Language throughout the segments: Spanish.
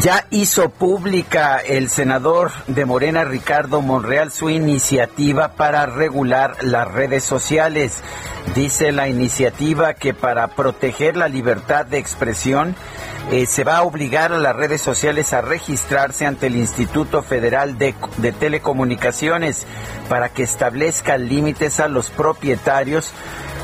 Ya hizo pública el senador de Morena, Ricardo Monreal, su iniciativa para regular las redes sociales. Dice la iniciativa que para proteger la libertad de expresión eh, se va a obligar a las redes sociales a registrarse ante el Instituto Federal de, de Telecomunicaciones para que establezca límites a los propietarios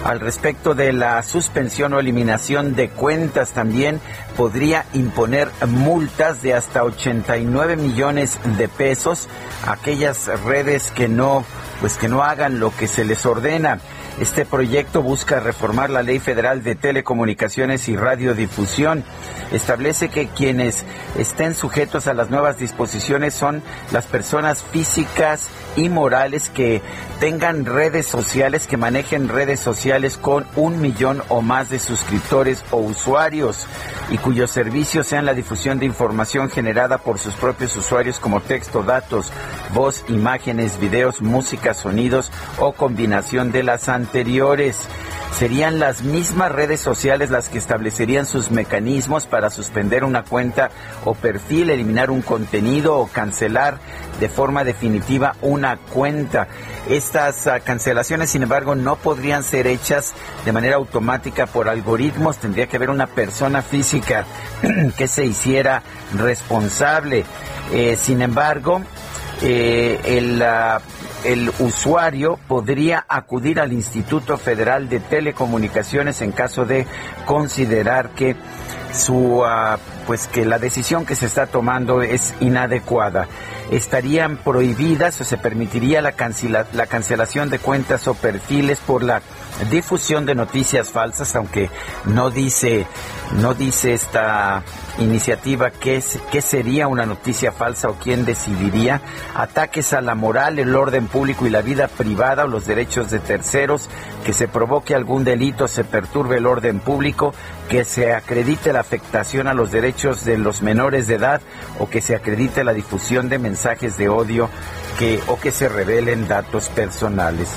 al respecto de la suspensión o eliminación de cuentas también podría imponer multas de hasta 89 millones de pesos a aquellas redes que no pues que no hagan lo que se les ordena. Este proyecto busca reformar la Ley Federal de Telecomunicaciones y Radiodifusión. Establece que quienes estén sujetos a las nuevas disposiciones son las personas físicas y morales que tengan redes sociales, que manejen redes sociales con un millón o más de suscriptores o usuarios y cuyos servicios sean la difusión de información generada por sus propios usuarios como texto, datos, voz, imágenes, videos, música, sonidos o combinación de las anteriores. Serían las mismas redes sociales las que establecerían sus mecanismos para suspender una cuenta o perfil, eliminar un contenido o cancelar de forma definitiva una cuenta. Estas uh, cancelaciones, sin embargo, no podrían ser hechas de manera automática por algoritmos. Tendría que haber una persona física que se hiciera responsable. Eh, sin embargo, eh, el, el usuario podría acudir al Instituto Federal de Telecomunicaciones en caso de considerar que su uh, pues que la decisión que se está tomando es inadecuada. Estarían prohibidas o se permitiría la, cancela, la cancelación de cuentas o perfiles por la difusión de noticias falsas, aunque no dice, no dice esta iniciativa qué, es, qué sería una noticia falsa o quién decidiría, ataques a la moral, el orden público y la vida privada o los derechos de terceros, que se provoque algún delito, se perturbe el orden público, que se acredite la afectación a los derechos de los menores de edad o que se acredite la difusión de mensajes de odio que, o que se revelen datos personales.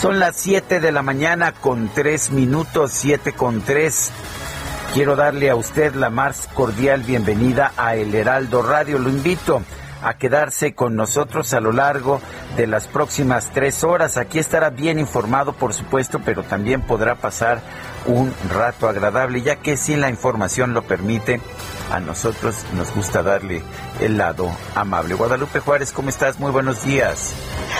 Son las 7 de la mañana con 3 minutos, 7 con 3. Quiero darle a usted la más cordial bienvenida a El Heraldo Radio. Lo invito quedarse con nosotros a lo largo de las próximas tres horas. Aquí estará bien informado, por supuesto, pero también podrá pasar un rato agradable, ya que si la información lo permite, a nosotros nos gusta darle el lado amable. Guadalupe Juárez, ¿cómo estás? Muy buenos días.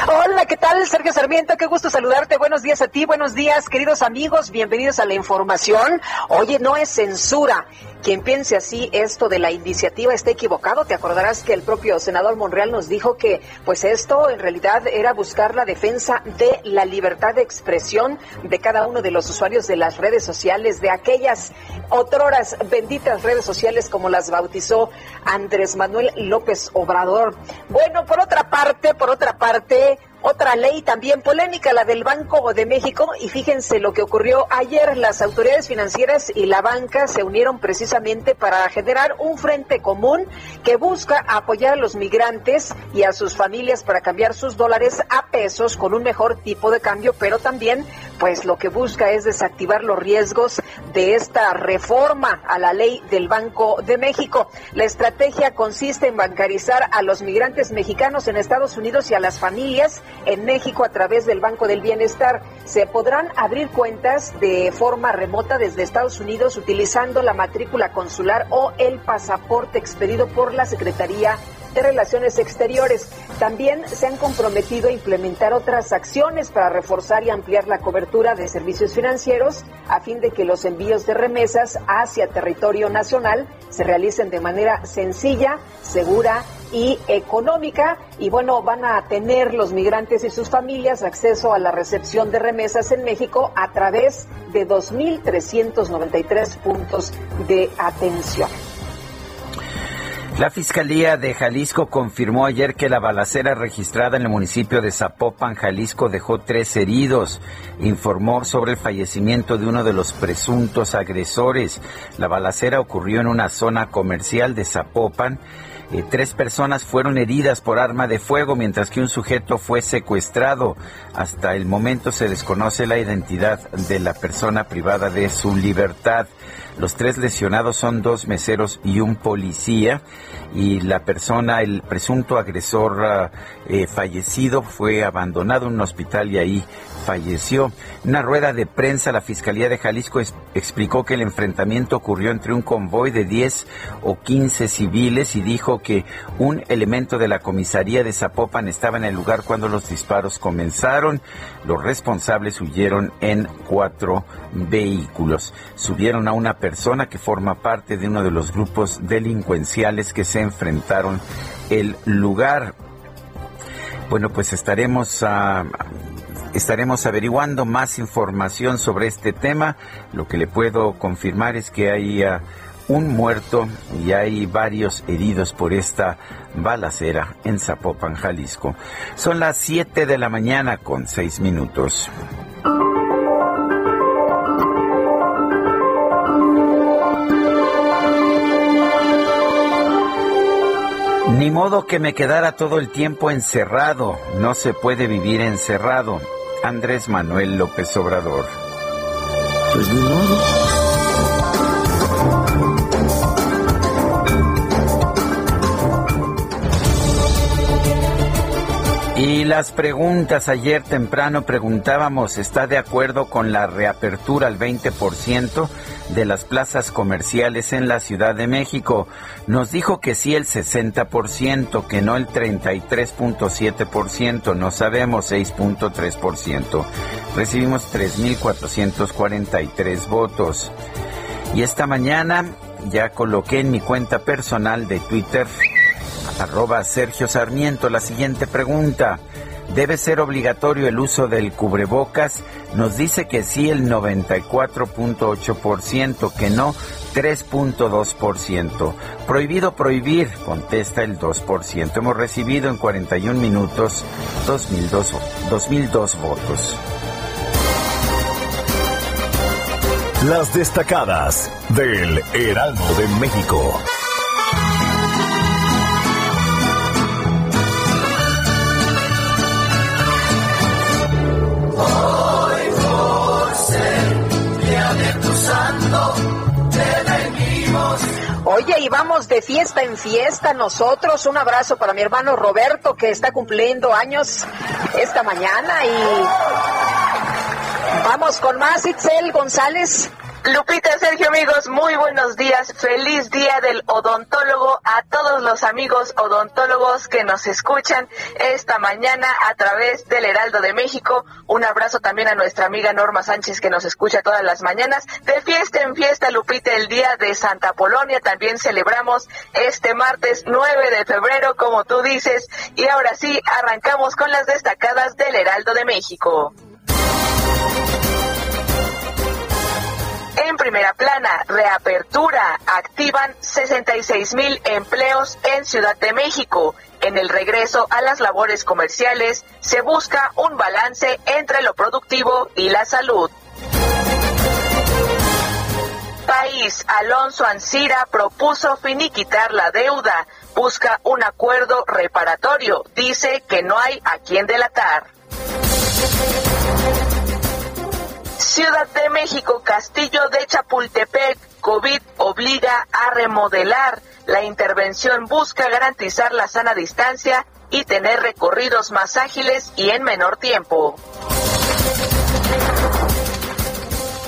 Hola, ¿qué tal? Sergio Sarmiento, qué gusto saludarte. Buenos días a ti, buenos días, queridos amigos, bienvenidos a la información. Oye, no es censura. Quien piense así esto de la iniciativa está equivocado. Te acordarás que el propio senador Monreal nos dijo que pues esto en realidad era buscar la defensa de la libertad de expresión de cada uno de los usuarios de las redes sociales, de aquellas otroras benditas redes sociales como las bautizó Andrés Manuel López Obrador. Bueno, por otra parte, por otra parte, otra ley también polémica, la del Banco de México, y fíjense lo que ocurrió ayer. Las autoridades financieras y la banca se unieron precisamente para generar un frente común que busca apoyar a los migrantes y a sus familias para cambiar sus dólares a pesos con un mejor tipo de cambio, pero también pues lo que busca es desactivar los riesgos de esta reforma a la ley del Banco de México. La estrategia consiste en bancarizar a los migrantes mexicanos en Estados Unidos y a las familias en México a través del Banco del Bienestar. Se podrán abrir cuentas de forma remota desde Estados Unidos utilizando la matrícula consular o el pasaporte expedido por la Secretaría de Relaciones Exteriores. También se han comprometido a implementar otras acciones para reforzar y ampliar la cobertura de servicios financieros a fin de que los envíos de remesas hacia territorio nacional se realicen de manera sencilla, segura y económica. Y bueno, van a tener los migrantes y sus familias acceso a la recepción de remesas en México a través de 2.393 puntos de atención. La Fiscalía de Jalisco confirmó ayer que la balacera registrada en el municipio de Zapopan, Jalisco, dejó tres heridos. Informó sobre el fallecimiento de uno de los presuntos agresores. La balacera ocurrió en una zona comercial de Zapopan. Eh, tres personas fueron heridas por arma de fuego, mientras que un sujeto fue secuestrado. Hasta el momento se desconoce la identidad de la persona privada de su libertad. Los tres lesionados son dos meseros y un policía y la persona, el presunto agresor ah, eh, fallecido fue abandonado en un hospital y ahí falleció. Una rueda de prensa, la Fiscalía de Jalisco explicó que el enfrentamiento ocurrió entre un convoy de 10 o 15 civiles y dijo que un elemento de la comisaría de Zapopan estaba en el lugar cuando los disparos comenzaron. Los responsables huyeron en cuatro vehículos. Subieron a una persona que forma parte de uno de los grupos delincuenciales que se enfrentaron el lugar. Bueno, pues estaremos a Estaremos averiguando más información sobre este tema. Lo que le puedo confirmar es que hay ah, un muerto y hay varios heridos por esta balacera en Zapopan, Jalisco. Son las 7 de la mañana con 6 minutos. Ni modo que me quedara todo el tiempo encerrado. No se puede vivir encerrado. Andrés Manuel López Obrador. Pues ni modo. Y las preguntas, ayer temprano preguntábamos, ¿está de acuerdo con la reapertura al 20%? de las plazas comerciales en la Ciudad de México. Nos dijo que sí el 60%, que no el 33.7%, no sabemos 6.3%. Recibimos 3.443 votos. Y esta mañana ya coloqué en mi cuenta personal de Twitter, arroba Sergio Sarmiento, la siguiente pregunta. ¿Debe ser obligatorio el uso del cubrebocas? Nos dice que sí el 94.8%, que no 3.2%. Prohibido prohibir, contesta el 2%. Hemos recibido en 41 minutos 2002, 2002 votos. Las destacadas del Heraldo de México. Oye, y vamos de fiesta en fiesta nosotros. Un abrazo para mi hermano Roberto que está cumpliendo años esta mañana y vamos con más Itzel González. Lupita, Sergio, amigos, muy buenos días. Feliz día del odontólogo a todos los amigos odontólogos que nos escuchan esta mañana a través del Heraldo de México. Un abrazo también a nuestra amiga Norma Sánchez que nos escucha todas las mañanas. De fiesta en fiesta, Lupita, el día de Santa Polonia. También celebramos este martes 9 de febrero, como tú dices. Y ahora sí, arrancamos con las destacadas del Heraldo de México. En primera plana, reapertura, activan 66 mil empleos en Ciudad de México. En el regreso a las labores comerciales se busca un balance entre lo productivo y la salud. País, Alonso Ancira propuso finiquitar la deuda, busca un acuerdo reparatorio, dice que no hay a quien delatar. Ciudad de México, Castillo de Chapultepec, COVID obliga a remodelar. La intervención busca garantizar la sana distancia y tener recorridos más ágiles y en menor tiempo.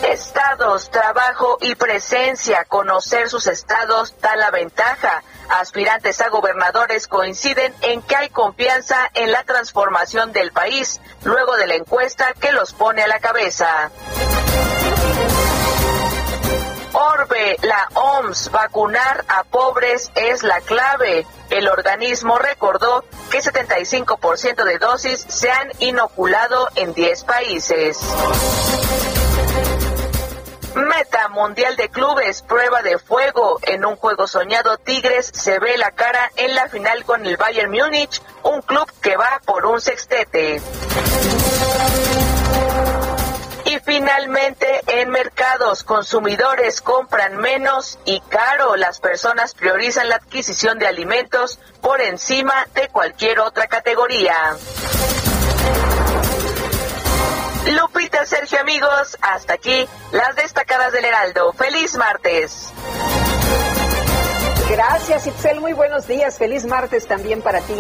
Estados, trabajo y presencia. Conocer sus estados da la ventaja. Aspirantes a gobernadores coinciden en que hay confianza en la transformación del país, luego de la encuesta que los pone a la cabeza. Orbe, la OMS, vacunar a pobres es la clave. El organismo recordó que 75% de dosis se han inoculado en 10 países. Meta Mundial de Clubes, prueba de fuego. En un juego soñado, Tigres se ve la cara en la final con el Bayern Múnich, un club que va por un sextete. Y finalmente, en mercados, consumidores compran menos y caro. Las personas priorizan la adquisición de alimentos por encima de cualquier otra categoría. Lupita, Sergio, amigos, hasta aquí las destacadas del Heraldo. Feliz martes. Gracias, Itzel. Muy buenos días. Feliz martes también para ti.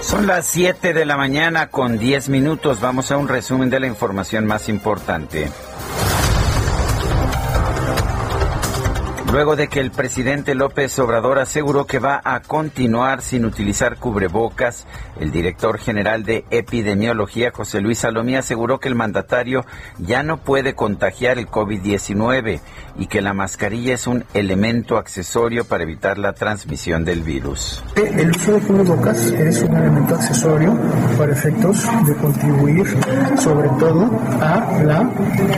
Son las 7 de la mañana con 10 minutos. Vamos a un resumen de la información más importante. Luego de que el presidente López Obrador aseguró que va a continuar sin utilizar cubrebocas, el director general de epidemiología, José Luis Salomí, aseguró que el mandatario ya no puede contagiar el COVID-19 y que la mascarilla es un elemento accesorio para evitar la transmisión del virus. El uso de cubrebocas es un elemento accesorio para efectos de contribuir sobre todo a la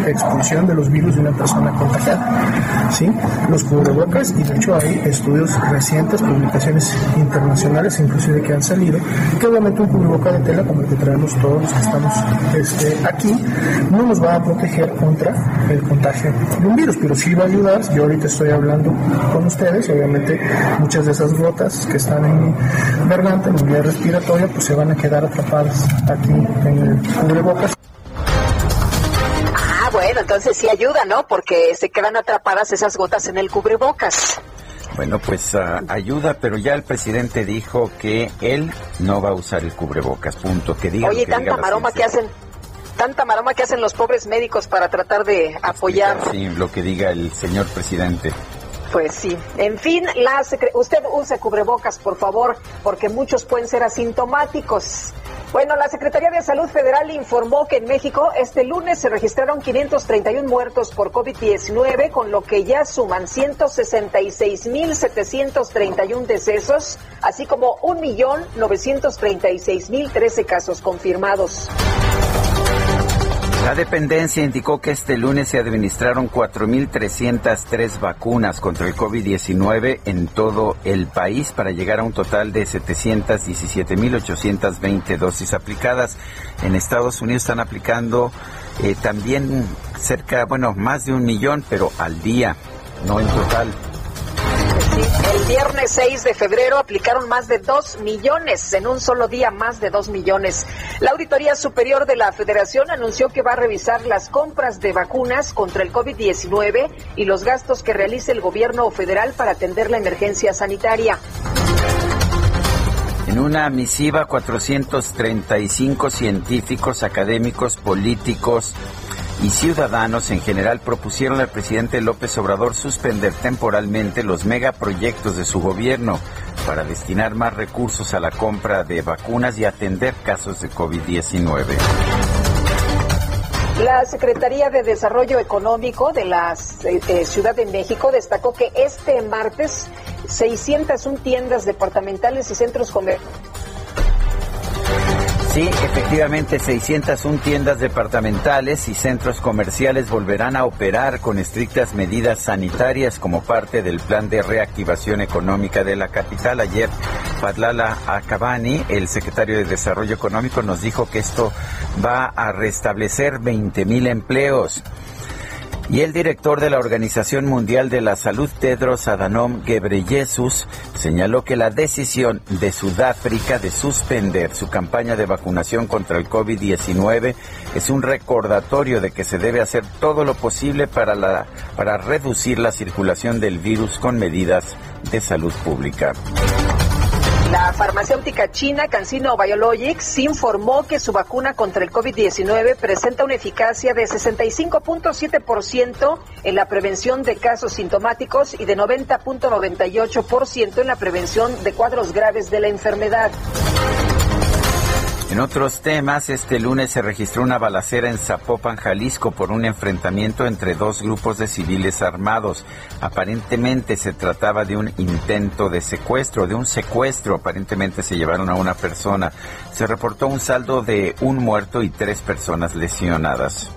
expulsión de los virus de una persona contagiada. ¿sí? Los cubrebocas y de hecho hay estudios recientes, publicaciones internacionales inclusive que han salido, que obviamente un cubreboca de tela como el que traemos todos los que estamos este, aquí no nos va a proteger contra el contagio de un virus, pero sí va a ayudar. Yo ahorita estoy hablando con ustedes, obviamente muchas de esas gotas que están en mi garganta, en mi vía respiratoria, pues se van a quedar atrapadas aquí en el cubrebocas. Ah, bueno, entonces sí ayuda, ¿no? Porque se quedan atrapadas esas gotas en el cubrebocas. Bueno, pues uh, ayuda, pero ya el presidente dijo que él no va a usar el cubrebocas, punto. Que diga Oye, que tanta diga maroma que hacen, tanta maroma que hacen los pobres médicos para tratar de apoyar. Sí, lo que diga el señor presidente. Pues sí. En fin, la usted use cubrebocas, por favor, porque muchos pueden ser asintomáticos. Bueno, la Secretaría de Salud Federal informó que en México este lunes se registraron 531 muertos por COVID-19, con lo que ya suman 166.731 decesos, así como 1.936.013 casos confirmados. La dependencia indicó que este lunes se administraron 4.303 vacunas contra el COVID-19 en todo el país para llegar a un total de 717.820 dosis aplicadas. En Estados Unidos están aplicando eh, también cerca, bueno, más de un millón, pero al día, no en total. El viernes 6 de febrero aplicaron más de 2 millones, en un solo día más de 2 millones. La Auditoría Superior de la Federación anunció que va a revisar las compras de vacunas contra el COVID-19 y los gastos que realice el gobierno federal para atender la emergencia sanitaria. En una misiva, 435 científicos, académicos, políticos y ciudadanos en general propusieron al presidente López Obrador suspender temporalmente los megaproyectos de su gobierno para destinar más recursos a la compra de vacunas y atender casos de COVID-19. La Secretaría de Desarrollo Económico de la eh, eh, Ciudad de México destacó que este martes 601 tiendas departamentales y centros comerciales Sí, efectivamente, 601 tiendas departamentales y centros comerciales volverán a operar con estrictas medidas sanitarias como parte del plan de reactivación económica de la capital. Ayer, Padlala Acabani, el secretario de Desarrollo Económico, nos dijo que esto va a restablecer 20 mil empleos. Y el director de la Organización Mundial de la Salud, Tedros Adhanom Ghebreyesus, señaló que la decisión de Sudáfrica de suspender su campaña de vacunación contra el COVID-19 es un recordatorio de que se debe hacer todo lo posible para, la, para reducir la circulación del virus con medidas de salud pública. La farmacéutica china CanSino Biologics informó que su vacuna contra el COVID-19 presenta una eficacia de 65.7% en la prevención de casos sintomáticos y de 90.98% en la prevención de cuadros graves de la enfermedad. En otros temas, este lunes se registró una balacera en Zapopan, Jalisco, por un enfrentamiento entre dos grupos de civiles armados. Aparentemente se trataba de un intento de secuestro, de un secuestro. Aparentemente se llevaron a una persona. Se reportó un saldo de un muerto y tres personas lesionadas.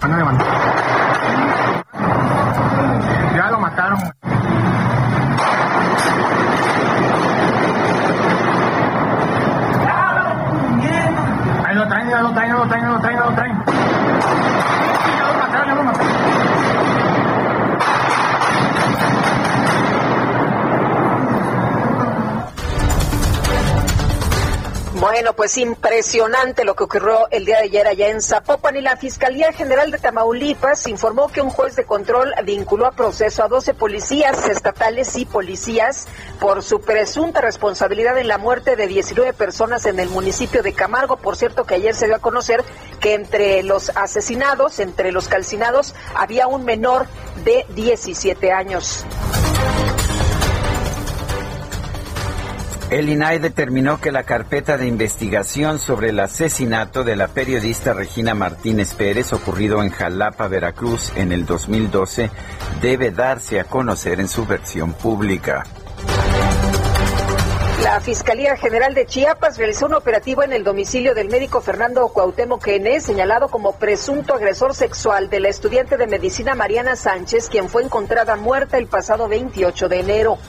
Bueno, pues impresionante lo que ocurrió el día de ayer allá en Zapopan y la Fiscalía General de Tamaulipas informó que un juez de control vinculó a proceso a 12 policías estatales y policías por su presunta responsabilidad en la muerte de 19 personas en el municipio de Camargo. Por cierto, que ayer se dio a conocer que entre los asesinados, entre los calcinados, había un menor de 17 años. El INAI determinó que la carpeta de investigación sobre el asesinato de la periodista Regina Martínez Pérez, ocurrido en Jalapa, Veracruz, en el 2012, debe darse a conocer en su versión pública. La Fiscalía General de Chiapas realizó un operativo en el domicilio del médico Fernando Cuauhtémoc N., señalado como presunto agresor sexual de la estudiante de medicina Mariana Sánchez, quien fue encontrada muerta el pasado 28 de enero.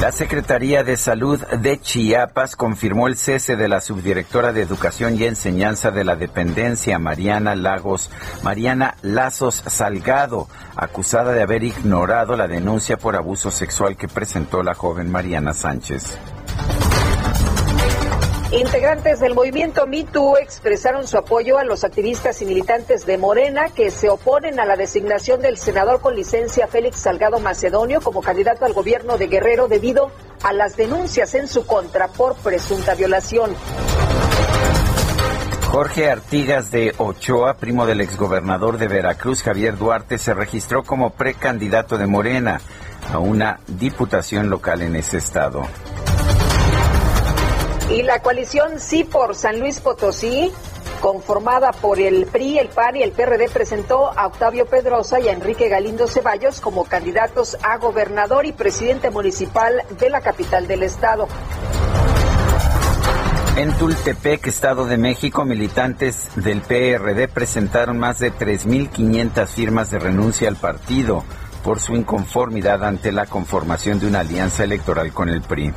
La Secretaría de Salud de Chiapas confirmó el cese de la subdirectora de Educación y Enseñanza de la dependencia, Mariana Lagos, Mariana Lazos Salgado, acusada de haber ignorado la denuncia por abuso sexual que presentó la joven Mariana Sánchez. Integrantes del movimiento MeToo expresaron su apoyo a los activistas y militantes de Morena que se oponen a la designación del senador con licencia Félix Salgado Macedonio como candidato al gobierno de Guerrero debido a las denuncias en su contra por presunta violación. Jorge Artigas de Ochoa, primo del exgobernador de Veracruz, Javier Duarte, se registró como precandidato de Morena a una diputación local en ese estado. Y la coalición Sí por San Luis Potosí, conformada por el PRI, el PAN y el PRD, presentó a Octavio Pedrosa y a Enrique Galindo Ceballos como candidatos a gobernador y presidente municipal de la capital del estado. En Tultepec, Estado de México, militantes del PRD presentaron más de 3.500 firmas de renuncia al partido por su inconformidad ante la conformación de una alianza electoral con el PRI.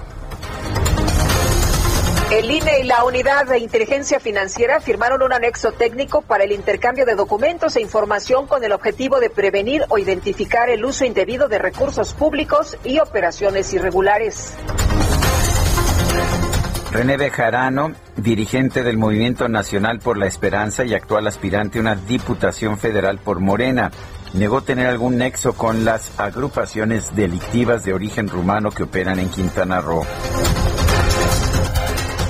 El INE y la Unidad de Inteligencia Financiera firmaron un anexo técnico para el intercambio de documentos e información con el objetivo de prevenir o identificar el uso indebido de recursos públicos y operaciones irregulares. René Bejarano, dirigente del Movimiento Nacional por la Esperanza y actual aspirante a una diputación federal por Morena, negó tener algún nexo con las agrupaciones delictivas de origen rumano que operan en Quintana Roo.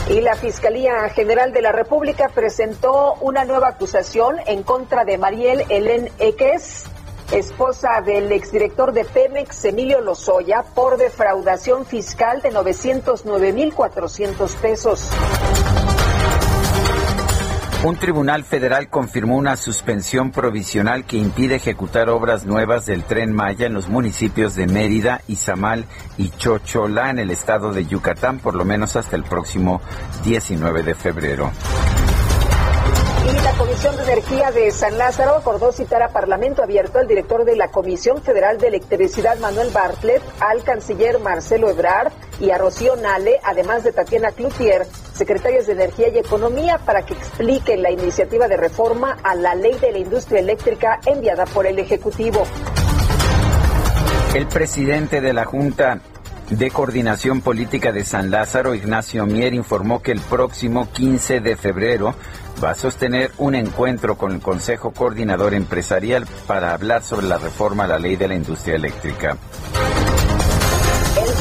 Y la Fiscalía General de la República presentó una nueva acusación en contra de Mariel Helen Eques, esposa del exdirector de Pemex, Emilio Lozoya, por defraudación fiscal de 909.400 pesos. Un tribunal federal confirmó una suspensión provisional que impide ejecutar obras nuevas del tren Maya en los municipios de Mérida, Izamal y Chocholá en el estado de Yucatán, por lo menos hasta el próximo 19 de febrero. Y la Comisión de Energía de San Lázaro acordó citar a Parlamento Abierto al director de la Comisión Federal de Electricidad, Manuel Bartlett, al canciller Marcelo Ebrard y a Rocío Nale, además de Tatiana Cloutier, secretarias de Energía y Economía para que expliquen la iniciativa de reforma a la ley de la industria eléctrica enviada por el Ejecutivo. El presidente de la Junta de Coordinación Política de San Lázaro, Ignacio Mier, informó que el próximo 15 de febrero va a sostener un encuentro con el Consejo Coordinador Empresarial para hablar sobre la reforma a la ley de la industria eléctrica.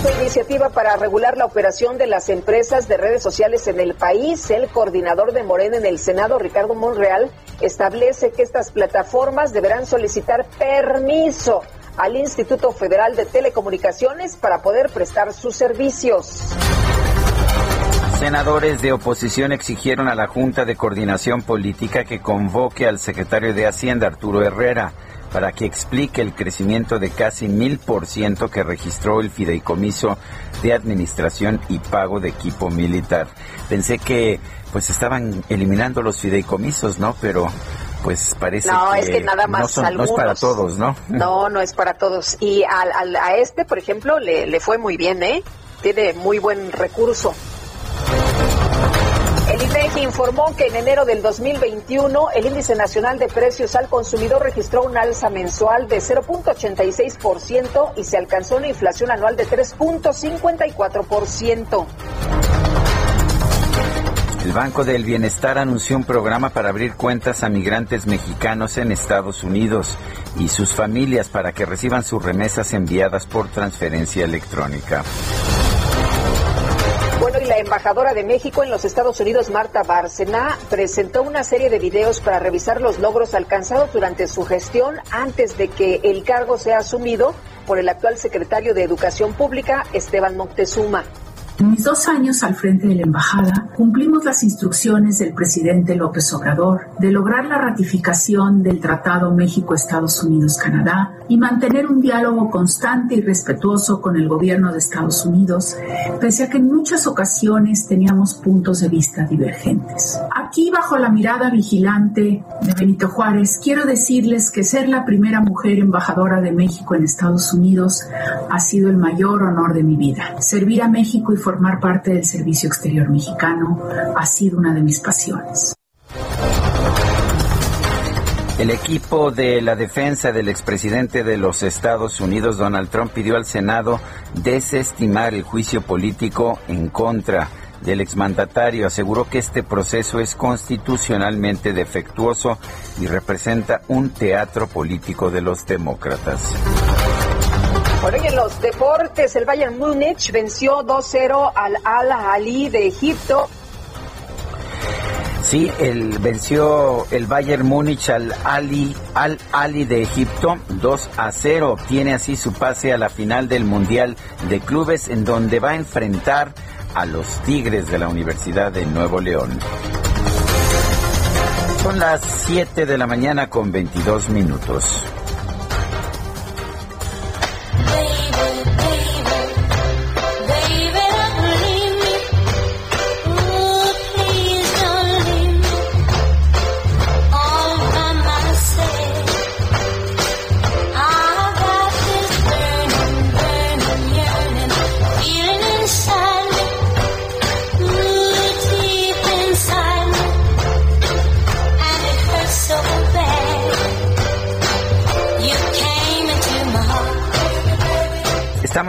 Su iniciativa para regular la operación de las empresas de redes sociales en el país, el coordinador de Morena en el Senado, Ricardo Monreal, establece que estas plataformas deberán solicitar permiso al Instituto Federal de Telecomunicaciones para poder prestar sus servicios. Senadores de oposición exigieron a la Junta de Coordinación Política que convoque al secretario de Hacienda, Arturo Herrera, para que explique el crecimiento de casi mil por ciento que registró el fideicomiso de administración y pago de equipo militar. Pensé que pues estaban eliminando los fideicomisos, ¿no? Pero pues parece no, es que nada más no, es para todos, ¿no? No, no es para todos. Y al, a este, por ejemplo, le, le fue muy bien, ¿eh? Tiene muy buen recurso. El INEGI informó que en enero del 2021 el índice nacional de precios al consumidor registró un alza mensual de 0.86% y se alcanzó una inflación anual de 3.54%. El Banco del Bienestar anunció un programa para abrir cuentas a migrantes mexicanos en Estados Unidos y sus familias para que reciban sus remesas enviadas por transferencia electrónica. Embajadora de México en los Estados Unidos, Marta Bárcena, presentó una serie de videos para revisar los logros alcanzados durante su gestión antes de que el cargo sea asumido por el actual secretario de Educación Pública, Esteban Moctezuma. En mis dos años al frente de la embajada, cumplimos las instrucciones del presidente López Obrador de lograr la ratificación del Tratado México-Estados Unidos-Canadá y mantener un diálogo constante y respetuoso con el gobierno de Estados Unidos, pese a que en muchas ocasiones teníamos puntos de vista divergentes. Aquí, bajo la mirada vigilante de Benito Juárez, quiero decirles que ser la primera mujer embajadora de México en Estados Unidos ha sido el mayor honor de mi vida. Servir a México y formar parte del Servicio Exterior Mexicano ha sido una de mis pasiones. El equipo de la defensa del expresidente de los Estados Unidos, Donald Trump, pidió al Senado desestimar el juicio político en contra del exmandatario. Aseguró que este proceso es constitucionalmente defectuoso y representa un teatro político de los demócratas. Bueno, y en los deportes, el Bayern Múnich venció 2-0 al Al-Ali de Egipto. Sí, el, venció el Bayern Múnich al Ali, al Ali de Egipto 2 a 0. Tiene así su pase a la final del Mundial de Clubes en donde va a enfrentar a los Tigres de la Universidad de Nuevo León. Son las 7 de la mañana con 22 minutos.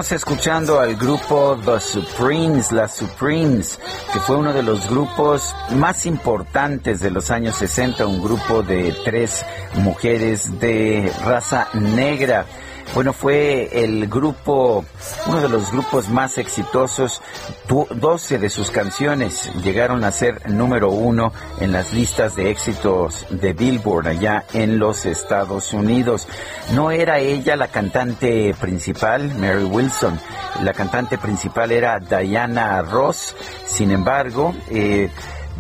Estamos escuchando al grupo The Supremes, las Supremes, que fue uno de los grupos más importantes de los años 60, un grupo de tres mujeres de raza negra. Bueno, fue el grupo, uno de los grupos más exitosos. 12 de sus canciones llegaron a ser número uno en las listas de éxitos de Billboard allá en los Estados Unidos. No era ella la cantante principal, Mary Wilson. La cantante principal era Diana Ross. Sin embargo, eh,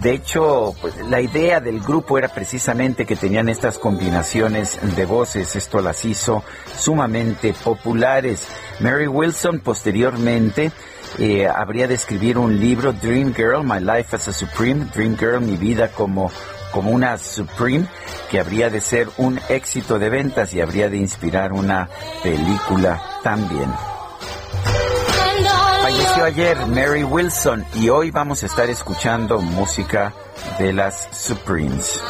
de hecho, pues, la idea del grupo era precisamente que tenían estas combinaciones de voces. Esto las hizo sumamente populares. Mary Wilson posteriormente eh, habría de escribir un libro, Dream Girl, My Life as a Supreme, Dream Girl, mi vida como como una Supreme que habría de ser un éxito de ventas y habría de inspirar una película también Falleció ayer Mary Wilson y hoy vamos a estar escuchando música de las Supremes.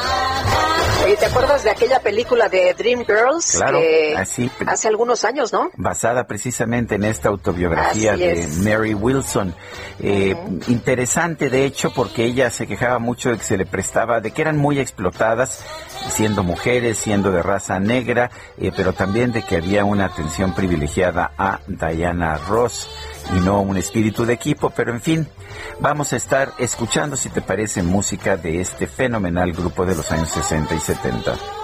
¿te acuerdas de aquella película de Dream Girls? Claro, así. Hace algunos años, ¿no? Basada precisamente en esta autobiografía de Mary Wilson. Eh, interesante, de hecho, porque ella se quejaba mucho de que se le prestaba, de que eran muy explotadas, siendo mujeres, siendo de raza negra, eh, pero también de que había una atención privilegiada a Diana Ross y no un espíritu de equipo, pero en fin, vamos a estar escuchando, si te parece, música de este fenomenal grupo de los años 60 y 70.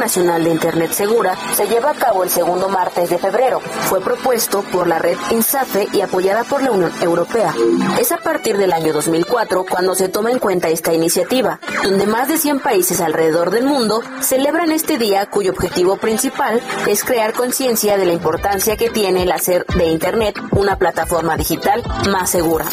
Nacional de Internet Segura se lleva a cabo el segundo martes de febrero. Fue propuesto por la red INSAFE y apoyada por la Unión Europea. Es a partir del año 2004 cuando se toma en cuenta esta iniciativa, donde más de 100 países alrededor del mundo celebran este día cuyo objetivo principal es crear conciencia de la importancia que tiene el hacer de Internet una plataforma digital más segura.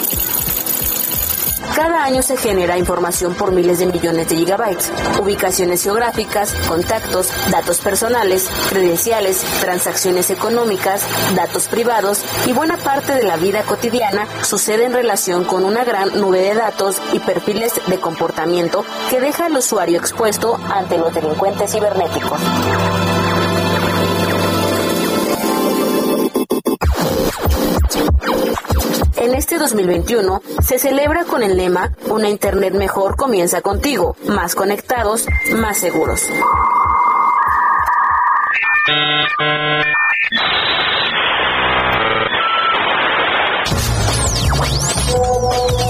Cada año se genera información por miles de millones de gigabytes, ubicaciones geográficas, contactos, datos personales, credenciales, transacciones económicas, datos privados y buena parte de la vida cotidiana sucede en relación con una gran nube de datos y perfiles de comportamiento que deja al usuario expuesto ante los delincuentes cibernéticos. En este 2021 se celebra con el lema Una Internet mejor comienza contigo, más conectados, más seguros.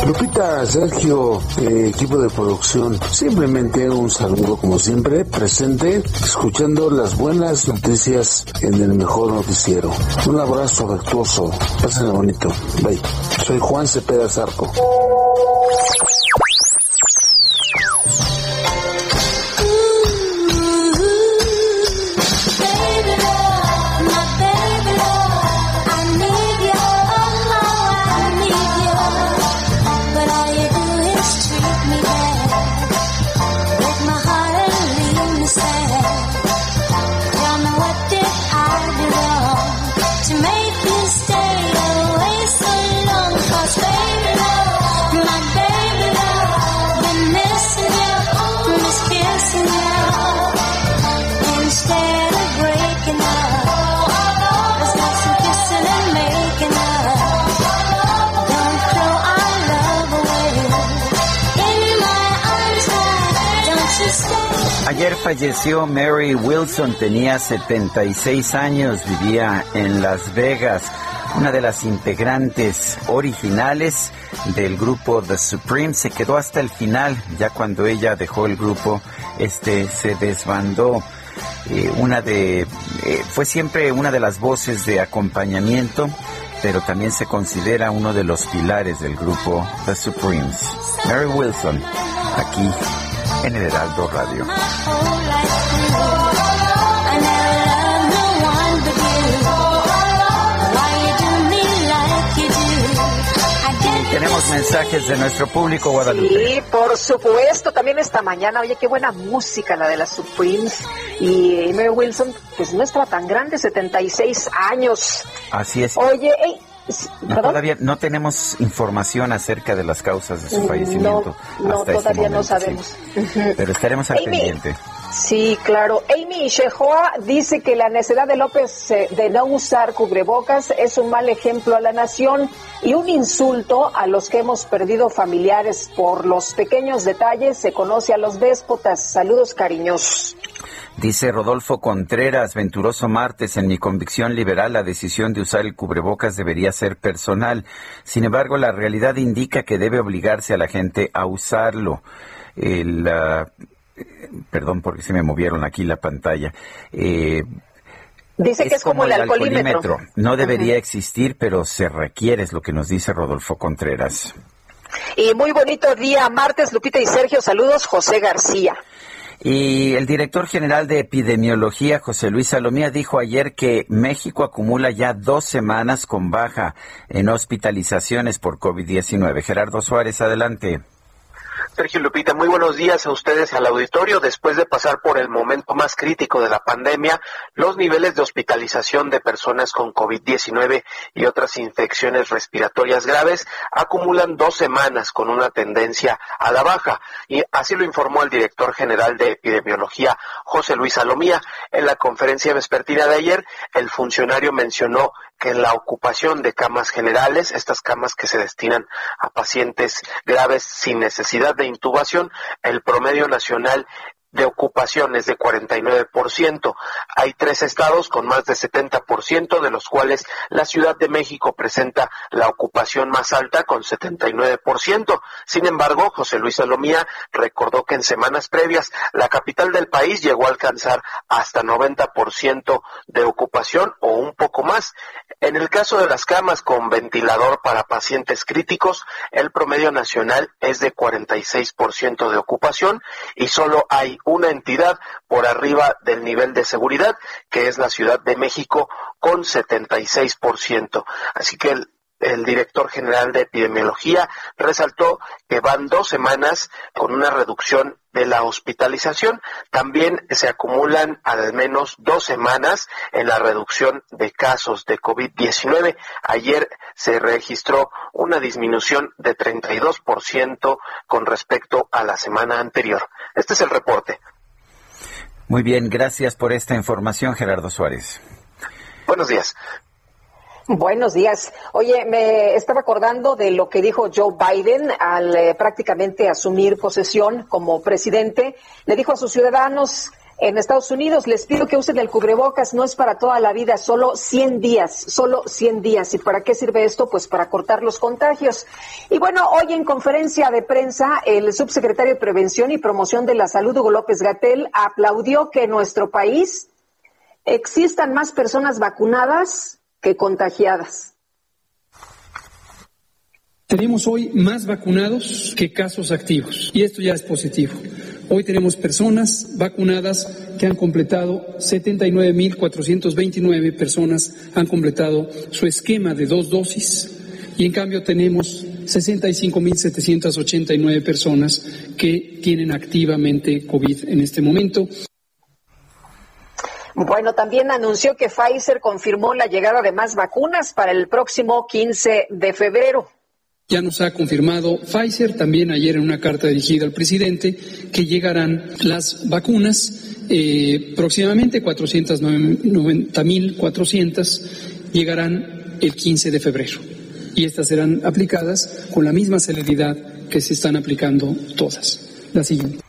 Lupita, Sergio, eh, equipo de producción, simplemente un saludo como siempre, presente, escuchando las buenas noticias en el mejor noticiero. Un abrazo afectuoso, pásenlo bonito. Bye. Soy Juan Cepeda Zarco. Ayer falleció Mary Wilson, tenía 76 años, vivía en Las Vegas, una de las integrantes originales del grupo The Supreme, se quedó hasta el final, ya cuando ella dejó el grupo, este se desbandó. Eh, una de eh, fue siempre una de las voces de acompañamiento, pero también se considera uno de los pilares del grupo The Supremes. Mary Wilson, aquí en el Heraldo Radio. tenemos mensajes de nuestro público Guadalupe. Sí, por supuesto, también esta mañana, oye, qué buena música la de las Supremes. Y Mary Wilson, pues no estaba tan grande, 76 años. Así es. Oye, hey, no, todavía no tenemos información acerca de las causas de su fallecimiento. No, todavía no sabemos. Pero estaremos al pendiente. Sí, claro. Amy Shehoa dice que la necesidad de López eh, de no usar cubrebocas es un mal ejemplo a la nación y un insulto a los que hemos perdido familiares por los pequeños detalles. Se conoce a los déspotas. Saludos cariñosos. Dice Rodolfo Contreras, venturoso martes, en mi convicción liberal, la decisión de usar el cubrebocas debería ser personal. Sin embargo, la realidad indica que debe obligarse a la gente a usarlo. El, ah, perdón porque se me movieron aquí la pantalla. Eh, dice que es como, el, alcoholímetro. No debería existir, pero se requiere, es lo que nos dice Rodolfo Contreras. Y muy bonito día, martes, Lupita y Sergio. Saludos, José García. Y el director general de epidemiología, José Luis Salomía, dijo ayer que México acumula ya dos semanas con baja en hospitalizaciones por COVID-19. Gerardo Suárez, adelante. Sergio Lupita, muy buenos días a ustedes al auditorio. Después de pasar por el momento más crítico de la pandemia, los niveles de hospitalización de personas con COVID-19 y otras infecciones respiratorias graves acumulan dos semanas con una tendencia a la baja. Y así lo informó el director general de epidemiología, José Luis Salomía. En la conferencia vespertina de ayer, el funcionario mencionó que la ocupación de camas generales, estas camas que se destinan a pacientes graves sin necesidad de intubación, el promedio nacional de ocupación es de 49%. Hay tres estados con más de 70%, de los cuales la Ciudad de México presenta la ocupación más alta con 79%. Sin embargo, José Luis Salomía recordó que en semanas previas la capital del país llegó a alcanzar hasta 90% de ocupación o un poco más. En el caso de las camas con ventilador para pacientes críticos, el promedio nacional es de 46% de ocupación y solo hay una entidad por arriba del nivel de seguridad, que es la Ciudad de México con 76%. Así que el, el director general de epidemiología resaltó que van dos semanas con una reducción de la hospitalización. También se acumulan al menos dos semanas en la reducción de casos de COVID-19. Ayer se registró una disminución de 32% con respecto a la semana anterior. Este es el reporte. Muy bien, gracias por esta información, Gerardo Suárez. Buenos días. Buenos días. Oye, me estaba acordando de lo que dijo Joe Biden al eh, prácticamente asumir posesión como presidente. Le dijo a sus ciudadanos en Estados Unidos, les pido que usen el cubrebocas, no es para toda la vida, solo 100 días, solo 100 días. ¿Y para qué sirve esto? Pues para cortar los contagios. Y bueno, hoy en conferencia de prensa, el subsecretario de Prevención y Promoción de la Salud, Hugo López Gatel, aplaudió que en nuestro país existan más personas vacunadas que contagiadas. Tenemos hoy más vacunados que casos activos y esto ya es positivo. Hoy tenemos personas vacunadas que han completado 79.429 personas han completado su esquema de dos dosis y en cambio tenemos 65.789 personas que tienen activamente COVID en este momento. Bueno, también anunció que Pfizer confirmó la llegada de más vacunas para el próximo 15 de febrero. Ya nos ha confirmado Pfizer, también ayer en una carta dirigida al presidente, que llegarán las vacunas, eh, próximamente 490.400, llegarán el 15 de febrero. Y estas serán aplicadas con la misma celeridad que se están aplicando todas. La siguiente.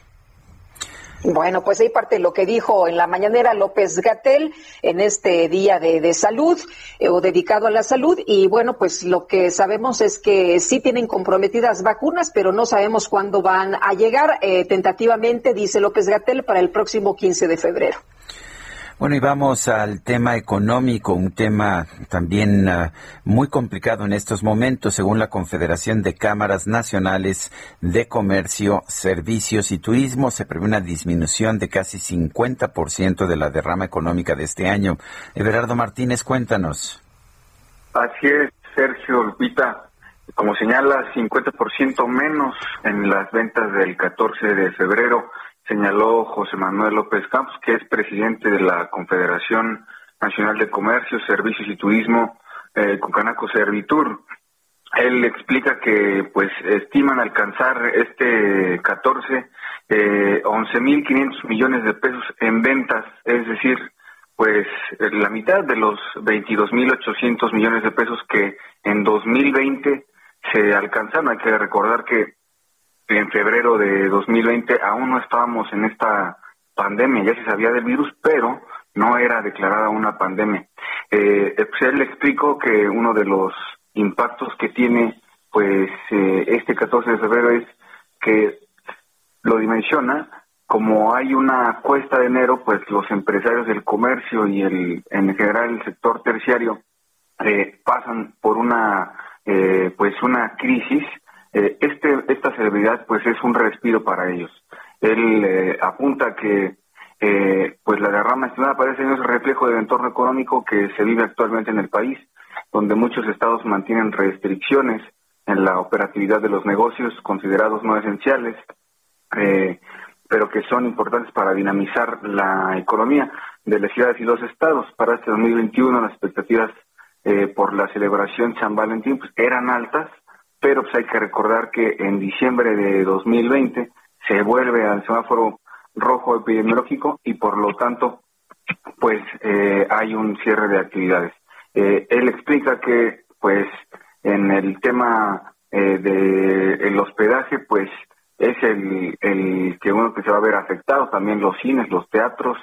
Bueno, pues ahí parte lo que dijo en la mañanera López Gatel en este día de, salud eh, o dedicado a la salud. Y bueno, pues lo que sabemos es que sí tienen comprometidas vacunas, pero no sabemos cuándo van a llegar. Eh, tentativamente, dice López Gatel, para el próximo 15 de febrero. Bueno, y vamos al tema económico, un tema también ah, muy complicado en estos momentos. Según la Confederación de Cámaras Nacionales de Comercio, Servicios y Turismo, se prevé una disminución de casi 50% de la derrama económica de este año. Everardo Martínez, cuéntanos. Así es, Sergio Lupita. Como señala, 50% menos en las ventas del 14 de febrero señaló José Manuel López Campos, que es presidente de la Confederación Nacional de Comercio, Servicios y Turismo, eh, Concanaco Servitur. él explica que pues estiman alcanzar este 14 eh, 11.500 millones de pesos en ventas, es decir, pues la mitad de los 22.800 millones de pesos que en 2020 se alcanzaron. Hay que recordar que en febrero de 2020 aún no estábamos en esta pandemia, ya se sabía del virus, pero no era declarada una pandemia. Eh, pues él le explicó que uno de los impactos que tiene pues eh, este 14 de febrero es que lo dimensiona como hay una cuesta de enero pues los empresarios del comercio y el en general el sector terciario eh, pasan por una eh, pues una crisis este esta celebridad pues es un respiro para ellos él apunta que pues la derrama estimada parece un reflejo del entorno económico que se vive actualmente en el país donde muchos estados mantienen restricciones en la operatividad de los negocios considerados no esenciales, eh, pero que son importantes para dinamizar la economía de las ciudades y los estados. Para este 2021 las expectativas eh, por la celebración San Valentín pues, eran altas, pero pues hay que recordar que en diciembre de 2020 se vuelve al semáforo rojo epidemiológico y por lo tanto pues eh, hay un cierre de actividades. Eh, él explica que, pues, en el tema eh, del hospedaje, pues, es el, el que uno que se va a ver afectado, también los cines, los teatros,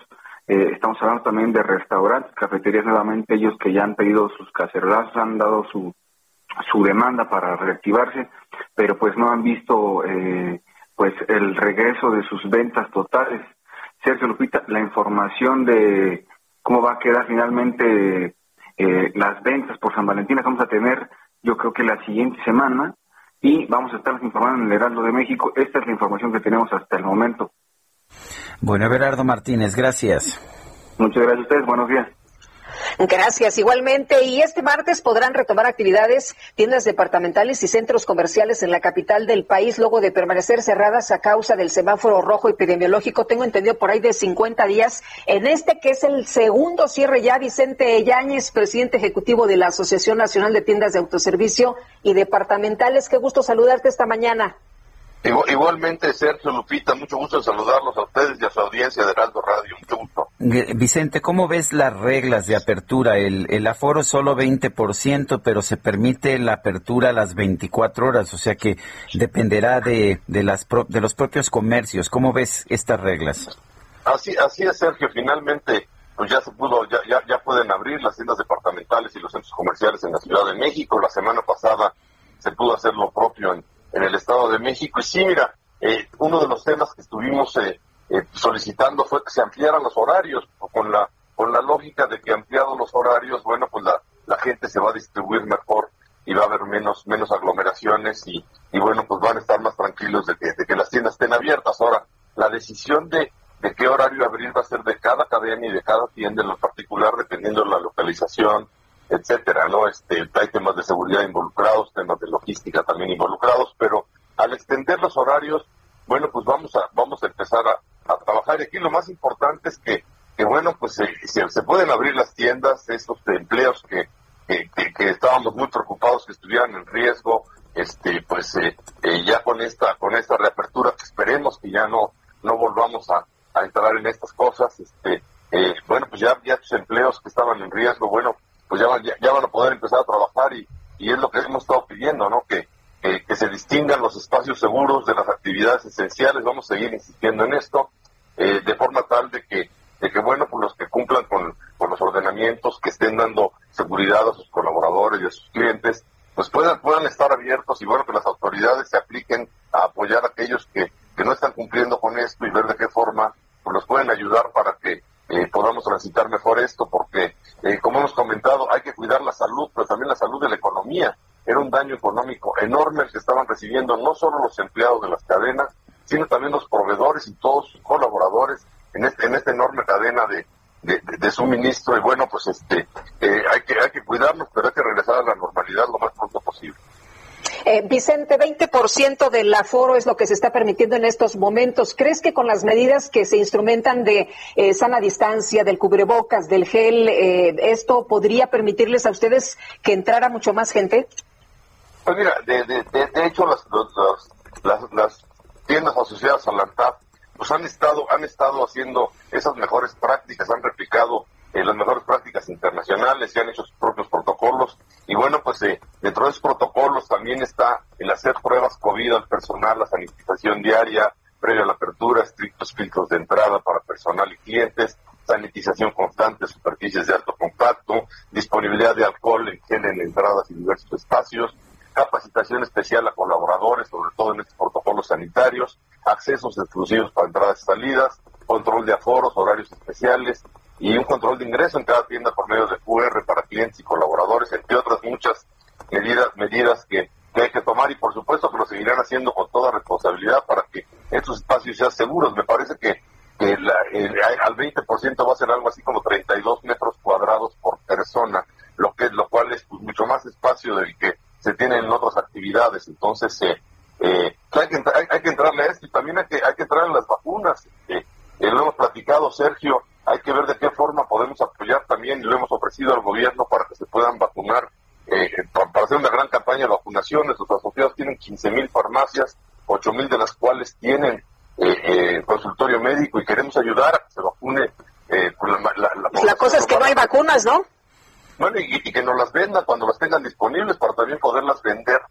eh, estamos hablando también de restaurantes, cafeterías nuevamente, ellos que ya han pedido sus cacerolazos, han dado su, su demanda para reactivarse, pero pues no han visto eh, pues el regreso de sus ventas totales. Sergio Lupita, la información de cómo va a quedar finalmente eh, las ventas por San Valentín las vamos a tener yo creo que la siguiente semana y vamos a estar informando en el Heraldo de México. Esta es la información que tenemos hasta el momento. Bueno, Everardo Martínez, gracias. Muchas gracias a ustedes, buenos días. Gracias, igualmente. Y este martes podrán retomar actividades tiendas departamentales y centros comerciales en la capital del país luego de permanecer cerradas a causa del semáforo rojo epidemiológico. Tengo entendido por ahí de 50 días. En este que es el segundo cierre ya, Vicente Yáñez, presidente ejecutivo de la Asociación Nacional de Tiendas de Autoservicio y Departamentales. Qué gusto saludarte esta mañana. Igualmente, Sergio Lupita, mucho gusto saludarlos a ustedes y a su audiencia de Heraldo Radio. Mucho gusto. Vicente, ¿cómo ves las reglas de apertura? El, el aforo es solo 20%, pero se permite la apertura a las 24 horas, o sea que dependerá de, de, las de los propios comercios. ¿Cómo ves estas reglas? Así, así es, Sergio. Finalmente, pues ya se pudo, ya, ya, ya pueden abrir las tiendas departamentales y los centros comerciales en la Ciudad de México. La semana pasada se pudo hacer lo propio en en el Estado de México. Y sí, mira, eh, uno de los temas que estuvimos eh, eh, solicitando fue que se ampliaran los horarios, con la, con la lógica de que ampliados los horarios, bueno, pues la, la gente se va a distribuir mejor y va a haber menos, menos aglomeraciones y, y bueno, pues van a estar más tranquilos de que, de que las tiendas estén abiertas. Ahora, la decisión de, de qué horario abrir va a ser de cada cadena y de cada tienda en lo particular, dependiendo de la localización, etcétera, ¿no? Este, hay temas de seguridad involucrados, temas de logística también involucrados, pero al extender los horarios, bueno, pues vamos a, vamos a empezar a, trabajar. Y aquí lo más importante es que, que bueno, pues se, se pueden abrir las tiendas, esos empleos que, que, estábamos muy preocupados que estuvieran en riesgo, este, pues eh, eh, ya con esta, con esta reapertura, esperemos que ya no, no volvamos a, a entrar en estas cosas, este, eh, bueno, pues ya, ya sus empleos que estaban en riesgo, bueno, pues ya, ya, van a poder empezar a trabajar y, y es lo que hemos estado pidiendo, ¿no? Que, que, se distingan los espacios seguros de las actividades esenciales, vamos a seguir insistiendo en esto, eh, de forma tal de que, de que, bueno, pues los que cumplan con, con los ordenamientos, que estén dando seguridad a sus colaboradores y a sus clientes, pues puedan, puedan estar abiertos y bueno, que las autoridades se apliquen a apoyar a aquellos que, que no están cumpliendo con esto y ver de qué forma pues, los pueden ayudar para que eh, podamos transitar mejor esto, porque, eh, como hemos comentado, hay que cuidar la salud, pero también la salud de la economía. Era un daño económico enorme el que estaban recibiendo no solo los empleados de las cadenas, sino también los proveedores y todos sus colaboradores en, este, en esta enorme cadena de, de, suministro. Y bueno, pues este eh, hay, que, hay que cuidarnos, pero hay que regresar a la normalidad lo más pronto posible. Eh, Vicente, 20% del aforo es lo que se está permitiendo en estos momentos. ¿Crees que con las medidas que se instrumentan de eh, sana distancia, del cubrebocas, del gel, eh, esto podría permitirles a ustedes que entrara mucho más gente? Pues mira, de, de, hecho las, las, las, tiendas asociadas a la ANTAP pues han estado, han estado haciendo esas mejores prácticas, han replicado eh, las mejores prácticas internacionales y han hecho sus propios protocolos. Y bueno, pues eh, dentro de esos protocolos también está el hacer pruebas COVID al personal, la sanitización diaria, previa a la apertura, estrictos filtros de entrada para personal y clientes, sanitización constante de superficies de alto compacto, disponibilidad de alcohol en gel en entradas y diversos espacios, capacitación especial a colaboradores, sobre todo en estos protocolos sanitarios, accesos exclusivos para entradas y salidas, control de aforos, horarios especiales y un control de ingreso en cada tienda por medio de QR para clientes y colaboradores, entre otras muchas medidas, medidas que, hay que tomar y por supuesto que lo seguirán haciendo con toda responsabilidad para que estos espacios sean seguros. Me parece que, que la, al 20% va a ser algo así como 32 metros cuadrados por persona, lo que lo cual es pues, mucho más espacio del que se tiene en otras actividades. Entonces, eh, eh, hay, que, hay, que entrarle a esto y también hay que, hay que entrar en las vacunas. Eh, lo hemos platicado, Sergio, hay que ver de qué forma podemos apoyar también y lo hemos ofrecido al gobierno para que se puedan vacunar, para, hacer una gran campaña de vacunaciones. Los asociados tienen 15 mil farmacias, 8 mil de las cuales tienen consultorio médico y queremos ayudar a que se vacune. la, la cosa es que no hay vacunas, ¿no? Bueno, y, que nos las vendan cuando las tengan disponibles para también poderlas vender.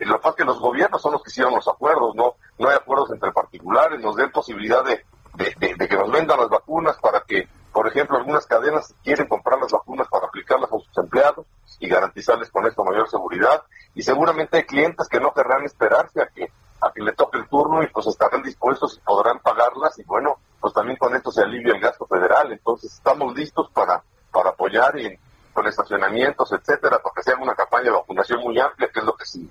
Y lo que pasa es que los gobiernos son los que hicieron los acuerdos, ¿no? No hay acuerdos entre particulares, nos den posibilidad de, de, que nos vendan las vacunas para que, por ejemplo, algunas cadenas quieren comprar las vacunas para aplicarlas a sus empleados y garantizarles con esto mayor seguridad. Y seguramente hay clientes que no querrán esperarse a que a que le toque el turno y pues estarán dispuestos y podrán pagarlas y bueno, pues también con esto se alivia el gasto federal. Entonces estamos listos para, para apoyar y con estacionamientos, etcétera, porque se haga una campaña de vacunación muy amplia, que es lo que sí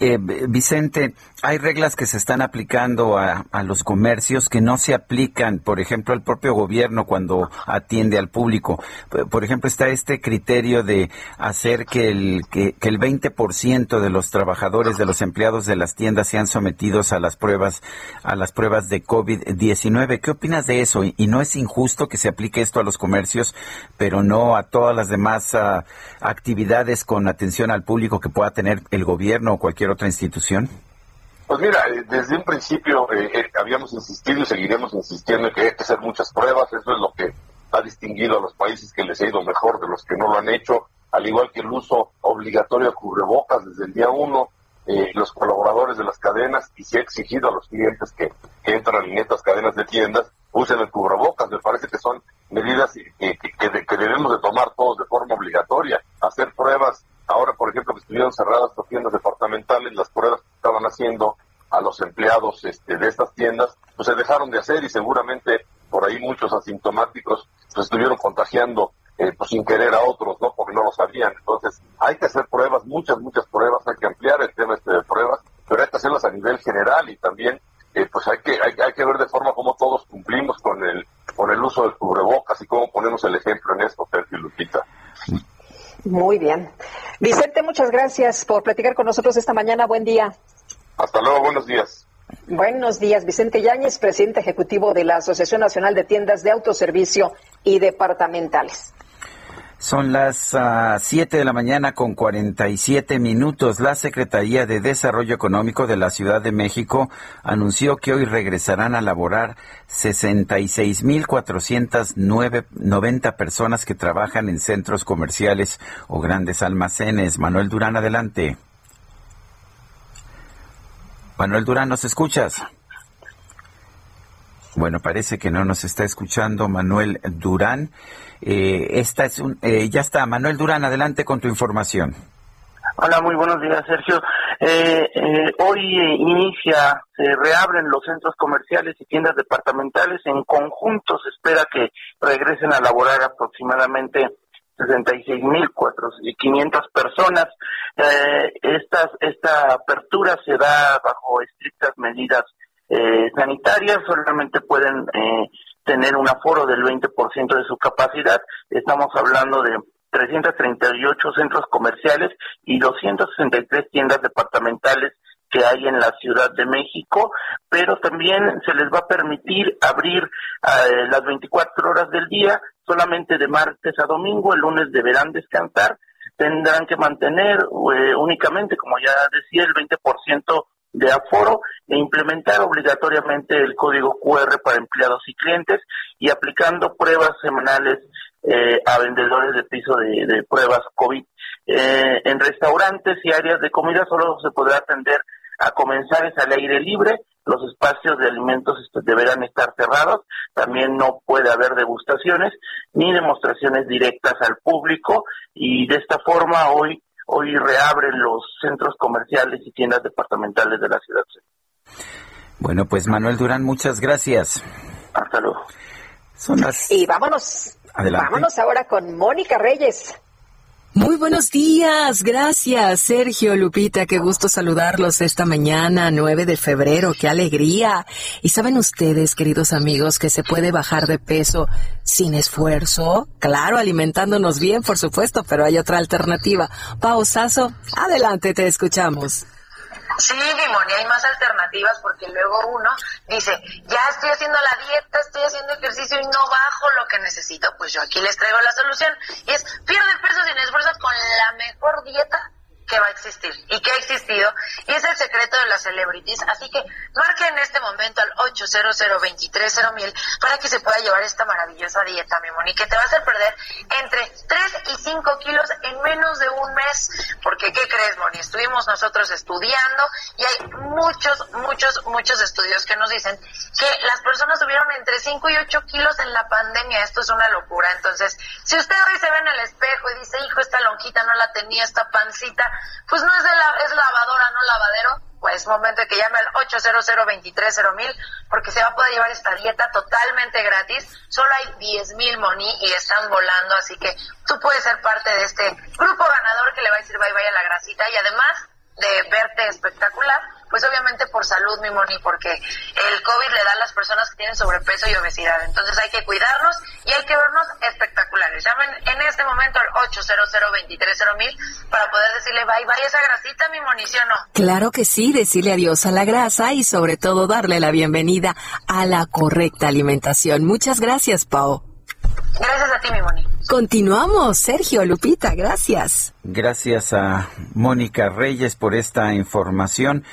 eh, Vicente, hay reglas que se están aplicando a, los comercios que no se aplican, por ejemplo, al propio gobierno cuando atiende al público. Por ejemplo, está este criterio de hacer que el, que, que el 20% de los trabajadores, de los empleados de las tiendas sean sometidos a las pruebas, a las pruebas de COVID-19. ¿Qué opinas de eso? Y, no es injusto que se aplique esto a los comercios, pero no a todas las demás ah, actividades con atención al público que pueda tener el gobierno o cualquier otra institución? Pues mira, eh, desde un principio eh, eh, habíamos insistido y seguiremos insistiendo en que hay que hacer muchas pruebas, eso es lo que ha distinguido a los países que les ha ido mejor de los que no lo han hecho, al igual que el uso obligatorio de cubrebocas desde el día uno, los colaboradores de las cadenas y se ha exigido a los clientes que, entran en estas cadenas de tiendas usen el cubrebocas, me parece que son medidas que, que debemos de tomar todos de forma obligatoria, hacer pruebas Ahora, por ejemplo, que estuvieron cerradas las tiendas departamentales, las pruebas que estaban haciendo a los empleados este, de estas tiendas, pues se dejaron de hacer y seguramente por ahí muchos asintomáticos pues estuvieron contagiando eh, pues sin querer a otros, ¿no? Porque no lo sabían. Entonces, hay que hacer pruebas, muchas, muchas pruebas, hay que ampliar el tema este de pruebas, pero hay que hacerlas a nivel general y también eh, pues hay que, hay, hay, que ver de forma como todos cumplimos con el, con el uso del cubrebocas y cómo ponemos el ejemplo en esto, Sergio Lupita. Muy bien. Vicente, muchas gracias por platicar con nosotros esta mañana. Buen día. Hasta luego, buenos días. Buenos días, Vicente Yáñez, presidente ejecutivo de la Asociación Nacional de Tiendas de Autoservicio y Departamentales. Son las uh, siete de la mañana con 47 minutos. La Secretaría de Desarrollo Económico de la Ciudad de México anunció que hoy regresarán a laborar 66.490 personas que trabajan en centros comerciales o grandes almacenes. Manuel Durán, adelante. Manuel Durán, ¿nos escuchas? Bueno, parece que no nos está escuchando Manuel Durán. Eh, esta es un, eh, ya está, Manuel Durán, adelante con tu información. Hola, muy buenos días, Sergio. Eh, hoy inicia, se reabren los centros comerciales y tiendas departamentales. En conjunto se espera que regresen a laborar aproximadamente 66.500 personas. esta, esta apertura se da bajo estrictas medidas sanitarias. Solamente pueden tener un aforo del 20% de su capacidad. Estamos hablando de 338 centros comerciales y 263 tiendas departamentales que hay en la Ciudad de México, pero también se les va a permitir abrir eh, las 24 horas del día, solamente de martes a domingo, el lunes deberán descansar. tendrán que mantener eh, únicamente, como ya decía, el 20% de aforo e implementar obligatoriamente el código QR para empleados y clientes y aplicando pruebas semanales eh, a vendedores de piso de, pruebas COVID. Eh, en restaurantes y áreas de comida solo se podrá atender a comenzar es al aire libre, los espacios de alimentos deberán estar cerrados, también no puede haber degustaciones ni demostraciones directas al público. Y de esta forma hoy hoy reabren los centros comerciales y tiendas departamentales de la ciudad. Bueno, pues Manuel Durán, muchas gracias. Hasta luego. Y vámonos. Vámonos ahora con Mónica Reyes. Muy buenos días, gracias Sergio Lupita, qué gusto saludarlos esta mañana, 9 de febrero, qué alegría. Y saben ustedes, queridos amigos, que se puede bajar de peso sin esfuerzo, claro, alimentándonos bien, por supuesto, pero hay otra alternativa. Pausazo, adelante, te escuchamos. Sí, Dimoni, hay más alternativas porque luego uno dice, ya estoy haciendo la dieta, estoy haciendo ejercicio y no bajo lo que necesito. Pues yo aquí les traigo la solución y es pierde peso sin esfuerzos con la mejor dieta que va a existir y que ha existido y es el secreto de las celebrities. Así que marque en este momento al 800 mil para que se pueda llevar esta maravillosa dieta, mi Moni, que te va a hacer perder entre 3 y 5 kilos en menos de un mes. Porque, ¿qué crees, Moni? Estuvimos nosotros estudiando y hay muchos, muchos, muchos estudios que nos dicen que las personas subieron entre 5 y 8 kilos en la pandemia. Esto es una locura. Entonces, si usted hoy se ve en el espejo y dice, hijo, esta lonjita no la tenía, esta pancita, pues no es, de la, es lavadora, no lavadero, pues momento de que llame al 800 mil porque se va a poder llevar esta dieta totalmente gratis. Solo hay 10 mil moni y están volando, así que tú puedes ser parte de este grupo ganador que le va a decir bye bye a la grasita y además de verte espectacular, pues obviamente por salud, mi Moni, porque el COVID le da a las personas que tienen sobrepeso y obesidad. Entonces hay que cuidarnos y hay que vernos espectaculares. Llamen en este momento al 800 mil para poder decirle bye bye a esa grasita, mi Moni, ¿sí o no? Claro que sí, decirle adiós a la grasa y sobre todo darle la bienvenida a la correcta alimentación. Muchas gracias, Pau. Gracias a ti, mi Moni. Continuamos, Sergio Lupita, gracias. Gracias a Mónica Reyes por esta información.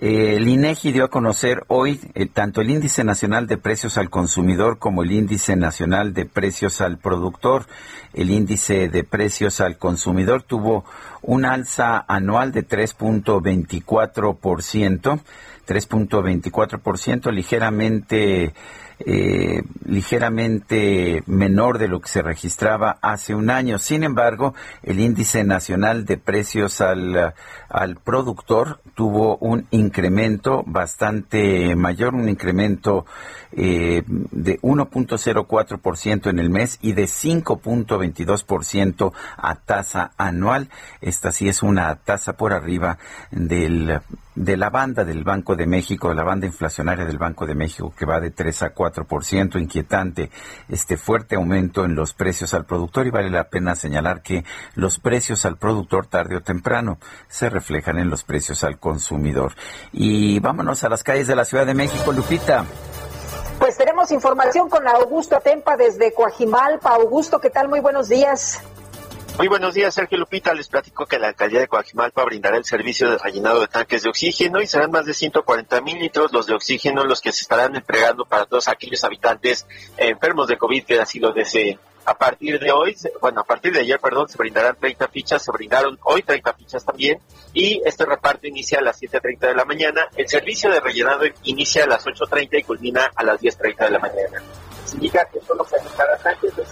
El INEGI dio a conocer hoy eh, tanto el índice nacional de precios al consumidor como el índice nacional de precios al productor. El índice de precios al consumidor tuvo un alza anual de 3.24%, 3.24%, ligeramente eh, ligeramente menor de lo que se registraba hace un año. Sin embargo, el índice nacional de precios al, al productor tuvo un incremento bastante mayor, un incremento eh, de 1.04% en el mes y de 5.22% a tasa anual. Esta sí es una tasa por arriba del, de la banda del Banco de México, de la banda inflacionaria del Banco de México, que va de 3 a 4%, inquietante este fuerte aumento en los precios al productor y vale la pena señalar que los precios al productor tarde o temprano se reflejan en los precios al consumidor. Y vámonos a las calles de la Ciudad de México, Lupita. Pues tenemos información con Augusto Atempa desde Coajimalpa. Augusto, ¿qué tal? Muy buenos días. Muy buenos días, Sergio Lupita. Les platico que la alcaldía de Coajimalpa brindará el servicio de rellenado de tanques de oxígeno y serán más de 140 mil litros los de oxígeno los que se estarán entregando para todos aquellos habitantes enfermos de COVID que así lo deseen. A partir de hoy, bueno, a partir de ayer, perdón, se brindarán 30 fichas, se brindaron hoy 30 fichas también y este reparto inicia a las 7.30 de la mañana. El servicio de rellenado inicia a las 8.30 y culmina a las 10.30 de la mañana. Significa que solo se tanques de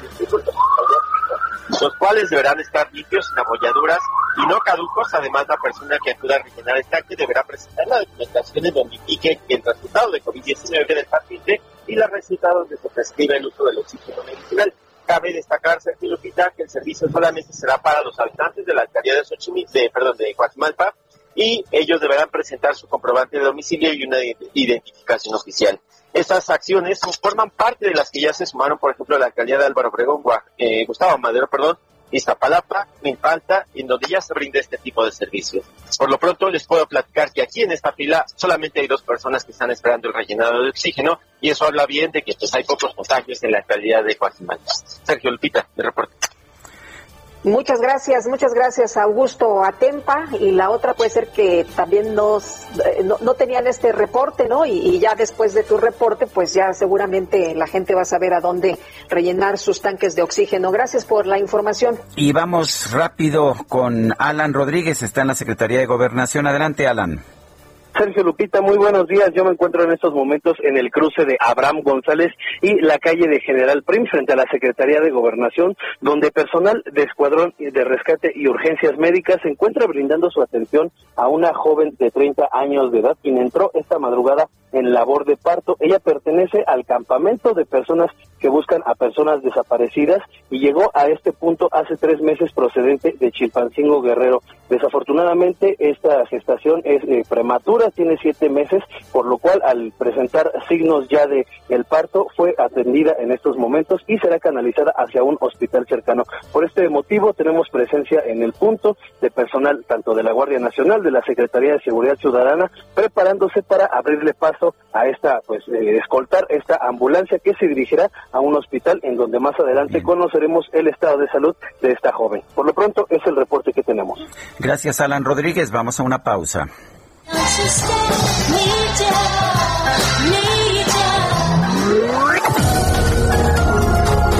los cuales deberán estar limpios, sin abolladuras y no caducos. Además, la persona que acuda a rellenar el tanque deberá presentar la documentación en donde indique el resultado de COVID-19 del paciente y los resultados de se prescribe el uso del oxígeno medicinal. Cabe destacar, Sergio Lupita, que el servicio solamente será para los habitantes de la alcaldía de Xochimilco, de, perdón, de Guatemala, y ellos deberán presentar su comprobante de domicilio y una identificación oficial. Estas acciones forman parte de las que ya se sumaron, por ejemplo, la alcaldía de Álvaro Obregón, eh, Gustavo Madero, perdón, Iztapalapa, Infanta, en donde ya se brinda este tipo de servicios. Por lo pronto les puedo platicar que aquí en esta fila solamente hay dos personas que están esperando el rellenado de oxígeno y eso habla bien de que pues hay pocos contagios en la calidad de Guatemala. Sergio Lupita, de reporte. Muchas gracias, muchas gracias Augusto Atempa y la otra puede ser que también eh, no, tenían este reporte, ¿no? Y, ya después de tu reporte, pues ya seguramente la gente va a saber a dónde rellenar sus tanques de oxígeno. Gracias por la información. Y vamos rápido con Alan Rodríguez, está en la Secretaría de Gobernación. Adelante, Alan. Sergio Lupita, muy buenos días. Yo me encuentro en estos momentos en el cruce de Abraham González y la calle de General Prim frente a la Secretaría de Gobernación, donde personal de Escuadrón de Rescate y Urgencias Médicas se encuentra brindando su atención a una joven de 30 años de edad quien entró esta madrugada en labor de parto. Ella pertenece al campamento de personas que buscan a personas desaparecidas y llegó a este punto hace tres meses procedente de Chilpancingo Guerrero. Desafortunadamente esta gestación es eh, prematura, tiene siete meses, por lo cual al presentar signos ya de el parto fue atendida en estos momentos y será canalizada hacia un hospital cercano. Por este motivo tenemos presencia en el punto de personal tanto de la Guardia Nacional, de la Secretaría de Seguridad Ciudadana, preparándose para abrirle paso a esta, pues, eh, escoltar esta ambulancia que se dirigirá a un hospital en donde más adelante conoceremos el estado de salud de esta joven. Por lo pronto es el reporte que tenemos. Gracias, Alan Rodríguez. Vamos a una pausa.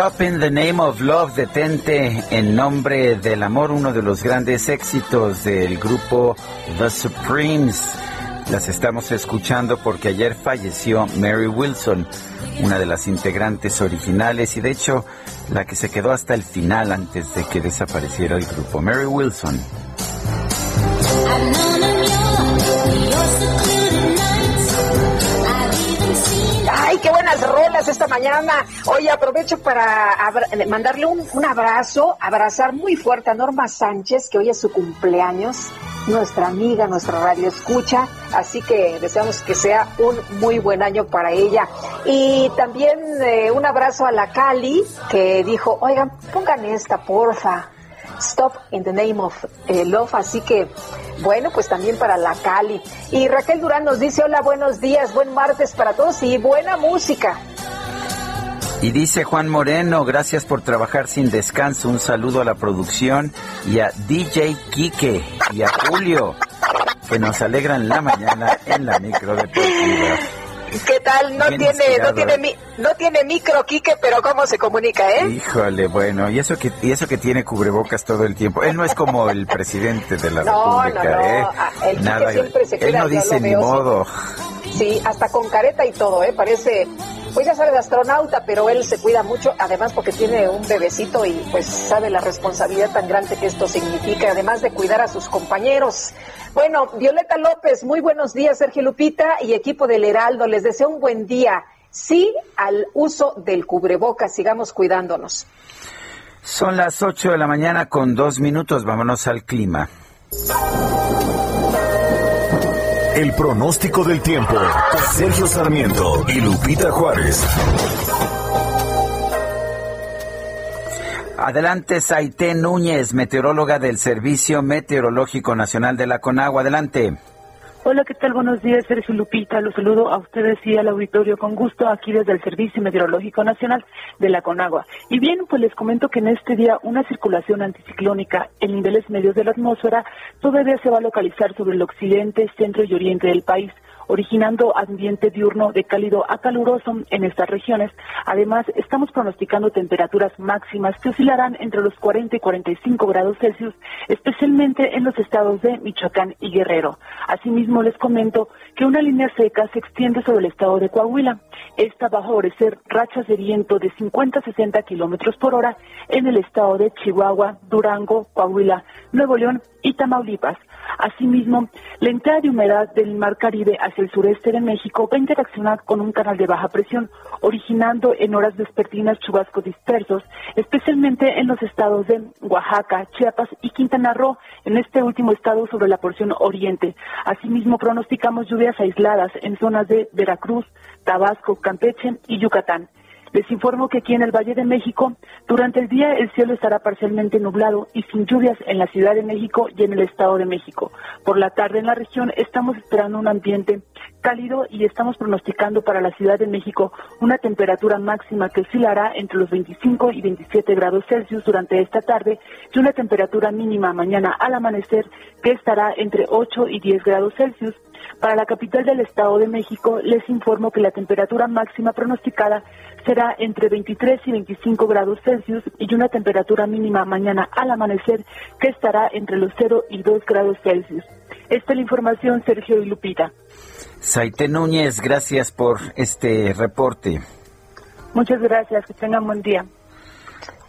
Stop in the Name of Love, detente en nombre del amor, uno de los grandes éxitos del grupo The Supremes. Las estamos escuchando porque ayer falleció Mary Wilson, una de las integrantes originales y de hecho la que se quedó hasta el final antes de que desapareciera el grupo. Mary Wilson. Buenas rolas esta mañana. Oye, aprovecho para mandarle un, un, abrazo, abrazar muy fuerte a Norma Sánchez, que hoy es su cumpleaños, nuestra amiga, nuestra radio escucha, así que deseamos que sea un muy buen año para ella. Y también eh, un abrazo a la Cali, que dijo, oigan, pongan esta, porfa. Stop in the Name of eh, Love. Así que, bueno, pues también para la Cali. Y Raquel Durán nos dice, hola, buenos días, buen martes para todos y buena música. Y dice Juan Moreno, gracias por trabajar sin descanso. Un saludo a la producción y a DJ Quique y a Julio, que nos alegran la mañana en la micro deportiva. ¿Qué tal? No tiene, no tiene, no tiene micro, Quique, pero cómo se comunica, ¿eh? Híjole, bueno, y eso que, y eso que tiene cubrebocas todo el tiempo. Él no es como el presidente de la República, ¿eh? Ah, el Nada, siempre se él no dice ni modo. Sí, hasta con careta y todo, ¿eh? Parece, pues ya sabe de astronauta, pero él se cuida mucho, además porque tiene un bebecito y pues sabe la responsabilidad tan grande que esto significa, además de cuidar a sus compañeros. Bueno, Violeta López, muy buenos días, Sergio Lupita y equipo del Heraldo. Les deseo un buen día. Sí al uso del cubreboca, sigamos cuidándonos. Son las 8 de la mañana con dos minutos, vámonos al clima. El pronóstico del tiempo. Sergio Sarmiento y Lupita Juárez. Adelante, Saité Núñez, meteoróloga del Servicio Meteorológico Nacional de la CONAGUA. Adelante. Hola, ¿qué tal? Buenos días, Sergio Lupita. Los saludo a ustedes y al auditorio con gusto aquí desde el Servicio Meteorológico Nacional de la Conagua. Y bien, pues les comento que en este día una circulación anticiclónica en niveles medios de la atmósfera todavía se va a localizar sobre el occidente, centro y oriente del país originando ambiente diurno de cálido a caluroso en estas regiones. Además, estamos pronosticando temperaturas máximas que oscilarán entre los 40 y 45 grados Celsius, especialmente en los estados de Michoacán y Guerrero. Asimismo, les comento que una línea seca se extiende sobre el estado de Coahuila. Esta va a favorecer rachas de viento de 50 a 60 kilómetros por hora en el estado de Chihuahua, Durango, Coahuila, Nuevo León y Tamaulipas. Asimismo, la entrada de humedad del Mar Caribe hacia el sureste de México va a interaccionar con un canal de baja presión, originando en horas vespertinas chubascos dispersos, especialmente en los estados de Oaxaca, Chiapas y Quintana Roo, en este último estado sobre la porción oriente. Asimismo, pronosticamos lluvias aisladas en zonas de Veracruz, Tabasco, Campeche y Yucatán. Les informo que aquí en el Valle de México, durante el día el cielo estará parcialmente nublado y sin lluvias en la Ciudad de México y en el Estado de México. Por la tarde en la región estamos esperando un ambiente cálido y estamos pronosticando para la Ciudad de México una temperatura máxima que oscilará entre los 25 y 27 grados Celsius durante esta tarde y una temperatura mínima mañana al amanecer que estará entre 8 y 10 grados Celsius. Para la capital del Estado de México les informo que la temperatura máxima pronosticada será entre 23 y 25 grados Celsius y una temperatura mínima mañana al amanecer que estará entre los 0 y 2 grados Celsius. Esta es la información, Sergio y Lupita. Saite Núñez, gracias por este reporte. Muchas gracias, que tengan buen día.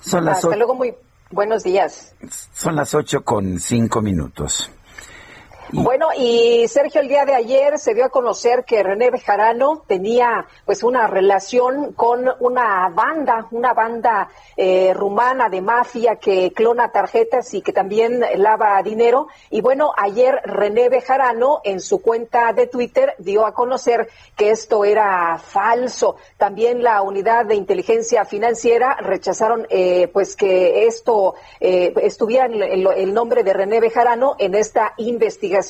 Son las Hasta luego, muy buenos días. Son las 8 con 5 minutos. Bueno, y Sergio, el día de ayer se dio a conocer que René Bejarano tenía pues una relación con una banda, una banda eh, rumana de mafia que clona tarjetas y que también lava dinero. Y bueno, ayer René Bejarano en su cuenta de Twitter dio a conocer que esto era falso. También la unidad de inteligencia financiera rechazaron eh, pues que esto eh, estuviera en el nombre de René Bejarano en esta investigación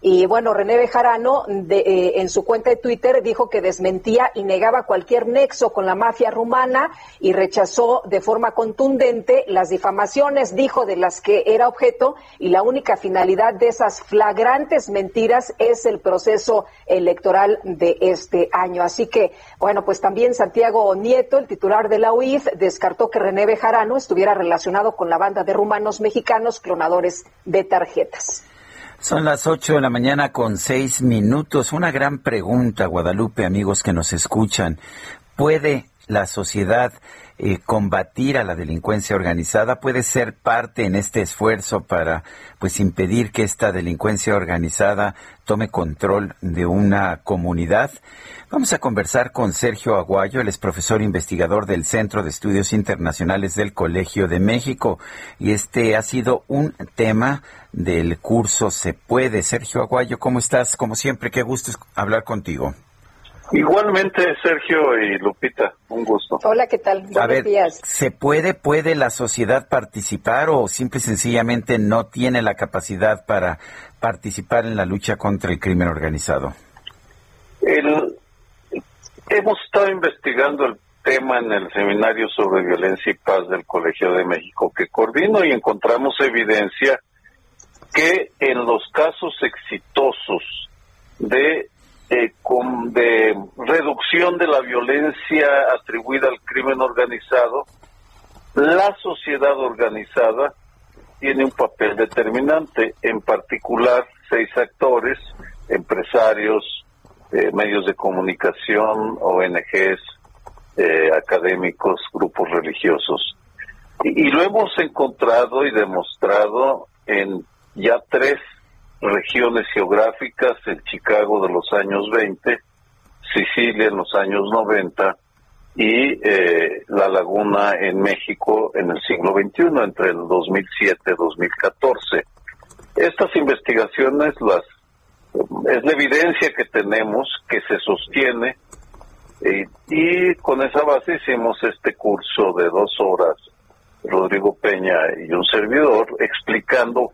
y bueno, René Bejarano eh, en su cuenta de Twitter dijo que desmentía y negaba cualquier nexo con la mafia rumana y rechazó de forma contundente las difamaciones, dijo, de las que era objeto y la única finalidad de esas flagrantes mentiras es el proceso electoral de este año. Así que, bueno, pues también Santiago Nieto, el titular de la UIF, descartó que René Bejarano estuviera relacionado con la banda de rumanos mexicanos clonadores de tarjetas. Son las ocho de la mañana con seis minutos. Una gran pregunta, Guadalupe, amigos que nos escuchan. ¿Puede la sociedad eh, combatir a la delincuencia organizada? ¿Puede ser parte en este esfuerzo para pues impedir que esta delincuencia organizada tome control de una comunidad? Vamos a conversar con Sergio Aguayo, él es profesor investigador del Centro de Estudios Internacionales del Colegio de México y este ha sido un tema del curso Se puede. Sergio Aguayo, ¿cómo estás? Como siempre, qué gusto hablar contigo. Igualmente, Sergio y Lupita, un gusto. Hola, ¿qué tal? Buenos días. ¿Se puede, puede la sociedad participar o simple y sencillamente no tiene la capacidad para participar en la lucha contra el crimen organizado? El, Hemos estado investigando el tema en el seminario sobre violencia y paz del Colegio de México que coordino y encontramos evidencia que en los casos exitosos de, eh, de reducción de la violencia atribuida al crimen organizado, la sociedad organizada tiene un papel determinante, en particular seis actores, empresarios, eh, medios de comunicación, ONGs, eh, académicos, grupos religiosos. Y, lo hemos encontrado y demostrado en ya tres regiones geográficas, en Chicago de los años 20, Sicilia en los años 90 y eh, La Laguna en México en el siglo XXI, entre el 2007 y 2014. Estas investigaciones las es la evidencia que tenemos que se sostiene eh, y con esa base hicimos este curso de dos horas, Rodrigo Peña y un servidor, explicando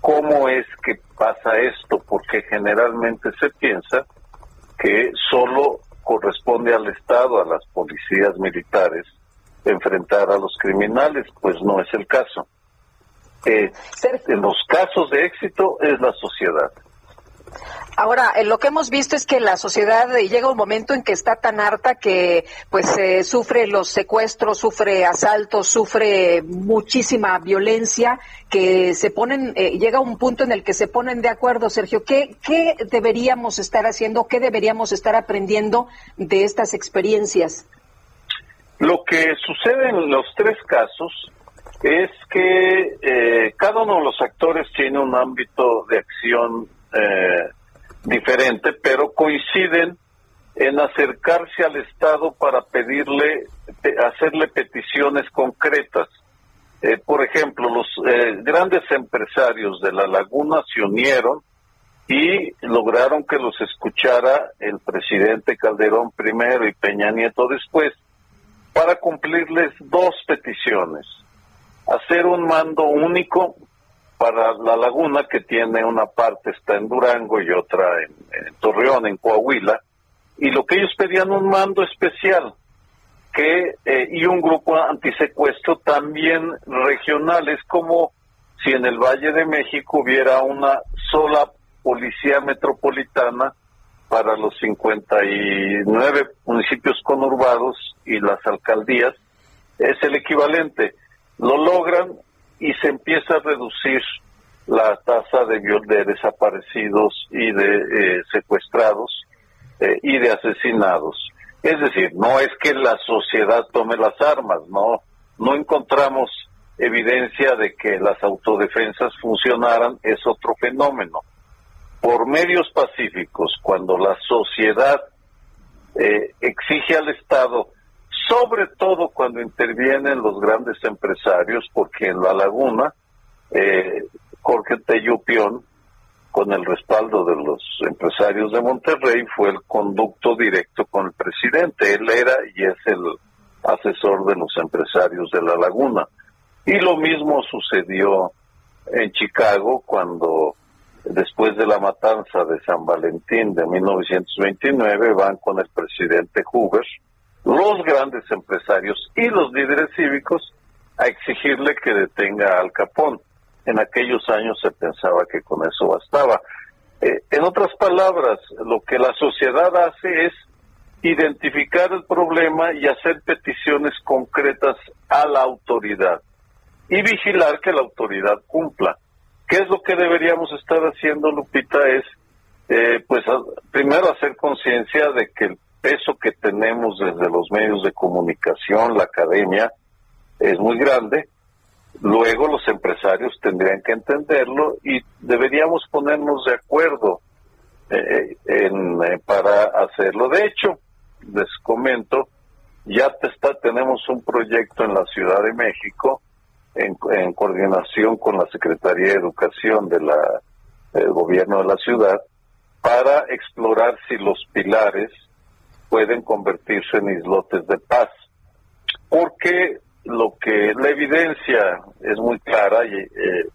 cómo es que pasa esto, porque generalmente se piensa que solo corresponde al Estado, a las policías militares, enfrentar a los criminales, pues no es el caso. Eh, en los casos de éxito es la sociedad. Ahora, eh, lo que hemos visto es que la sociedad eh, llega un momento en que está tan harta que pues eh, sufre los secuestros, sufre asaltos, sufre muchísima violencia, que se ponen, llega un punto en el que se ponen de acuerdo, Sergio. ¿qué, ¿Qué deberíamos estar haciendo, qué deberíamos estar aprendiendo de estas experiencias? Lo que sucede en los tres casos es que cada uno de los actores tiene un ámbito de acción eh, diferente, pero coinciden en acercarse al Estado para pedirle, hacerle peticiones concretas. Eh, por ejemplo, los eh, grandes empresarios de la laguna se unieron y lograron que los escuchara el presidente Calderón primero y Peña Nieto después, para cumplirles dos peticiones. Hacer un mando único para la laguna que tiene una parte está en Durango y otra en, Torreón, en Coahuila, y lo que ellos pedían un mando especial que eh, y un grupo antisecuestro también regional. Es como si en el Valle de México hubiera una sola policía metropolitana para los 59 municipios conurbados y las alcaldías. Es el equivalente. Lo logran y se empieza a reducir la tasa de, de desaparecidos y de eh, secuestrados eh, y de asesinados. Es decir, no es que la sociedad tome las armas, no, no encontramos evidencia de que las autodefensas funcionaran, es otro fenómeno. Por medios pacíficos, cuando la sociedad eh, exige al Estado sobre todo cuando intervienen los grandes empresarios, porque en la laguna, eh, Jorge Teyupión, con el respaldo de los empresarios de Monterrey, fue el conducto directo con el presidente. Él era y es el asesor de los empresarios de la laguna. Y lo mismo sucedió en Chicago cuando después de la matanza de San Valentín de 1929 van con el presidente Hoover los grandes empresarios y los líderes cívicos a exigirle que detenga al Capón. En aquellos años se pensaba que con eso bastaba. Eh, en otras palabras, lo que la sociedad hace es identificar el problema y hacer peticiones concretas a la autoridad y vigilar que la autoridad cumpla. ¿Qué es lo que deberíamos estar haciendo, Lupita? Es, eh, pues, primero hacer conciencia de que el peso que tenemos desde los medios de comunicación, la academia, es muy grande. Luego los empresarios tendrían que entenderlo y deberíamos ponernos de acuerdo eh, en, eh, para hacerlo. De hecho, les comento, ya está, tenemos un proyecto en la Ciudad de México en coordinación con la Secretaría de Educación del gobierno de la ciudad para explorar si los pilares pueden convertirse en islotes de paz. Porque lo que la evidencia es muy clara y eh,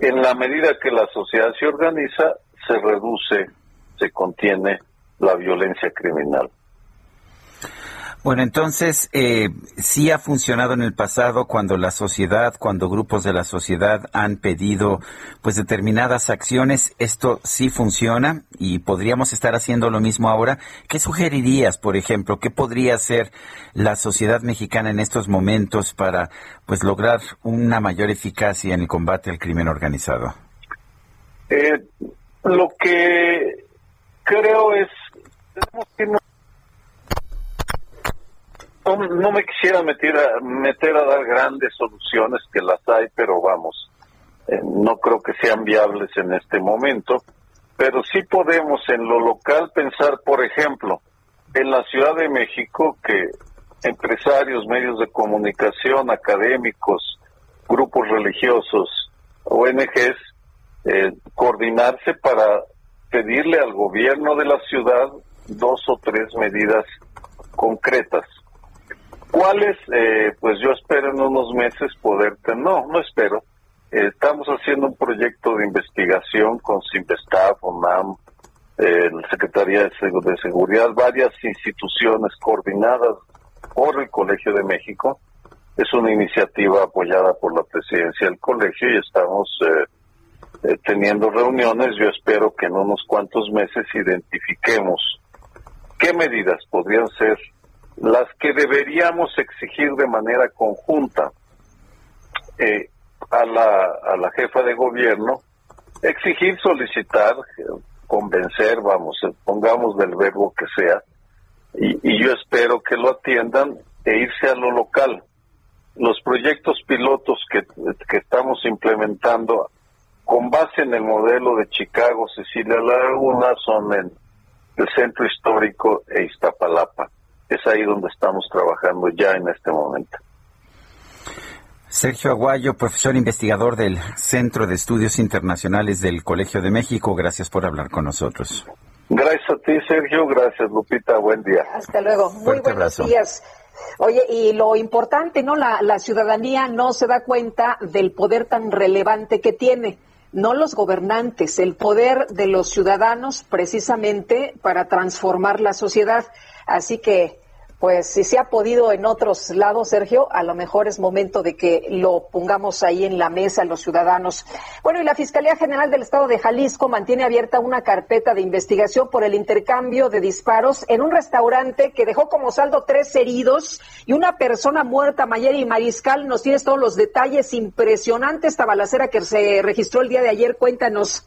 en la medida que la sociedad se organiza, se reduce, se contiene la violencia criminal. Bueno, entonces, eh, sí ha funcionado en el pasado cuando la sociedad, cuando grupos de la sociedad han pedido pues determinadas acciones, esto sí funciona y podríamos estar haciendo lo mismo ahora. ¿Qué sugerirías, por ejemplo, qué podría hacer la sociedad mexicana en estos momentos para pues lograr una mayor eficacia en el combate al crimen organizado? Eh, lo que creo es que no, me quisiera meter a, meter a dar grandes soluciones, que las hay, pero vamos, eh, no creo que sean viables en este momento, pero sí podemos en lo local pensar, por ejemplo, en la Ciudad de México, que empresarios, medios de comunicación, académicos, grupos religiosos, ONGs, eh, coordinarse para pedirle al gobierno de la ciudad dos o tres medidas concretas ¿Cuáles? Eh, pues yo espero en unos meses poder, no, no espero, estamos haciendo un proyecto de investigación con Simvestaff, UNAM, eh, la Secretaría de Seguridad, varias instituciones coordinadas por el Colegio de México. Es una iniciativa apoyada por la presidencia del colegio y estamos eh, eh, teniendo reuniones. Yo espero que en unos cuantos meses identifiquemos qué medidas podrían ser las que deberíamos exigir de manera conjunta eh, a, la, a la jefa de gobierno, exigir, solicitar, convencer, vamos, pongamos del verbo que sea, y, yo espero que lo atiendan e irse a lo local. Los proyectos pilotos que, que estamos implementando con base en el modelo de Chicago, Cecilia Laguna, son en el centro histórico e Iztapalapa. Es ahí donde estamos trabajando ya en este momento. Sergio Aguayo, profesor investigador del Centro de Estudios Internacionales del Colegio de México, gracias por hablar con nosotros. Gracias a ti, Sergio. Gracias, Lupita. Buen día. Hasta luego. Muy buenos días. Oye, y lo importante, ¿no? La, la ciudadanía no se da cuenta del poder tan relevante que tiene no los gobernantes, el poder de los ciudadanos precisamente para transformar la sociedad. Así que pues si se ha podido en otros lados, Sergio, a lo mejor es momento de que lo pongamos ahí en la mesa los ciudadanos. Bueno, y la Fiscalía General del Estado de Jalisco mantiene abierta una carpeta de investigación por el intercambio de disparos en un restaurante que dejó como saldo tres heridos y una persona muerta, Mayeri Mariscal. Nos tienes todos los detalles. Impresionante esta balacera que se registró el día de ayer. Cuéntanos.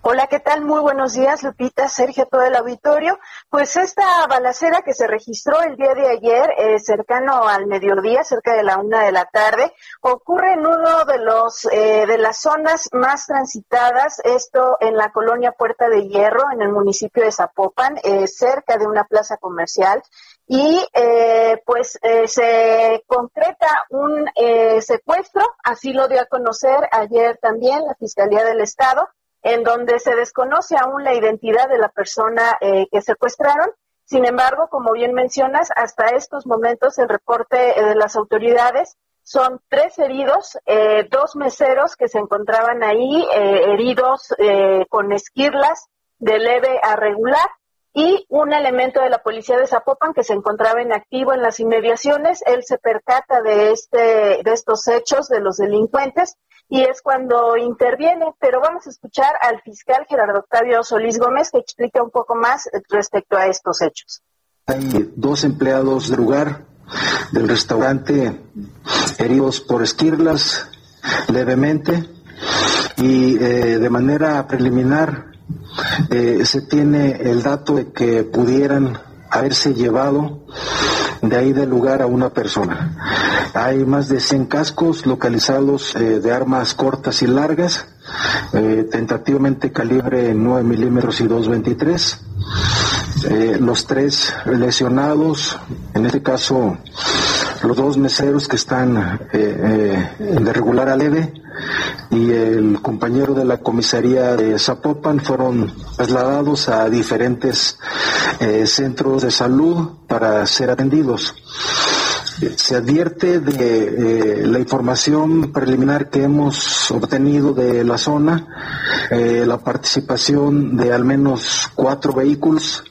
Hola, ¿qué tal? Muy buenos días, Lupita, Sergio, todo el auditorio. Pues esta balacera que se registró el día de ayer, eh, cercano al mediodía, cerca de la una de la tarde, ocurre en uno de los eh, de las zonas más transitadas, esto en la colonia Puerta de Hierro, en el municipio de Zapopan, eh, cerca de una plaza comercial y pues se concreta un secuestro, así lo dio a conocer ayer también la Fiscalía del Estado en donde se desconoce aún la identidad de la persona eh, que secuestraron. Sin embargo, como bien mencionas, hasta estos momentos el reporte eh, de las autoridades son tres heridos, eh, dos meseros que se encontraban ahí heridos con esquirlas de leve a regular y un elemento de la policía de Zapopan que se encontraba en activo en las inmediaciones. Él se percata de este de estos hechos de los delincuentes y es cuando interviene. Pero vamos a escuchar al fiscal Gerardo Octavio Solís Gómez que explica un poco más respecto a estos hechos. Hay dos empleados del lugar del restaurante heridos por esquirlas levemente y eh, de manera preliminar eh, se tiene el dato de que pudieran haberse llevado de ahí del lugar a una persona. Hay más de 100 cascos localizados eh, de armas cortas y largas, eh, tentativamente calibre 9 milímetros y 223. Eh, los tres lesionados, en este caso los dos meseros que están de regular a leve, y el compañero de la comisaría de Zapopan fueron trasladados a diferentes eh, centros de salud para ser atendidos. Se advierte de eh, la información preliminar que hemos obtenido de la zona, eh, la participación de al menos cuatro vehículos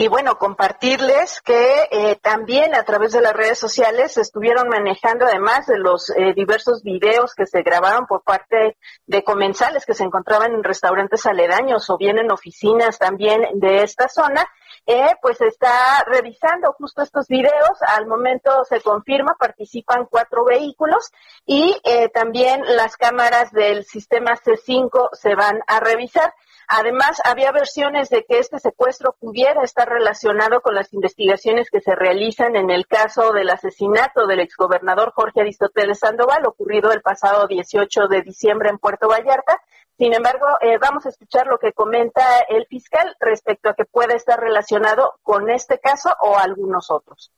y bueno, compartirles que eh, también a través de las redes sociales estuvieron manejando, además de los eh, diversos videos que se grabaron por parte de comensales que se encontraban en restaurantes aledaños o bien en oficinas también de esta zona, eh, pues está revisando justo estos videos. Al momento se confirma, participan cuatro vehículos y también las cámaras del sistema C5 se van a revisar. Además, había versiones de que este secuestro pudiera estar relacionado con las investigaciones que se realizan en el caso del asesinato del exgobernador Jorge Aristóteles Sandoval, ocurrido el pasado 18 de diciembre en Puerto Vallarta. Sin embargo, eh, vamos a escuchar lo que comenta el fiscal respecto a que pueda estar relacionado con este caso o algunos otros.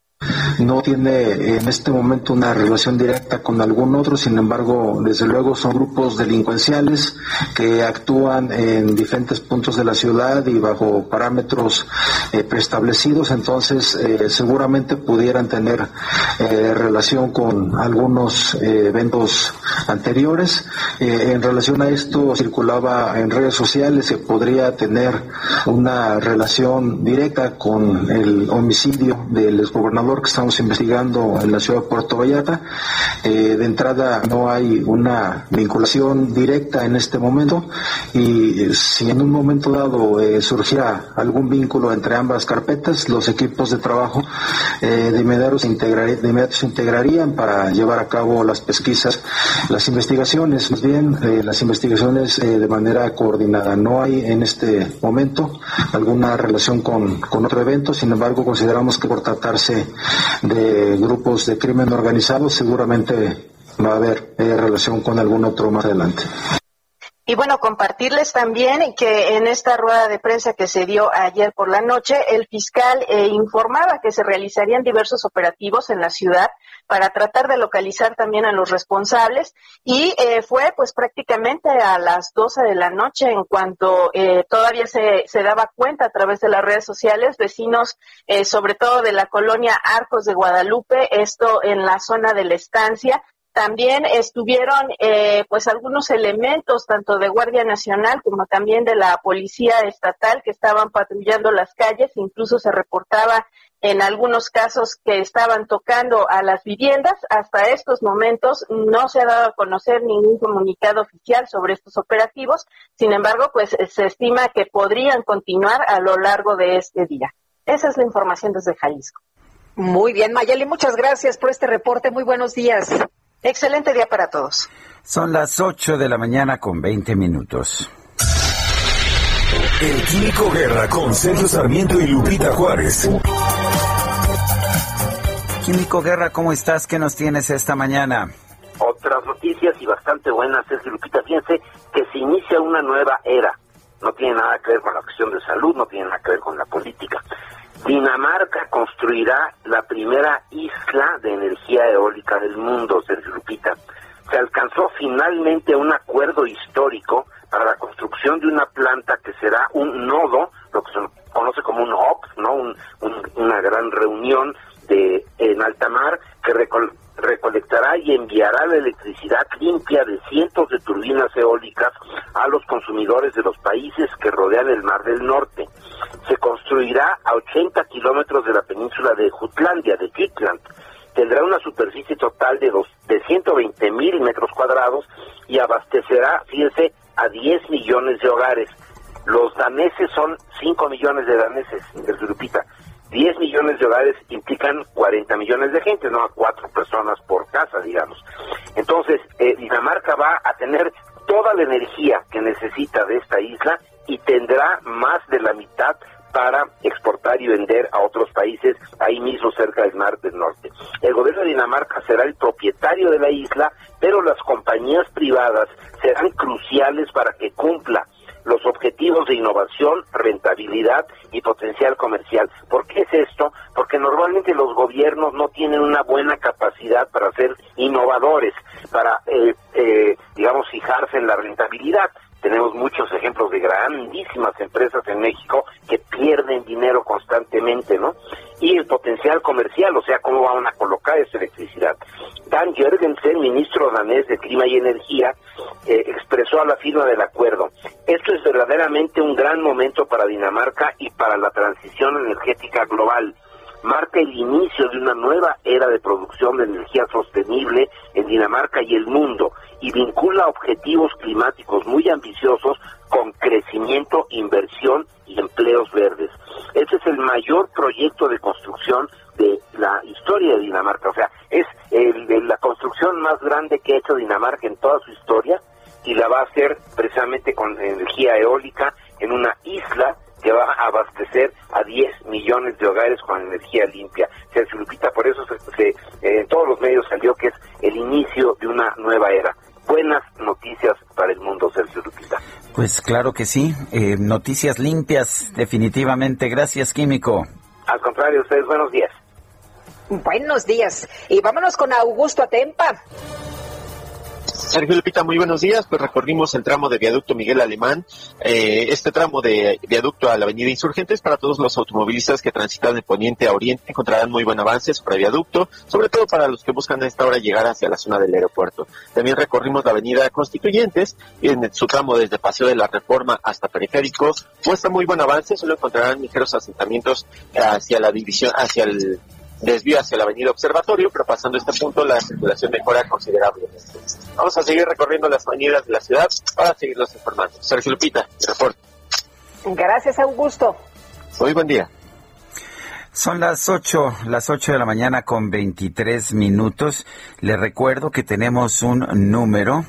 No tiene en este momento una relación directa con algún otro, sin embargo, desde luego son grupos delincuenciales que actúan en diferentes puntos de la ciudad y bajo parámetros eh, preestablecidos, entonces eh, seguramente pudieran tener eh, relación con algunos eventos anteriores. en relación a esto, circulaba en redes sociales que podría tener una relación directa con el homicidio del exgobernador estamos investigando en la ciudad de Puerto Vallarta. Eh, de entrada no hay una vinculación directa en este momento y si en un momento dado eh, surgiera algún vínculo entre ambas carpetas, los equipos de trabajo eh, de, inmediato se se integrarían para llevar a cabo las pesquisas, las investigaciones, más bien las investigaciones de manera coordinada. No hay en este momento alguna relación con, con otro evento, sin embargo consideramos que por tratarse de grupos de crimen organizado seguramente va a haber eh, relación con algún otro más adelante. Y bueno, compartirles también que en esta rueda de prensa que se dio ayer por la noche, el fiscal eh, informaba que se realizarían diversos operativos en la ciudad para tratar de localizar también a los responsables. Y eh, fue pues prácticamente a las 12 de la noche en cuanto eh, todavía se, se, daba cuenta a través de las redes sociales, vecinos sobre todo de la colonia Arcos de Guadalupe, esto en la zona de la estancia, también estuvieron eh, pues algunos elementos tanto de Guardia Nacional como también de la Policía Estatal que estaban patrullando las calles, incluso se reportaba en algunos casos que estaban tocando a las viviendas. Hasta estos momentos no se ha dado a conocer ningún comunicado oficial sobre estos operativos. Sin embargo, pues se estima que podrían continuar a lo largo de este día. Esa es la información desde Jalisco. Muy bien, Mayeli, muchas gracias por este reporte. Muy buenos días. Excelente día para todos. Son las 8 de la mañana con 20 minutos. El Químico Guerra con Sergio Sarmiento y Lupita Juárez. Químico Guerra, ¿cómo estás? ¿Qué nos tienes esta mañana? Otras noticias y bastante buenas, Sergio Lupita. Fíjense que se inicia una nueva era. No tiene nada que ver con la cuestión de salud, no tiene nada que ver con la política. Dinamarca construirá la primera isla de energía eólica del mundo, Sergio Lupita. Se alcanzó finalmente un acuerdo histórico para la construcción de una planta que será un nodo, Pues claro que sí, eh, noticias limpias, definitivamente. Gracias, Químico. Al contrario, ustedes, buenos días. Buenos días. Y vámonos con Augusto Atempa. Sergio Lupita, muy buenos días. Pues recorrimos el tramo de viaducto Miguel Alemán. Eh, este tramo de viaducto a la avenida Insurgentes para todos los automovilistas que transitan de poniente a oriente encontrarán muy buen avance sobre viaducto, sobre todo para los que buscan a esta hora llegar hacia la zona del aeropuerto. También recorrimos la avenida Constituyentes en su tramo desde Paseo de la Reforma hasta Periférico. Muestra muy buen avance, solo encontrarán ligeros asentamientos hacia la división, hacia el desvío hacia la avenida Observatorio, pero pasando este punto la circulación mejora considerablemente. Vamos a seguir recorriendo las avenidas de la ciudad para seguirlos informando. Sergio Lupita, reporte. Gracias, Augusto. Muy buen día. Son las 8, las 8 de la mañana con 23 minutos. Le recuerdo que tenemos un número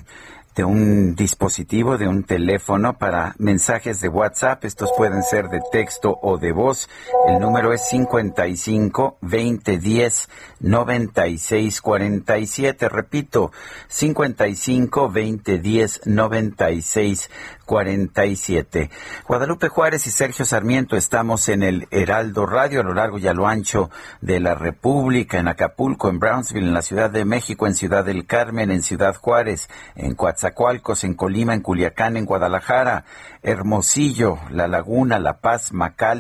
de un dispositivo, de un teléfono para mensajes de WhatsApp. Estos pueden ser de texto o de voz. El número es 55 20 10 96 47. Repito, 55 20 10 96 47. Guadalupe Juárez y Sergio Sarmiento estamos en el Heraldo Radio a lo largo y a lo ancho de la República, en Acapulco, en Brownsville, en la Ciudad de México, en Ciudad del Carmen, en Ciudad Juárez, en Coatzacoalcos, en Colima, en Culiacán, en Guadalajara, Hermosillo, La Laguna, La Paz,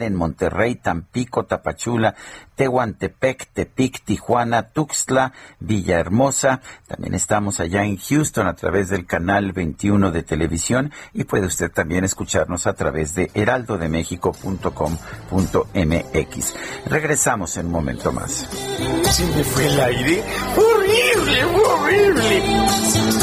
en Monterrey, Tampico, Tapachula, Tehuantepec, Tepic, Tijuana, Tuxtla, Villahermosa. También estamos allá en Houston a través del canal 21 de televisión y puede usted también escucharnos a través de heraldodemexico.com.mx. Regresamos en un momento más. ¡Horrible, horrible!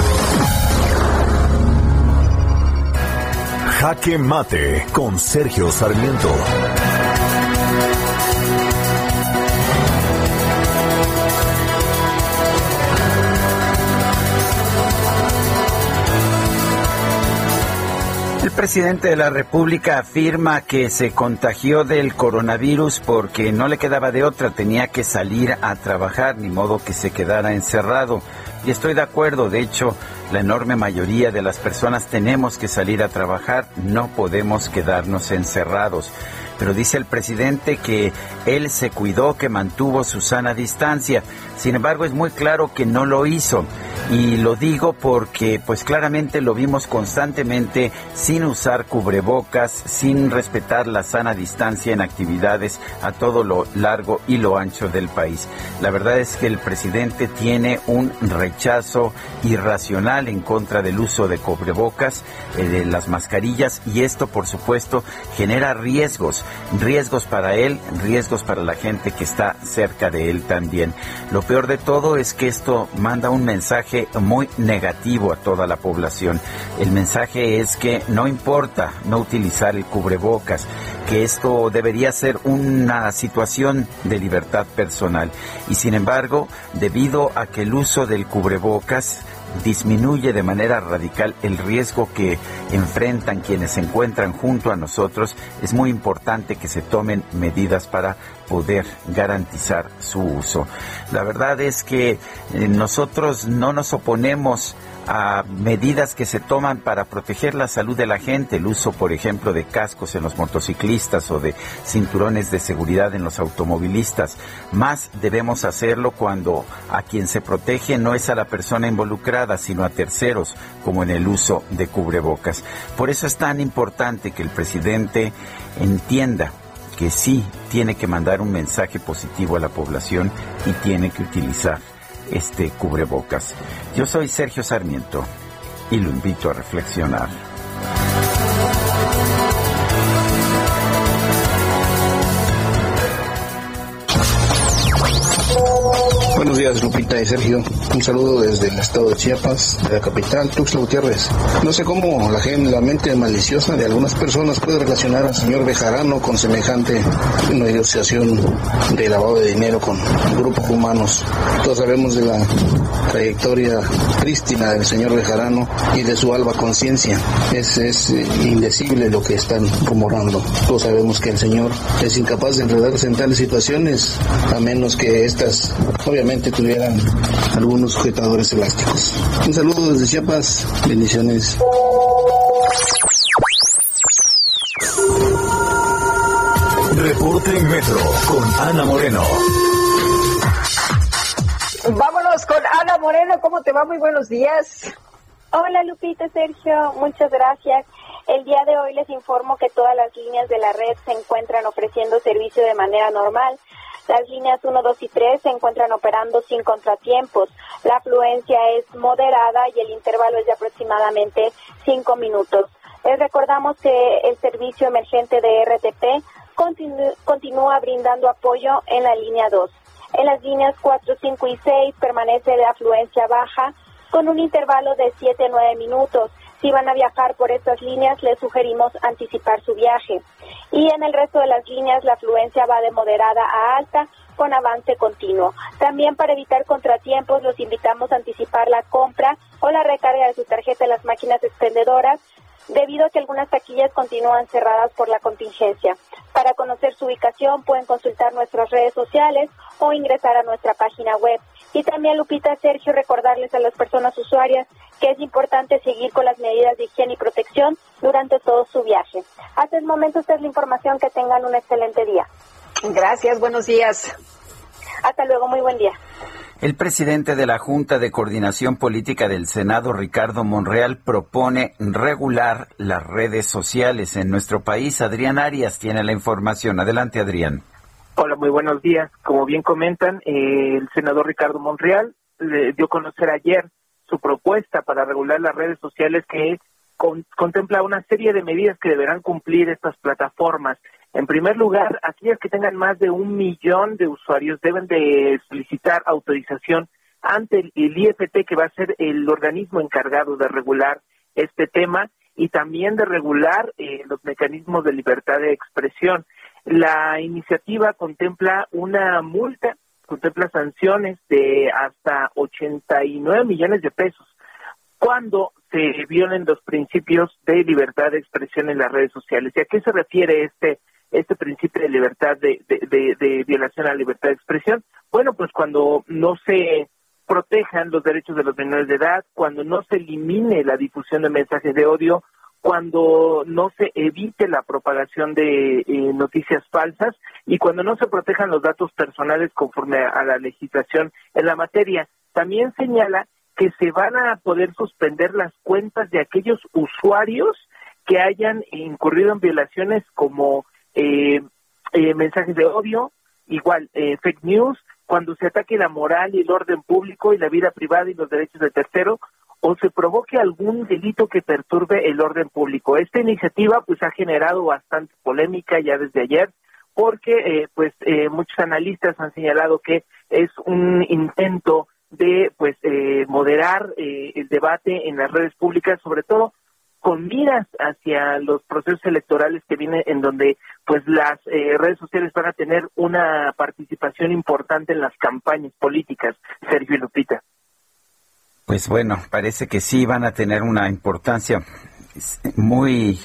Jaque Mate con Sergio Sarmiento. El presidente de la República afirma que se contagió del coronavirus porque no le quedaba de otra, tenía que salir a trabajar, ni modo que se quedara encerrado. Y estoy de acuerdo, de hecho, la enorme mayoría de las personas tenemos que salir a trabajar, no podemos quedarnos encerrados. Pero dice el presidente que él se cuidó, que mantuvo su sana distancia. Sin embargo, es muy claro que no lo hizo. Y lo digo porque, pues claramente lo vimos constantemente sin usar cubrebocas, sin respetar la sana distancia en actividades a todo lo largo y lo ancho del país. La verdad es que el presidente tiene un rechazo irracional en contra del uso de cubrebocas, eh, de las mascarillas, y esto, por supuesto, genera riesgos riesgos para él, riesgos para la gente que está cerca de él también. Lo peor de todo es que esto manda un mensaje muy negativo a toda la población. El mensaje es que no importa no utilizar el cubrebocas, que esto debería ser una situación de libertad personal. Y sin embargo, debido a que el uso del cubrebocas disminuye de manera radical el riesgo que enfrentan quienes se encuentran junto a nosotros, es muy importante que se tomen medidas para poder garantizar su uso. La verdad es que eh, nosotros no nos oponemos a medidas que se toman para proteger la salud de la gente, el uso, por ejemplo, de cascos en los motociclistas o de cinturones de seguridad en los automovilistas. Más debemos hacerlo cuando a quien se protege no es a la persona involucrada, sino a terceros, como en el uso de cubrebocas. Por eso es tan importante que el presidente entienda que sí tiene que mandar un mensaje positivo a la población y tiene que utilizar este cubrebocas. Yo soy Sergio Sarmiento y lo invito a reflexionar. Buenos días, Lupita y Sergio. Un saludo desde el estado de Chiapas, de la capital, Tuxtla Gutiérrez. No sé cómo la, gente, la mente maliciosa de algunas personas puede relacionar al señor Bejarano con semejante negociación de lavado de dinero con grupos humanos. Todos sabemos de la trayectoria prístina del señor Bejarano y de su alba conciencia. Es, es indecible lo que están rumorando. Todos sabemos que el señor es incapaz de enredarse en tales situaciones, a menos que estas, obviamente, tuvieran algunos sujetadores elásticos. Un saludo desde Chiapas. Bendiciones. Reporte en Metro con Ana Moreno. Vámonos con Ana Moreno. ¿Cómo te va? Muy buenos días. Hola Lupita, Sergio. Muchas gracias. El día de hoy les informo que todas las líneas de la red se encuentran ofreciendo servicio de manera normal. Las líneas 1, 2 y 3 se encuentran operando sin contratiempos. La afluencia es moderada y el intervalo es de aproximadamente 5 minutos. Les recordamos que el servicio emergente de RTP continúa brindando apoyo en la línea 2. En las líneas 4, 5 y 6 permanece de afluencia baja con un intervalo de 7 9 minutos. Si van a viajar por estas líneas, les sugerimos anticipar su viaje. Y en el resto de las líneas, la afluencia va de moderada a alta con avance continuo. También para evitar contratiempos, los invitamos a anticipar la compra o la recarga de su tarjeta en las máquinas expendedoras debido a que algunas taquillas continúan cerradas por la contingencia. Para conocer su ubicación pueden consultar nuestras redes sociales o ingresar a nuestra página web. Y también, Lupita, Sergio, recordarles a las personas usuarias que es importante seguir con las medidas de higiene y protección durante todo su viaje. Hasta el momento, esta es la información. Que tengan un excelente día. Gracias, buenos días. Hasta luego, muy buen día. El presidente de la Junta de Coordinación Política del Senado, Ricardo Monreal, propone regular las redes sociales en nuestro país. Adrián Arias tiene la información. Adelante, Adrián. Hola, muy buenos días. Como bien comentan, eh, el senador Ricardo Monreal le dio a conocer ayer su propuesta para regular las redes sociales que contempla una serie de medidas que deberán cumplir estas plataformas. En primer lugar, aquellas que tengan más de un millón de usuarios deben de solicitar autorización ante el, IFT, que va a ser el organismo encargado de regular este tema y también de regular eh, los mecanismos de libertad de expresión. La iniciativa contempla una multa, contempla sanciones de hasta 89 millones de pesos cuando se violen los principios de libertad de expresión en las redes sociales. ¿Y a qué se refiere este este principio de libertad de, de, violación a la libertad de expresión? Bueno, pues cuando no se protejan los derechos de los menores de edad, cuando no se elimine la difusión de mensajes de odio, cuando no se evite la propagación de eh, noticias falsas y cuando no se protejan los datos personales conforme a la legislación en la materia. También señala que se van a poder suspender las cuentas de aquellos usuarios que hayan incurrido en violaciones como eh, eh, mensajes de odio, igual eh, fake news, cuando se ataque la moral y el orden público y la vida privada y los derechos de tercero, o se provoque algún delito que perturbe el orden público. Esta iniciativa pues ha generado bastante polémica ya desde ayer porque eh, pues eh, muchos analistas han señalado que es un intento de pues eh, moderar el debate en las redes públicas sobre todo con miras hacia los procesos electorales que vienen en donde pues las eh, redes sociales van a tener una participación importante en las campañas políticas, Sergio y Lupita. Pues bueno, parece que sí van a tener una importancia muy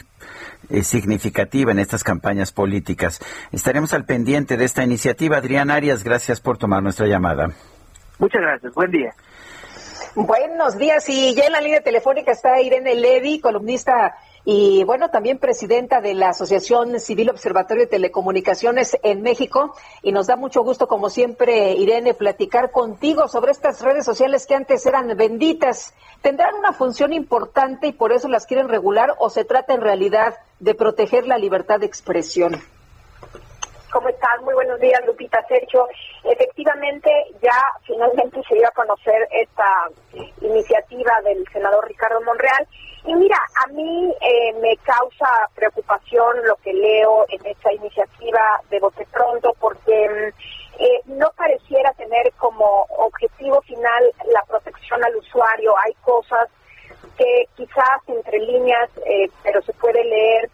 eh, significativa en estas campañas políticas. Estaremos al pendiente de esta iniciativa. Adrián Arias, gracias por tomar nuestra llamada. Muchas gracias. Buen día. Buenos días y ya en la línea telefónica está Irene Levy, columnista y bueno, también presidenta de la Asociación Civil Observatorio de Telecomunicaciones en México. Y nos da mucho gusto, como siempre, Irene, platicar contigo sobre estas redes sociales que antes eran benditas. ¿Tendrán una función importante y por eso las quieren regular o se trata en realidad de proteger la libertad de expresión? ¿Cómo estás? Muy buenos días, Lupita Sergio. Efectivamente, ya finalmente se dio a conocer esta iniciativa del senador Ricardo Monreal. Y mira, a mí eh, me causa preocupación lo que leo en esta iniciativa de Bote Pronto, porque mm, eh, no pareciera tener como objetivo final la protección al usuario. Hay cosas que quizás entre líneas, eh, pero se puede leer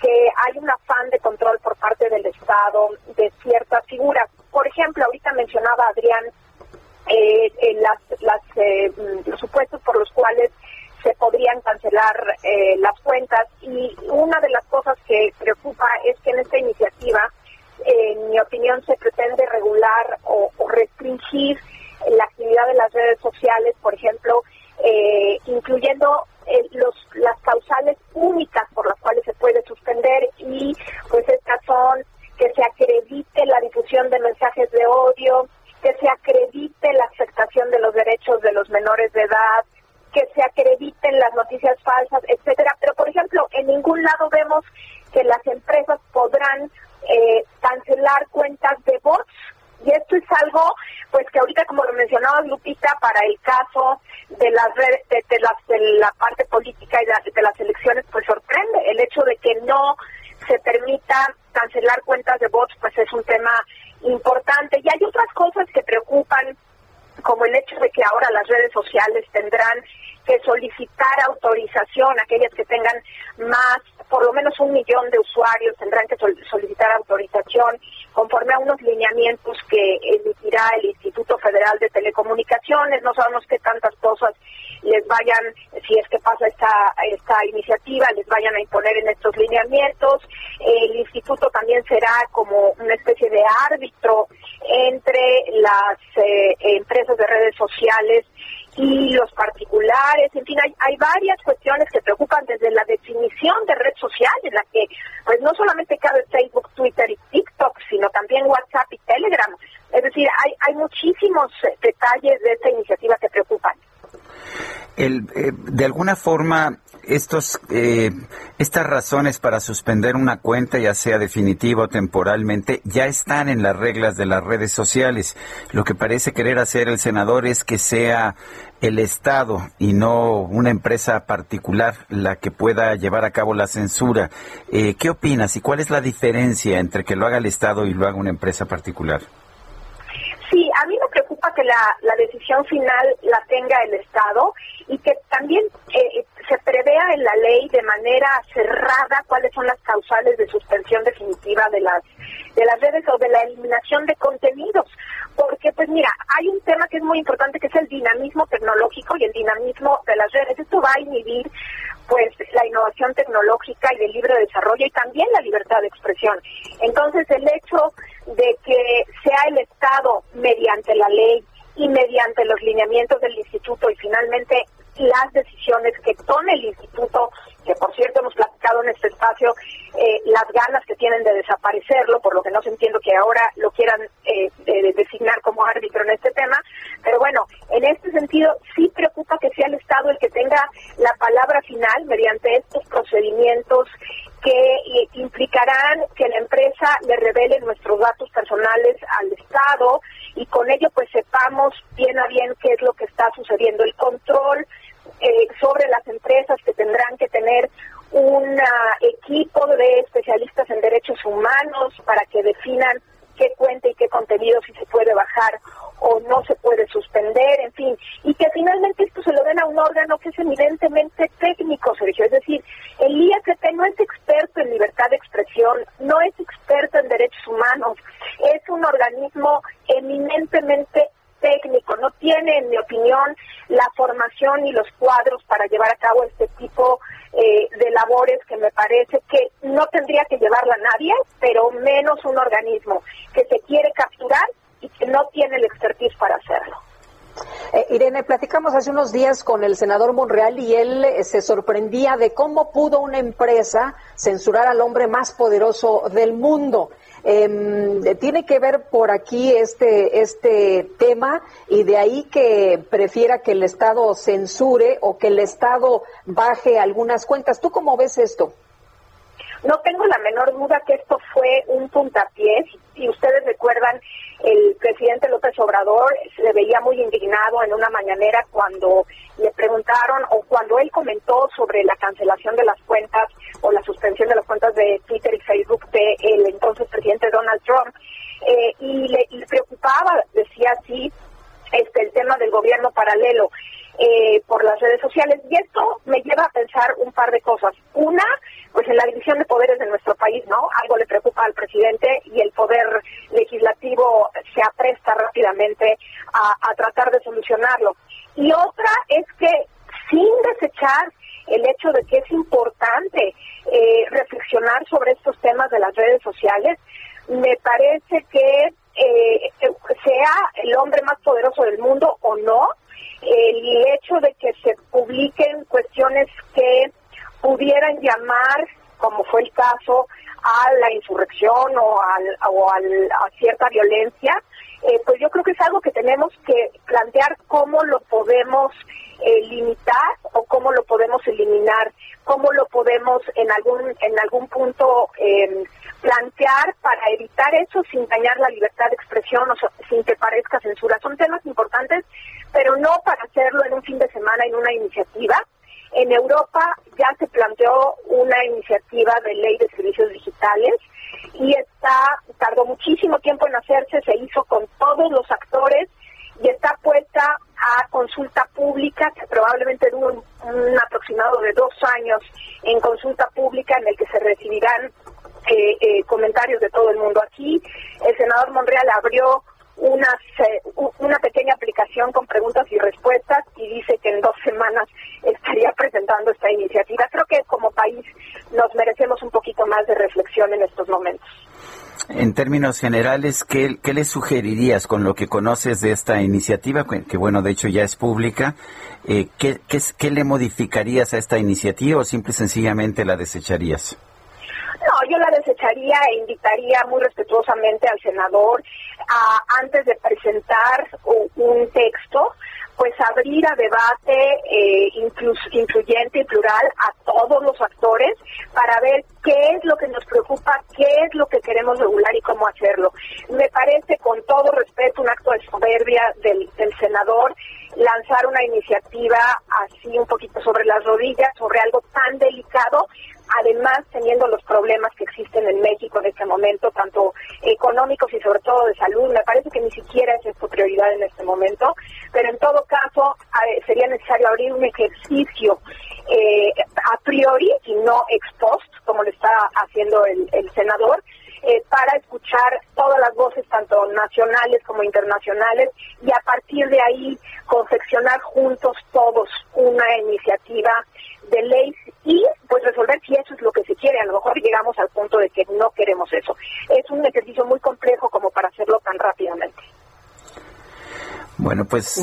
que hay un afán de control por parte del Estado de ciertas figuras. Por ejemplo, ahorita mencionaba Adrián eh, las, las eh, mm, los supuestos por los cuales se podrían cancelar eh, las cuentas y una de las cosas que preocupa es que en esta iniciativa, en mi opinión, se pretende regular o, o restringir la actividad de las redes sociales, por ejemplo, eh, incluyendo eh, los, las causales únicas por las cuales se puede suspender y pues estas son que se acredite la difusión de mensajes de odio, que se acredite la afectación de los derechos de los menores de edad, que se acrediten las noticias falsas, etcétera. Pero, por ejemplo, en ningún lado vemos que las empresas podrán eh, cancelar cuentas de bots y esto es algo pues que ahorita como lo mencionaba Lupita para el caso de las redes de, de, la parte política y de, las elecciones pues sorprende. El hecho de que no se permita cancelar cuentas de bots pues es un tema importante. Y hay otras cosas que preocupan como el hecho de que ahora las redes sociales tendrán que solicitar autorización, aquellas que tengan más, por lo menos un millón de usuarios tendrán que solicitar autorización conforme a unos lineamientos que emitirá el Instituto Federal de Telecomunicaciones. No sabemos qué tantas cosas les vayan, si es que pasa esta, esta iniciativa, les vayan a imponer en estos lineamientos. El instituto también será como una especie de árbitro entre las eh, empresas de redes sociales y los particulares, en fin, hay, hay varias cuestiones que preocupan desde la definición de red social, en la que pues no solamente cabe Facebook, Twitter y TikTok, sino también WhatsApp y Telegram. Es decir, hay, hay muchísimos eh, detalles de esta iniciativa que preocupan. Eh, de alguna forma, estos, eh, estas razones para suspender una cuenta, ya sea definitiva o temporalmente, ya están en las reglas de las redes sociales. Lo que parece querer hacer el senador es que sea el Estado y no una empresa particular la que pueda llevar a cabo la censura. Eh, ¿Qué opinas y cuál es la diferencia entre que lo haga el Estado y lo haga una empresa particular? Sí, a mí me preocupa que la, la decisión final la tenga el Estado y que también eh, se prevea en la ley de manera cerrada cuáles son las causales de suspensión definitiva de las de las redes o de la eliminación de contenidos. Porque pues mira hay un tema que es muy importante que es el dinamismo tecnológico y el dinamismo de las redes. Esto va a inhibir pues la innovación tecnológica y el libre desarrollo y también la libertad de expresión. Entonces el hecho de que sea el Estado mediante la ley y mediante los lineamientos del instituto y finalmente las decisiones que tome el instituto, que por cierto hemos platicado en este espacio, eh, las ganas que tienen de desaparecerlo, por lo que no se entiendo que ahora lo quieran eh, designar como árbitro en este tema, pero bueno, en este sentido sí preocupa que sea el Estado el que tenga la palabra final mediante estos procedimientos que eh, implicarán que la empresa le revele nuestros datos personales al Estado y con ello pues sepamos bien a bien qué es lo que está sucediendo. El control eh, sobre las empresas que tendrán que tener un equipo de especialistas en derechos humanos para que definan qué cuenta y qué contenido si se puede bajar o no se puede suspender, en fin, y que finalmente esto se lo den a un órgano que es evidentemente técnico, Sergio. Es decir, el IFT no es experto en libertad de expresión, no es experto en derechos humanos, es un organismo eminentemente técnico, no tiene, en mi opinión, la formación y los cuadros para llevar a cabo este tipo eh, de labores que me parece que no tendría que llevarla nadie, pero menos un organismo que se quiere capturar y que no tiene el expertise para hacerlo. Eh, Irene, platicamos hace unos días con el senador Monreal y él eh, se sorprendía de cómo pudo una empresa censurar al hombre más poderoso del mundo. Em, tiene que ver por aquí este, este tema y de ahí que prefiera que el Estado censure o que el Estado baje algunas cuentas. ¿Tú cómo ves esto? No tengo la menor duda que esto fue un puntapié. Si ustedes recuerdan, el presidente López Obrador se veía muy indignado en una mañanera cuando le preguntaron o cuando él comentó sobre la cancelación de las cuentas o la suspensión de las cuentas de Twitter y Facebook de el entonces presidente Donald Trump. Eh, y, le, preocupaba, decía así, este, el tema del gobierno paralelo. Eh, por las redes sociales. Y esto me lleva a pensar un par de cosas. Una, pues en la división de poderes de nuestro país, ¿no? Algo le preocupa al presidente y el poder legislativo se apresta rápidamente a, tratar de solucionarlo. Y otra es que sin desechar el hecho de que es importante eh, reflexionar sobre estos temas de las redes sociales, me parece que eh, sea el hombre más poderoso del mundo o no, el hecho de que se publiquen cuestiones que pudieran llamar, como fue el caso, a la insurrección o, al, o al, a cierta violencia, eh, pues yo creo que es algo que tenemos que plantear cómo lo podemos eh, limitar o cómo lo podemos eliminar, cómo lo podemos en algún en algún punto em, plantear para evitar eso sin dañar la libertad de expresión o sin que parezca censura. Son temas importantes, pero no para hacerlo en un fin de semana en una iniciativa. En Europa ya se planteó una iniciativa de ley de servicios digitales y está tardó muchísimo tiempo en hacerse, se hizo con todos los actores y está puesta a consulta pública, que probablemente dure un, aproximado de dos años en consulta pública en el que se recibirán eh, eh, comentarios de todo el mundo. Aquí el senador Monreal abrió una, una pequeña aplicación con preguntas y respuestas y dice que en dos semanas estaría presentando esta iniciativa. Creo que como país nos merecemos un poquito más de reflexión en estos momentos. En términos generales, ¿qué, le sugerirías con lo que conoces de esta iniciativa, que bueno, de hecho ya es pública? Eh, ¿qué, qué, le modificarías a esta iniciativa o simple y sencillamente la desecharías? No, yo la desecharía e invitaría muy respetuosamente al senador a, antes de presentar un texto, pues abrir a debate eh, incluyente y plural a todos los actores para ver qué es lo que nos preocupa, qué es lo que queremos regular y cómo hacerlo. Me parece, con todo respeto, un acto de soberbia del, del senador lanzar una iniciativa así un poquito sobre las rodillas, sobre algo tan delicado, además teniendo los problemas que existen en México en este momento, tanto económicos y sobre todo de salud, me parece que ni siquiera es su prioridad en este momento, pero en todo caso sería necesario abrir un ejercicio eh, a priori y no ex post, como lo está haciendo el, el senador, eh, para escuchar todas las voces, tanto nacionales como internacionales, y a partir de ahí confeccionar juntos todos una iniciativa de ley y pues resolver si eso es lo que se quiere. A lo mejor llegamos al punto de que no queremos eso. Es un ejercicio muy complejo como para hacerlo tan rápidamente.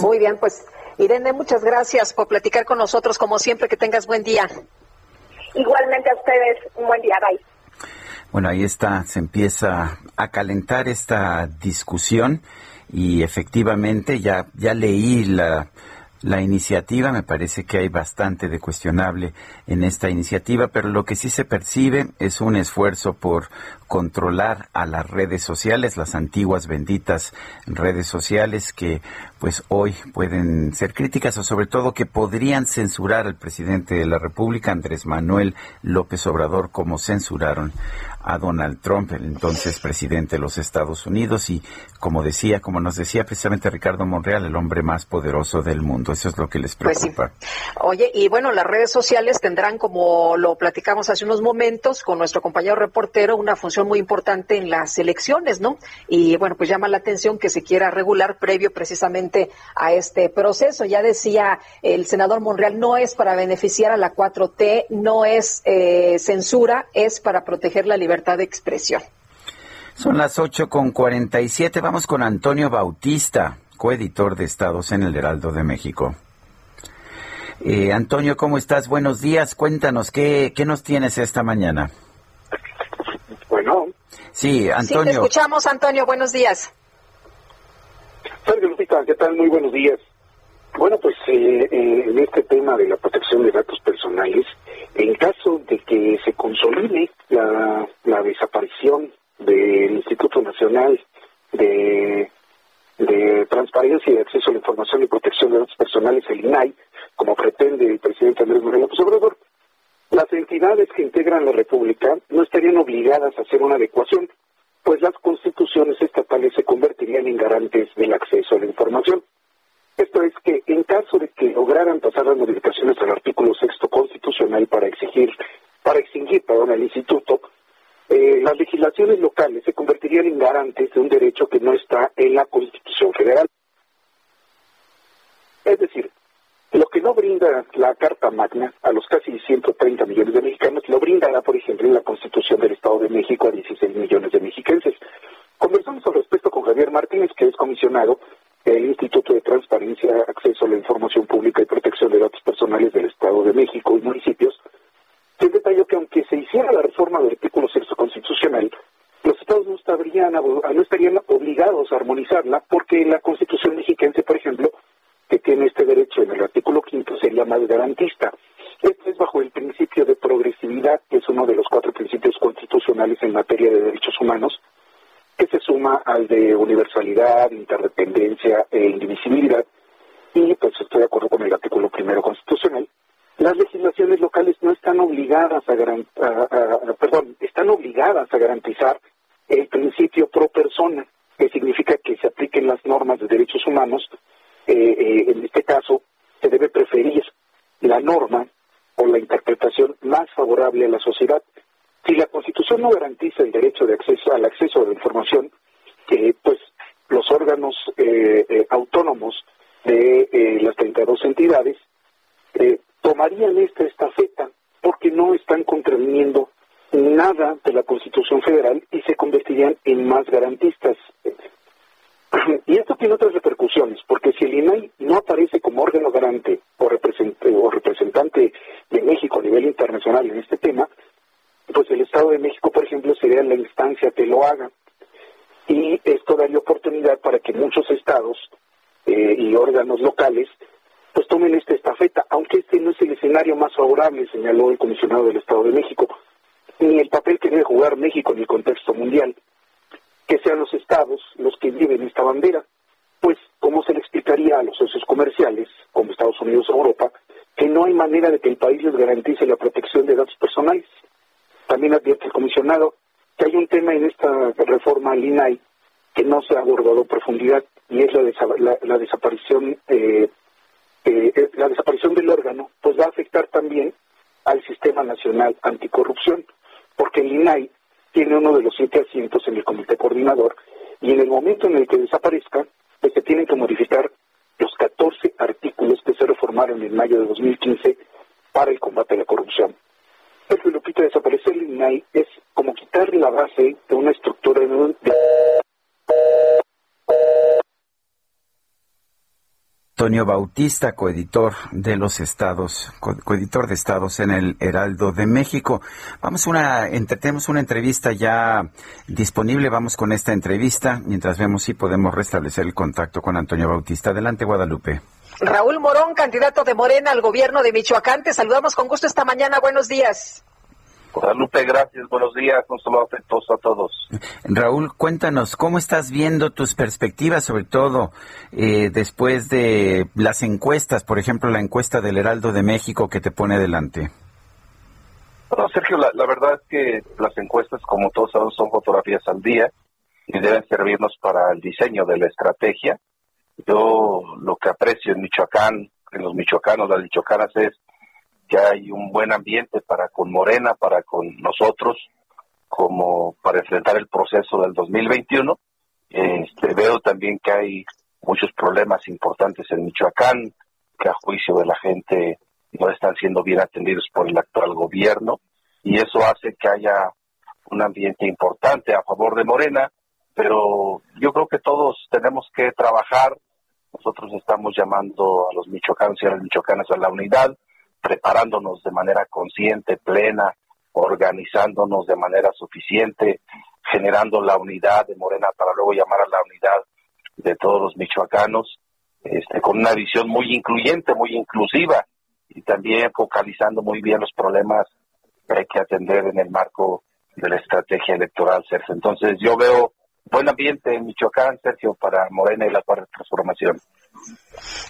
Muy bien, pues Irene, muchas gracias por platicar con nosotros. Como siempre, que tengas buen día. Igualmente a ustedes, un buen día. Bye. Bueno, ahí está, se empieza a calentar esta discusión y efectivamente ya, ya leí la, la iniciativa, me parece que hay bastante de cuestionable en esta iniciativa, pero lo que sí se percibe es un esfuerzo por controlar a las redes sociales, las antiguas benditas redes sociales que pues hoy pueden ser críticas o sobre todo que podrían censurar al presidente de la República, Andrés Manuel López Obrador, como censuraron a Donald Trump, el entonces presidente de los Estados Unidos y como decía, como nos decía precisamente Ricardo Monreal, el hombre más poderoso del mundo. Eso es lo que les pues preocupa. Oye, y bueno, las redes sociales tendrán, como lo platicamos hace unos momentos con nuestro compañero reportero, una función muy importante en las elecciones, ¿no? Y bueno, pues llama la atención que se quiera regular previo precisamente a este proceso. Ya decía el senador Monreal, no es para beneficiar a la 4T, no es eh, censura, es para proteger la libertad libertad de expresión. Son las 8 con 47. Vamos con Antonio Bautista, coeditor de Estados en el Heraldo de México. Eh, Antonio, ¿cómo estás? Buenos días. Cuéntanos, ¿qué, ¿qué nos tienes esta mañana? Bueno. Sí, Antonio. Sí, te escuchamos, Antonio. Buenos días. Sergio Lupita, ¿qué tal? Muy buenos días. Bueno, pues eh, eh, en este tema de la protección de datos personales, en caso de que se consolide la, desaparición del Instituto Nacional de, Transparencia y de Acceso a la Información y Protección de Datos Personales, el INAI, como pretende el presidente Andrés Manuel López Obrador, las entidades que integran la República no estarían obligadas a hacer una adecuación, pues las constituciones estatales se convertirían en garantes del acceso a la información. Esto es que en caso de que lograran pasar las modificaciones al artículo sexto constitucional para exigir, para exigir, perdón, al instituto, eh, las legislaciones locales se convertirían en garantes de un derecho que no está en la Constitución Federal. Es decir, lo que no brinda la Carta Magna a los casi 130 millones de mexicanos, lo brindará, por ejemplo, en la Constitución del Estado de México a 16 millones de mexiquenses. Conversamos al respecto con Javier Martínez, que es comisionado del Instituto de Transparencia, Acceso a la Información Pública y Protección de Datos Personales del Estado de México y municipios, que detalló que aunque se hiciera la reforma del artículo sexto constitucional, los estados no estarían, no estarían obligados a armonizarla porque la Constitución mexiquense, por ejemplo, que tiene este derecho en el artículo quinto sería más garantista. Esto es bajo el principio de progresividad, que es uno de los cuatro principios constitucionales en materia de derechos humanos, que se suma al de universalidad, interdependencia e indivisibilidad. Y pues estoy de acuerdo con el artículo primero constitucional. Las legislaciones locales no están obligadas a, a, perdón, están obligadas a garantizar el principio pro persona, que significa que se apliquen las normas de derechos humanos. Eh, eh, en este caso, se debe preferir la norma o la interpretación más favorable a la sociedad si la Constitución no garantiza el derecho de acceso al acceso a la información, eh, pues los órganos eh, eh, autónomos de las 32 entidades tomarían esta estafeta porque no están contraviniendo nada de la Constitución Federal y se convertirían en más garantistas. Y esto tiene otras repercusiones, porque si el INAI no aparece como órgano garante o, o representante de México a nivel internacional en este tema, pues el Estado de México, por ejemplo, sería la instancia que lo haga. Y esto daría oportunidad para que muchos estados eh, y órganos locales pues tomen esta estafeta, aunque este no es el escenario más favorable, señaló el comisionado del Estado de México, ni el papel que debe jugar México en el contexto mundial, que sean los estados los que lleven esta bandera, pues ¿cómo se le explicaría a los socios comerciales, como Estados Unidos o Europa, que no hay manera de que el país les garantice la protección de datos personales? También advierte el comisionado que hay un tema en esta reforma al INAI que no se ha abordado en profundidad y es la, la, desaparición eh, eh, la desaparición del órgano, pues va a afectar también al Sistema Nacional Anticorrupción, porque el INAI tiene uno de los siete asientos en el Comité Coordinador y en el momento en el que desaparezca, pues se tienen que modificar los 14 artículos que se reformaron en mayo de 2015 para el combate a la corrupción. Sergio Lupita, desaparecer el INAI es como quitar la base de una estructura de... Antonio Bautista, coeditor de los estados, coeditor de estados en el Heraldo de México. Vamos una, tenemos una entrevista ya disponible, vamos con esta entrevista, mientras vemos si podemos restablecer el contacto con Antonio Bautista. Adelante, Guadalupe. Raúl Morón, candidato de Morena al gobierno de Michoacán. Te saludamos con gusto esta mañana. Buenos días. Guadalupe, gracias. Buenos días. Un saludo afectuoso a todos. Raúl, cuéntanos, ¿cómo estás viendo tus perspectivas, sobre todo eh, después de las encuestas, por ejemplo, la encuesta del Heraldo de México que te pone delante? Bueno, Sergio, la, la verdad es que las encuestas, como todos sabemos, son fotografías al día y deben servirnos para el diseño de la estrategia yo lo que aprecio en Michoacán, en los michoacanos, las michoacanas, es que hay un buen ambiente para con Morena, para con nosotros, como para enfrentar el proceso del 2021. Este, veo también que hay muchos problemas importantes en Michoacán, que a juicio de la gente no están siendo bien atendidos por el actual gobierno, y eso hace que haya un ambiente importante a favor de Morena, pero yo creo que todos tenemos que trabajar nosotros estamos llamando a los michoacanos y a las michoacanas a la unidad, preparándonos de manera consciente, plena, organizándonos de manera suficiente, generando la unidad de Morena para luego llamar a la unidad de todos los michoacanos, este, con una visión muy incluyente, muy inclusiva y también focalizando muy bien los problemas que hay que atender en el marco de la estrategia electoral. Entonces yo veo buen ambiente en Michoacán, Sergio, para Morena y la cuarta transformación.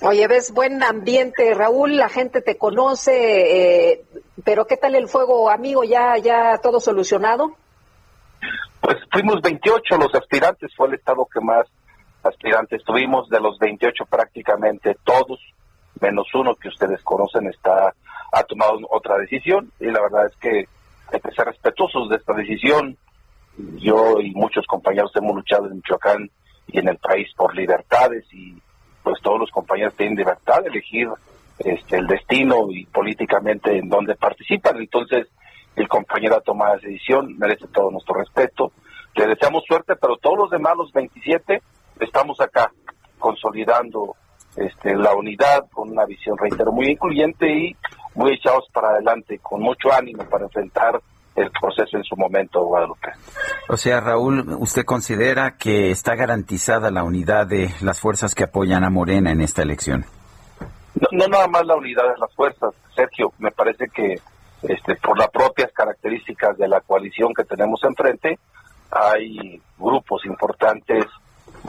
Oye, ves buen ambiente, Raúl, la gente te conoce, eh, pero ¿qué tal el fuego, amigo? ¿Ya, ya todo solucionado? Pues fuimos 28 los aspirantes, fue el estado que más aspirantes tuvimos, de los 28 prácticamente todos, menos uno que ustedes conocen, está ha tomado otra decisión y la verdad es que hay que ser respetuosos de esta decisión yo y muchos compañeros hemos luchado en Michoacán y en el país por libertades y pues todos los compañeros tienen libertad de elegir este, el destino y políticamente en donde participan. Entonces, el compañero ha tomado esa decisión, merece todo nuestro respeto. Le deseamos suerte, pero todos los demás, los 27, estamos acá consolidando este, la unidad con una visión, reitero, muy incluyente y muy echados para adelante, con mucho ánimo para enfrentar el proceso en su momento, Guadalupe. O sea, Raúl, ¿usted considera que está garantizada la unidad de las fuerzas que apoyan a Morena en esta elección? No, no nada más la unidad de las fuerzas, Sergio, me parece que este, por las propias características de la coalición que tenemos enfrente, hay grupos importantes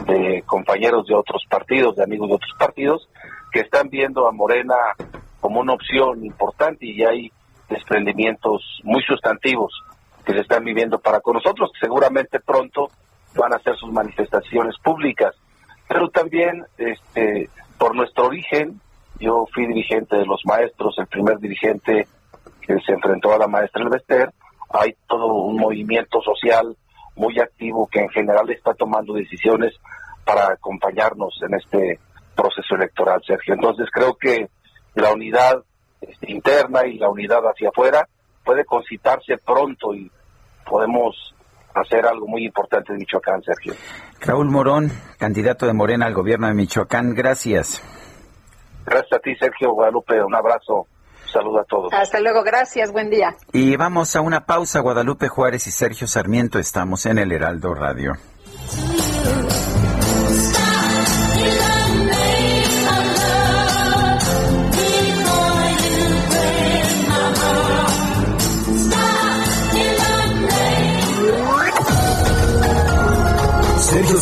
de compañeros de otros partidos, de amigos de otros partidos, que están viendo a Morena como una opción importante y hay desprendimientos muy sustantivos que se están viviendo para con nosotros, que seguramente pronto van a hacer sus manifestaciones públicas. Pero también, este, por nuestro origen, yo fui dirigente de los maestros, el primer dirigente que se enfrentó a la maestra Elvester, hay todo un movimiento social muy activo que en general está tomando decisiones para acompañarnos en este proceso electoral, Sergio. Entonces creo que la unidad interna y la unidad hacia afuera puede concitarse pronto y podemos hacer algo muy importante en Michoacán, Sergio. Raúl Morón, candidato de Morena al gobierno de Michoacán, gracias. Gracias a ti, Sergio Guadalupe. Un abrazo. Saludo a todos. Hasta luego, gracias, buen día. Y vamos a una pausa. Guadalupe Juárez y Sergio Sarmiento estamos en el Heraldo Radio.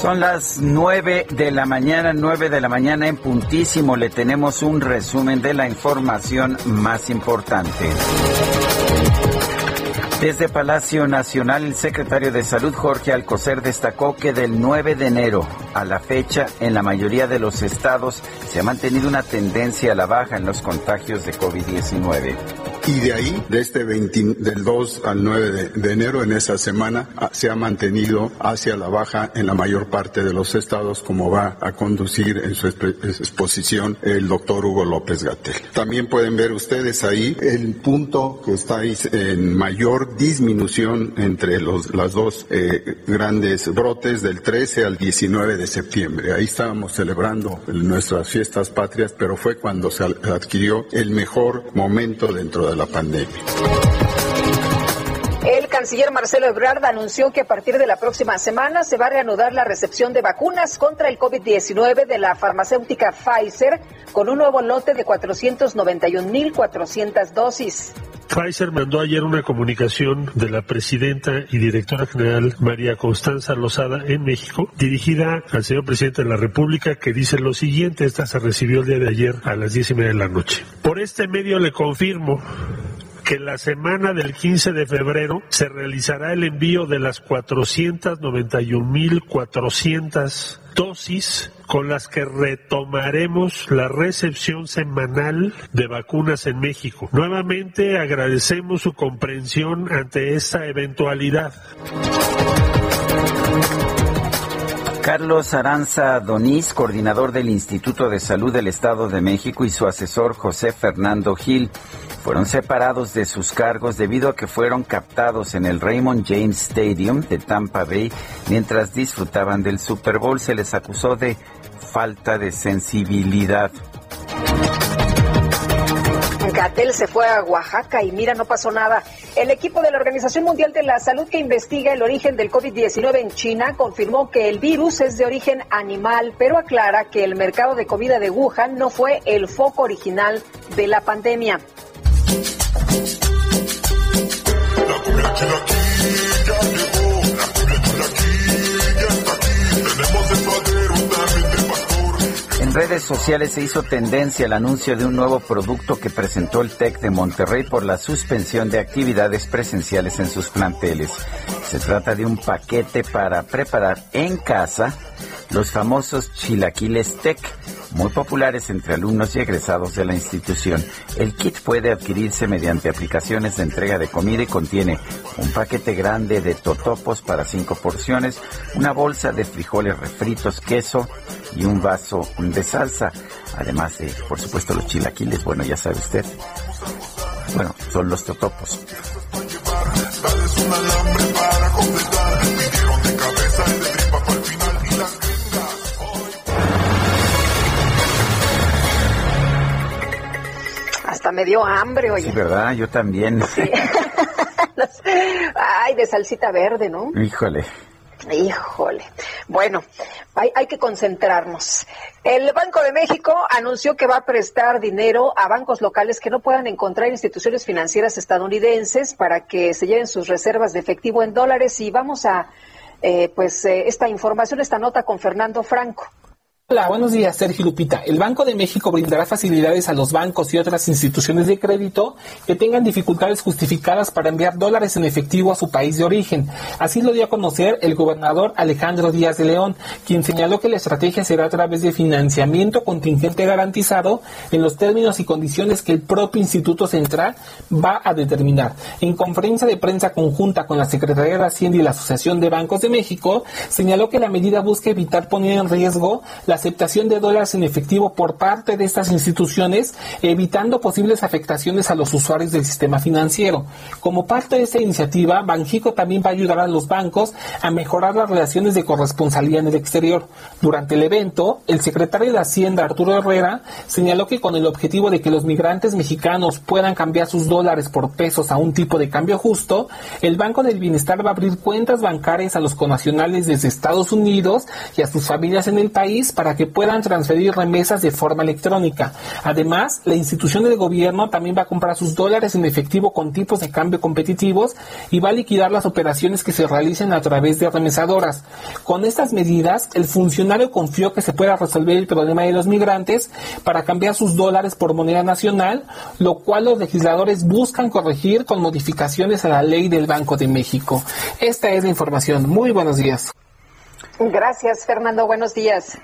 Son las nueve de la mañana, nueve de la mañana en puntísimo. Le tenemos un resumen de la información más importante. Desde Palacio Nacional, el secretario de Salud, Jorge Alcocer, destacó que del 9 de enero a la fecha, en la mayoría de los estados, se ha mantenido una tendencia a la baja en los contagios de COVID-19. Y de ahí, de este 20, del 2 al 9 de, enero, en esa semana, se ha mantenido hacia la baja en la mayor parte de los estados, como va a conducir en su exposición el doctor Hugo López Gatel. También pueden ver ustedes ahí el punto que está ahí en mayor disminución entre los, las dos eh, grandes brotes del 13 al 19 de septiembre. Ahí estábamos celebrando nuestras fiestas patrias, pero fue cuando se adquirió el mejor momento dentro de la pandemia. Canciller Marcelo Ebrard anunció que a partir de la próxima semana se va a reanudar la recepción de vacunas contra el COVID-19 de la farmacéutica Pfizer con un nuevo lote de 491.400 dosis. Pfizer mandó ayer una comunicación de la presidenta y directora general María Constanza Lozada en México, dirigida al señor presidente de la República, que dice lo siguiente, esta se recibió el día de ayer a las diez y media de la noche. Por este medio le confirmo que la semana del 15 de febrero se realizará el envío de las 491.400 dosis con las que retomaremos la recepción semanal de vacunas en México. Nuevamente agradecemos su comprensión ante esta eventualidad. Carlos Aranza Donís, coordinador del Instituto de Salud del Estado de México, y su asesor José Fernando Gil fueron separados de sus cargos debido a que fueron captados en el Raymond James Stadium de Tampa Bay mientras disfrutaban del Super Bowl. Se les acusó de falta de sensibilidad. Gatel se fue a Oaxaca y mira, no pasó nada. El equipo de la Organización Mundial de la Salud que investiga el origen del COVID-19 en China confirmó que el virus es de origen animal, pero aclara que el mercado de comida de Wuhan no fue el foco original de la pandemia. En redes sociales se hizo tendencia el anuncio de un nuevo producto que presentó el TEC de Monterrey por la suspensión de actividades presenciales en sus planteles. Se trata de un paquete para preparar en casa los famosos chilaquiles TEC, muy populares entre alumnos y egresados de la institución. El kit puede adquirirse mediante aplicaciones de entrega de comida y contiene un paquete grande de totopos para cinco porciones, una bolsa de frijoles refritos, queso y un vaso de salsa. Además de, por supuesto, los chilaquiles, bueno, ya sabe usted. Bueno, son los totopos. Hasta me dio hambre, oye. Sí, ¿verdad? Yo también. Ay, de salsita verde, ¿no? Híjole. Híjole. Bueno, hay, hay, que concentrarnos. El Banco de México anunció que va a prestar dinero a bancos locales que no puedan encontrar instituciones financieras estadounidenses para que se lleven sus reservas de efectivo en dólares. Y vamos a, eh, pues, eh, esta información, esta nota con Fernando Franco. Hola, buenos días, Sergio Lupita. El Banco de México brindará facilidades a los bancos y otras instituciones de crédito que tengan dificultades justificadas para enviar dólares en efectivo a su país de origen. Así lo dio a conocer el gobernador Alejandro Díaz de León, quien señaló que la estrategia será a través de financiamiento contingente garantizado en los términos y condiciones que el propio Instituto Central va a determinar. En conferencia de prensa conjunta con la Secretaría de Hacienda y la Asociación de Bancos de México, señaló que la medida busca evitar poner en riesgo la aceptación de dólares en efectivo por parte de estas instituciones, evitando posibles afectaciones a los usuarios del sistema financiero. Como parte de esta iniciativa, Banjico también va a ayudar a los bancos a mejorar las relaciones de corresponsalía en el exterior. Durante el evento, el secretario de Hacienda, Arturo Herrera, señaló que con el objetivo de que los migrantes mexicanos puedan cambiar sus dólares por pesos a un tipo de cambio justo, el Banco del Bienestar va a abrir cuentas bancarias a los conacionales desde Estados Unidos y a sus familias en el país para que puedan transferir remesas de forma electrónica. Además, la institución del gobierno también va a comprar sus dólares en efectivo con tipos de cambio competitivos y va a liquidar las operaciones que se realicen a través de remesadoras. Con estas medidas, el funcionario confió que se pueda resolver el problema de los migrantes para cambiar sus dólares por moneda nacional, lo cual los legisladores buscan corregir con modificaciones a la ley del Banco de México. Esta es la información. Muy buenos días. Gracias, Fernando. Buenos días.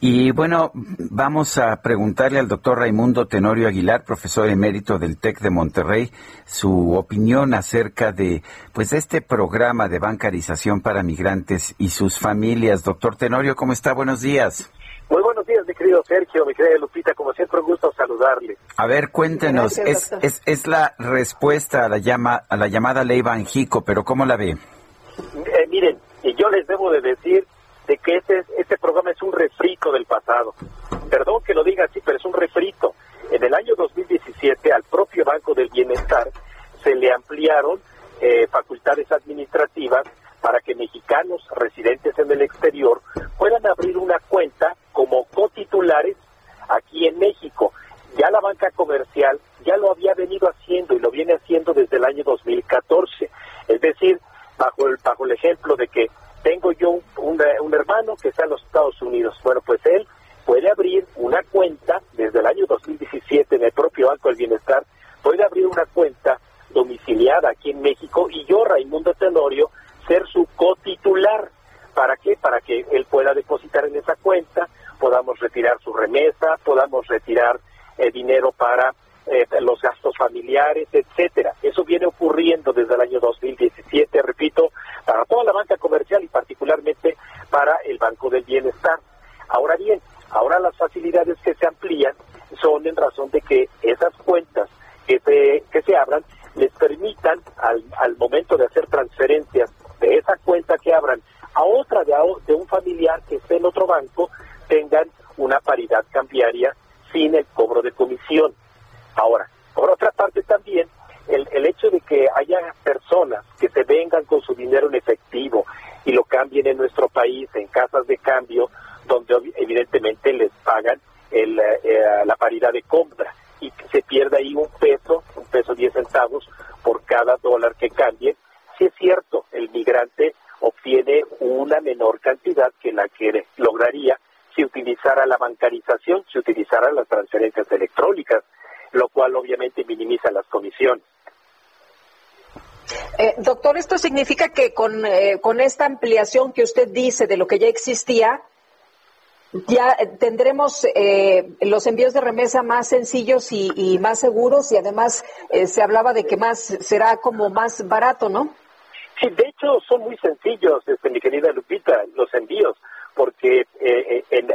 Y bueno, vamos a preguntarle al doctor Raimundo Tenorio Aguilar, profesor emérito del TEC de Monterrey, su opinión acerca de pues este programa de bancarización para migrantes y sus familias. Doctor Tenorio, ¿cómo está? Buenos días. Muy buenos días, mi querido Sergio, mi querida Lupita, como siempre un gusto saludarle. A ver, cuéntenos, es, es, es, la respuesta a la, llama, a la llamada ley Banjico, pero ¿cómo la ve? Eh, miren, yo les debo de decir de que este, este programa es un refrito del pasado. Perdón que lo diga así, pero es un refrito. En el año 2017 al propio Banco del Bienestar se le ampliaron eh, facultades administrativas para que mexicanos residentes en el exterior puedan abrir una cuenta como cotitulares aquí en México. Ya la banca comercial ya lo había venido haciendo y lo viene haciendo desde el año 2014. Es decir, bajo el, bajo el ejemplo de que tengo yo un, hermano que está en los Estados Unidos. Bueno, pues él puede abrir una cuenta desde el año 2017 en el propio Banco del Bienestar, puede abrir una cuenta domiciliada aquí en México y yo, Raimundo Tenorio, ser su cotitular. ¿Para qué? Para que él pueda depositar en esa cuenta, podamos retirar su remesa, podamos retirar eh, dinero para eh, los gastos familiares, etcétera. Eso viene ocurriendo desde el año 2017, repito, para toda la banca comercial y particularmente para el Banco del Bienestar. Ahora bien, ahora las facilidades que se amplían son en razón de que esas cuentas que se, que se abran les permitan al, al momento de hacer transferencias de esa cuenta que abran a otra de, de un familiar que esté en otro banco, tengan una paridad cambiaria sin el cobro de comisión. Ahora, por otra parte también, el, el hecho de que haya personas que se vengan con su dinero en efectivo y lo cambien en nuestro país en casas de cambio, donde evidentemente les pagan el, eh, la paridad de compra y se pierde ahí un peso, un peso diez centavos por cada dólar que cambie. Si es cierto, el migrante obtiene una menor cantidad que la que lograría si utilizara la bancarización, si utilizara las transferencias electrónicas, lo cual obviamente minimiza las comisiones. Eh, doctor, esto significa que con, eh, con esta ampliación que usted dice de lo que ya existía, ya tendremos eh, los envíos de remesa más sencillos y, más seguros y además se hablaba de que más será como más barato, ¿no? Sí, de hecho son muy sencillos, este, mi querida Lupita, los envíos, porque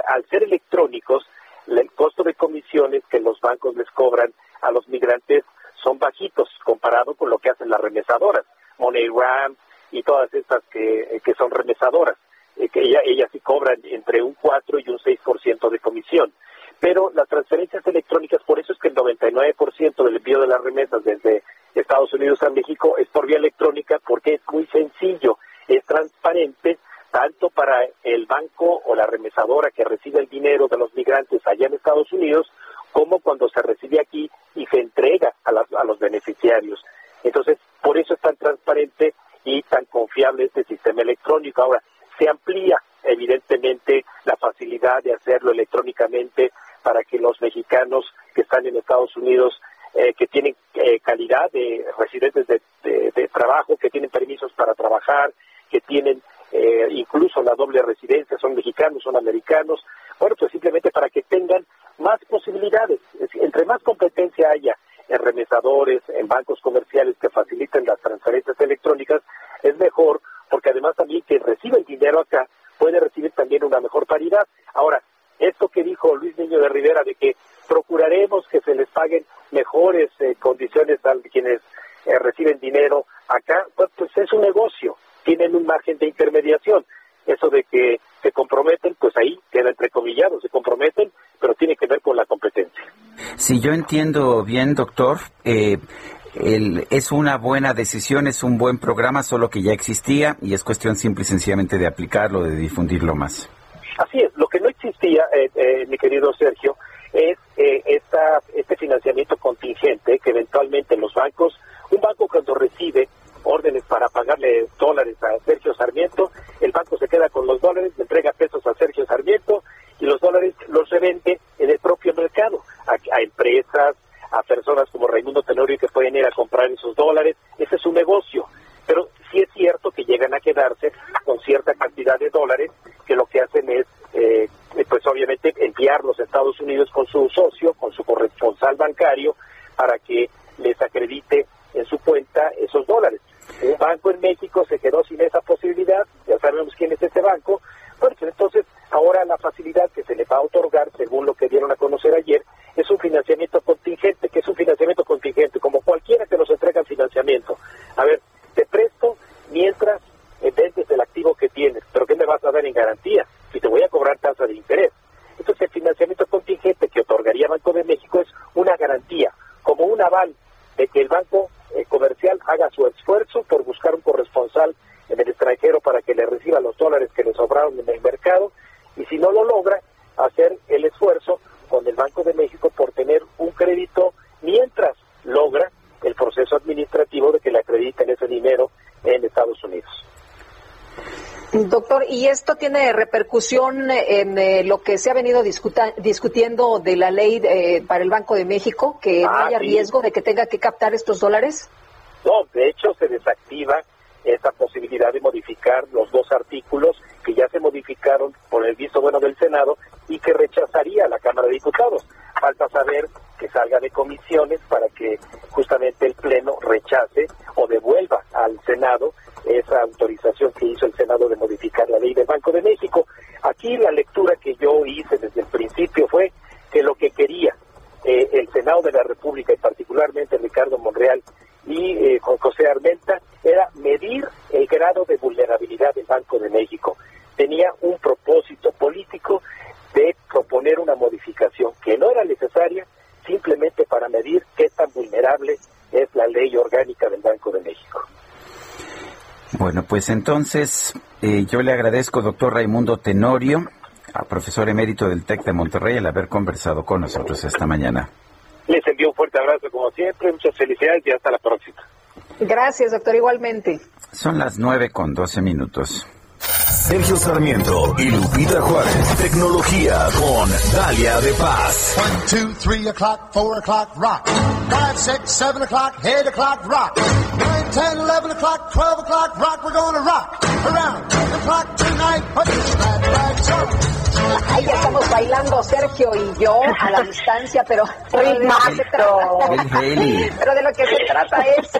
al ser electrónicos, el costo de comisiones que los bancos les cobran a los migrantes son bajitos comparado con lo que hacen las remesadoras, MoneyGram y todas estas que, que son remesadoras, eh, que ellas sí cobran entre un 4 y un 6% de comisión. Pero las transferencias electrónicas, por eso es que el 99% del envío de las remesas desde Estados Unidos a México es por vía electrónica porque es muy sencillo, es transparente, tanto para el banco o la remesadora que recibe el dinero de los migrantes allá en Estados Unidos, como cuando se recibe aquí y se entrega a, a los beneficiarios. Entonces, por eso es tan transparente y tan confiable este sistema electrónico. Ahora, se amplía evidentemente la facilidad de hacerlo electrónicamente para que los mexicanos que están en Estados Unidos, eh, que tienen eh, calidad de residentes de, trabajo, que tienen permisos para trabajar, que tienen eh, incluso la doble residencia, son mexicanos, son americanos, bueno, pues simplemente para que tengan más posibilidades. Entre más competencia haya en remesadores, en bancos comerciales que faciliten las transferencias electrónicas, es mejor, porque además también que recibe el dinero acá puede recibir también una mejor paridad. Ahora, esto que dijo Luis Niño de Rivera de que procuraremos que se les paguen mejores eh, condiciones a quienes eh, reciben dinero acá, pues, pues es un negocio, tienen un margen de intermediación. Eso de que se comprometen, pues ahí queda entrecomillado, se comprometen, pero tiene que ver con la competencia. Si yo entiendo bien, doctor, eh, es una buena decisión, es un buen programa, solo que ya existía y es cuestión simple y sencillamente de aplicarlo, de difundirlo más. Así es, lo que no existía, eh, eh, mi querido Sergio, es esta, este financiamiento contingente que eventualmente los bancos, un banco cuando recibe órdenes para pagarle dólares a Sergio Sarmiento, el banco se queda con los dólares, le entrega pesos a Sergio Sarmiento y los dólares los revende en el propio mercado a, empresas, a personas como Raimundo Tenorio que pueden ir a comprar esos dólares. Ese es su negocio. Pero sí es cierto que llegan a quedarse con cierta cantidad de dólares que lo que hacen es, eh, pues obviamente, enviarlos a Estados Unidos con su socio, con su corresponsal bancario, para que les acredite en su cuenta esos dólares. Un banco en México se quedó sin esa posibilidad, ya sabemos quién es ese banco, bueno, pues entonces ahora la facilidad que se le va a otorgar, según lo que dieron a conocer ayer, es un financiamiento contingente, que es un financiamiento contingente, como cualquiera que nos entrega el financiamiento. A ver, te presto mientras vendes el activo que tienes, pero ¿qué me vas a dar en garantía? Si te voy a cobrar tasa de interés. Entonces el financiamiento contingente que otorgaría Banco de México es una garantía, como un aval de que el banco eh, comercial haga su esfuerzo por buscar un corresponsal en el extranjero para que le reciba los dólares que le sobraron en el mercado y si no lo logra, hacer el esfuerzo con el Banco de México por tener un crédito mientras logra el proceso administrativo de que le acrediten ese dinero en Estados Unidos. Doctor, ¿y esto tiene repercusión en eh, lo que se ha venido discutiendo de la ley eh, para el Banco de México, que no ah, haya riesgo de que tenga que captar estos dólares? No, de hecho se desactiva esa posibilidad de modificar los dos artículos que ya se modificaron por el visto bueno del Senado y que rechazaría la Cámara de Diputados. Falta saber que salga de comisiones para que justamente el Pleno rechace o devuelva al Senado esa autorización que hizo el Senado de modificar la ley del Banco de México. Aquí la lectura que yo hice desde el principio fue que lo que quería eh, el Senado de la República y particularmente Ricardo Monreal y eh, José Armenta era medir el grado de vulnerabilidad del Banco de México. Tenía un propósito político de proponer una modificación que no era necesaria simplemente para medir qué tan vulnerable es la ley orgánica del Banco de México. Bueno, pues entonces eh, yo le agradezco, doctor Raimundo Tenorio, a profesor emérito del TEC de Monterrey, el haber conversado con nosotros esta mañana. Les envío un fuerte abrazo como siempre, muchas felicidades y hasta la próxima. Gracias, doctor, igualmente. Son las nueve con doce minutos. Sergio Sarmiento y Lupita Juárez. Tecnología con Dalia de Paz. 1, 2, 3 o'clock, 4 o'clock, rock. 5, 6, 7 o'clock, 8 o'clock, rock. 9, 10, 11 o'clock, 12 o'clock, rock. We're gonna rock around the clock tonight. Put your glad rags on. Ahí ya estamos bailando Sergio y yo a la distancia, pero. Pero de lo que se trata es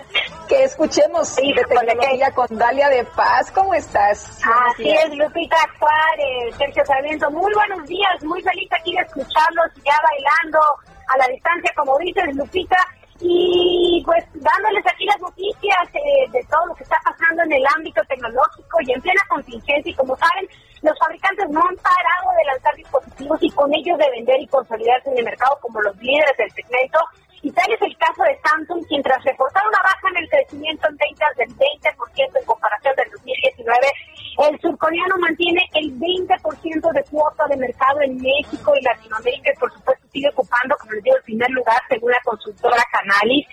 que escuchemos de tecnología con Dalia de Paz. ¿Cómo estás? Así es, Lupita Juárez, Sergio Sarmiento. Muy buenos días, muy feliz aquí de escucharlos ya bailando a la distancia, como dices, Lupita. Y pues dándoles aquí las noticias eh, de todo lo que está pasando en el ámbito tecnológico y en plena contingencia. Y como saben, los fabricantes no han parado de lanzar dispositivos y con ellos de vender y consolidarse en el mercado como los líderes del segmento. Y tal es el caso de Samsung, quien tras reportar una baja en el crecimiento en ventas del 20% en comparación del 2019, el surcoreano mantiene el 20% de cuota de mercado en México y Latinoamérica y por supuesto sigue ocupando, como les digo, el primer lugar según la consultora Canalis.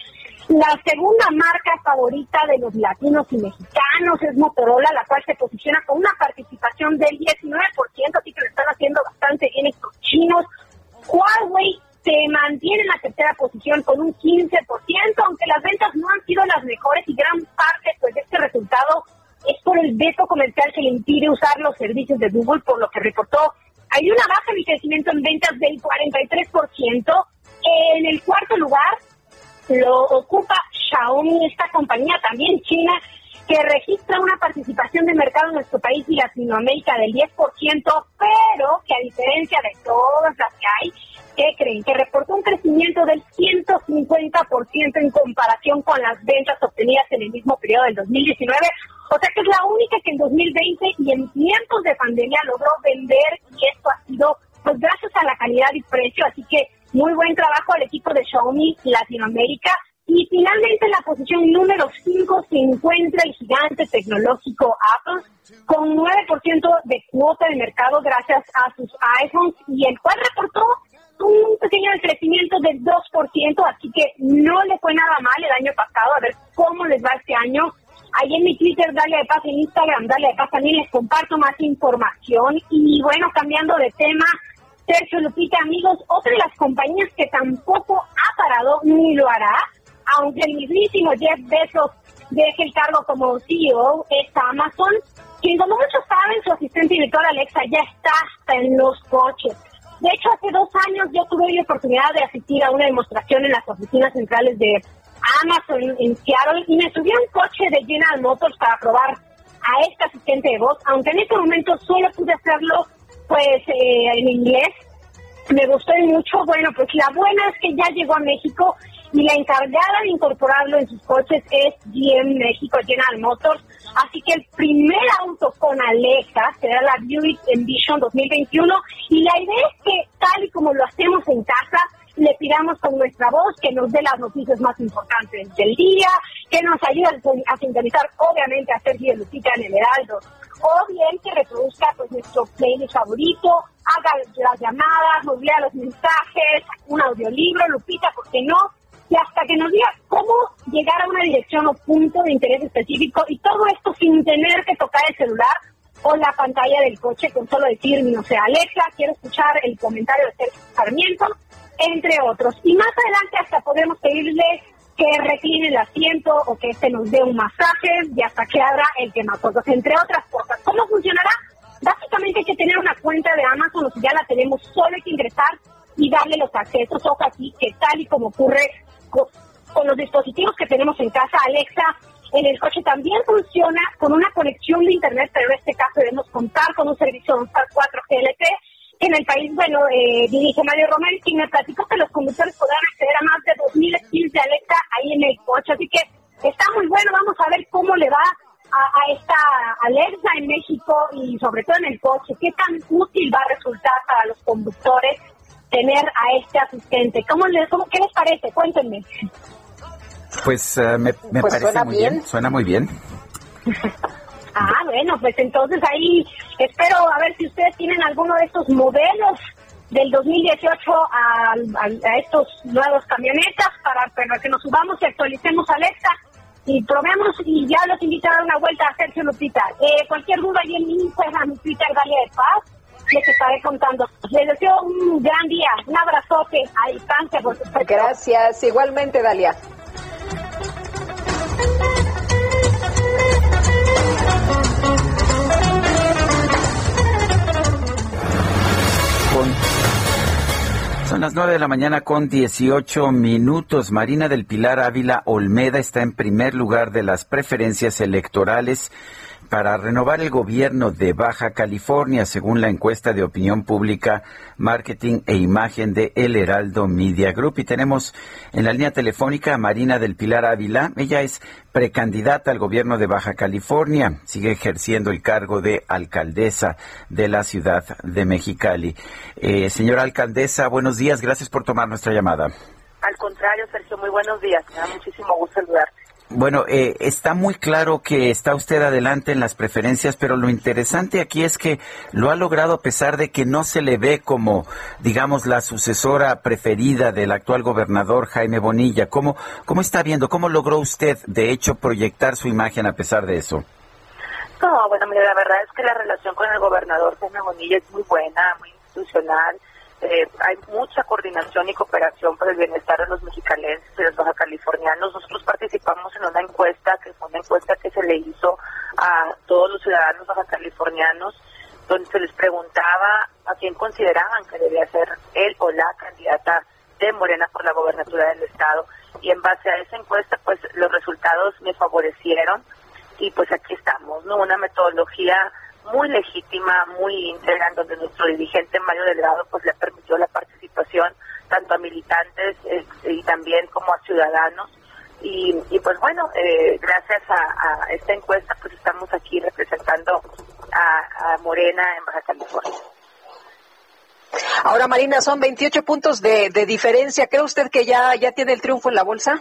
La segunda marca favorita de los latinos y mexicanos es Motorola, la cual se posiciona con una participación del 19%, así que lo están haciendo bastante bien estos chinos. Huawei se mantiene en la tercera posición con un 15%, aunque las ventas no han sido las mejores y gran parte pues, de este resultado es por el veto comercial que le impide usar los servicios de Google, por lo que reportó hay una baja de crecimiento en ventas del 43%. En el cuarto lugar lo ocupa Xiaomi, esta compañía también china, que registra una participación de mercado en nuestro país y Latinoamérica del 10%, pero que a diferencia de todas las que hay, ¿qué creen? Que reportó un crecimiento del 150% en comparación con las ventas obtenidas en el mismo periodo del 2019. O sea que es la única que en 2020 y en tiempos de pandemia logró vender y esto ha sido pues gracias a la calidad y precio. Así que muy buen trabajo al equipo de Xiaomi Latinoamérica. Y finalmente en la posición número 5 se encuentra el gigante tecnológico Apple con 9% de cuota de mercado gracias a sus iPhones y el cual reportó un pequeño crecimiento del 2%, así que no le fue nada mal el año pasado, a ver cómo les va este año. Ahí en mi Twitter, Dale de Paz, en Instagram, Dale de Paz, también les comparto más información. Y bueno, cambiando de tema, Sergio Lupita, amigos, otra de las compañías que tampoco ha parado ni lo hará, aunque el mismísimo Jeff Bezos deje el cargo como CEO, es Amazon, quien como muchos saben, su asistente virtual Alexa ya está hasta en los coches. De hecho, hace dos años yo tuve la oportunidad de asistir a una demostración en las oficinas centrales de Amazon en Seattle y me subí a un coche de General Motors para probar a este asistente de voz, aunque en este momento solo pude hacerlo pues eh, en inglés. Me gustó mucho. Bueno, pues la buena es que ya llegó a México y la encargada de incorporarlo en sus coches es GM México, General Motors. Así que el primer auto con Alexa será la Buick Envision 2021 y la idea es que tal y como lo hacemos en casa, le pidamos con nuestra voz que nos dé las noticias más importantes del día, que nos ayude a sintonizar obviamente a Sergio Lucita en el Heraldo, o bien que reproduzca pues nuestro playlist favorito, haga las llamadas, nos lea los mensajes, un audiolibro, Lupita, ¿por qué no? y hasta que nos diga cómo llegar a una dirección o punto de interés específico y todo esto sin tener que tocar el celular o la pantalla del coche con solo decir, no sé, Alexa, quiero escuchar el comentario de Sergio Sarmiento, entre otros. Y más adelante hasta podremos pedirle que recline el asiento o que se nos dé un masaje y hasta que abra el quemacocos, entre otras cosas. ¿Cómo funcionará? Básicamente hay que tener una cuenta de Amazon, o si ya la tenemos, solo hay que ingresar y darle los accesos. Ojo aquí, que tal y como ocurre con, los dispositivos que tenemos en casa, Alexa, en el coche también funciona con una conexión de Internet, pero en este caso debemos contar con un servicio de 4G LTE, en el país, bueno, eh, dirige Mario Romero, y me platicó que los conductores podrán acceder a más de 2.000 skills de Alexa ahí en el coche. Así que está muy bueno, vamos a ver cómo le va a, esta Alexa en México y sobre todo en el coche, qué tan útil va a resultar para los conductores tener a este asistente. ¿Cómo les, cómo, ¿Qué les parece? Cuéntenme. Pues eh, me, me Pues parece muy bien. bien. suena muy bien. Ah, bueno, pues entonces ahí espero a ver si ustedes tienen alguno de estos modelos del 2018 a, estos nuevos camionetas para, que nos subamos y actualicemos Alexa. y probemos y ya los invito a dar una vuelta a Sergio Lupita. Eh, cualquier duda ahí en mi Instagram, Twitter, Dalia de Paz, les estaré contando. Les deseo un gran día, un abrazote a distancia, por supuesto. Gracias, igualmente, Dalia. Son las nueve de la mañana con 18 minutos. Marina del Pilar Ávila Olmeda está en primer lugar de las preferencias electorales para renovar el gobierno de Baja California, según la encuesta de opinión pública, marketing e imagen de El Heraldo Media Group. Y tenemos en la línea telefónica a Marina del Pilar Ávila. Ella es precandidata al gobierno de Baja California. Sigue ejerciendo el cargo de alcaldesa de la ciudad de Mexicali. Eh, señora alcaldesa, buenos días. Gracias por tomar nuestra llamada. Al contrario, Sergio, muy buenos días. Me da muchísimo gusto saludarte. Bueno, eh, está muy claro que está usted adelante en las preferencias, pero lo interesante aquí es que lo ha logrado a pesar de que no se le ve como, digamos, la sucesora preferida del actual gobernador Jaime Bonilla. ¿Cómo, cómo está viendo? ¿Cómo logró usted, de hecho, proyectar su imagen a pesar de eso? No, bueno, mira, la verdad es que la relación con el gobernador Jaime Bonilla es muy buena, muy institucional. Eh, hay mucha coordinación y cooperación por el bienestar de los mexicalenses y los baja californianos. Nosotros participamos en una encuesta, que fue una encuesta que se le hizo a todos los ciudadanos baja californianos, donde se les preguntaba a quién consideraban que debía ser él o la candidata de Morena por la gobernatura del estado. Y en base a esa encuesta, pues los resultados me favorecieron y pues aquí estamos, ¿no? Una metodología muy legítima, muy íntegra, en donde nuestro dirigente Mario Delgado pues le permitió la participación tanto a militantes eh, y también como a ciudadanos. Y, y pues bueno, eh, gracias a, a, esta encuesta pues estamos aquí representando a, a Morena en Baja California. Ahora, Marina, son 28 puntos de, de diferencia. ¿Cree usted que ya, ya tiene el triunfo en la bolsa?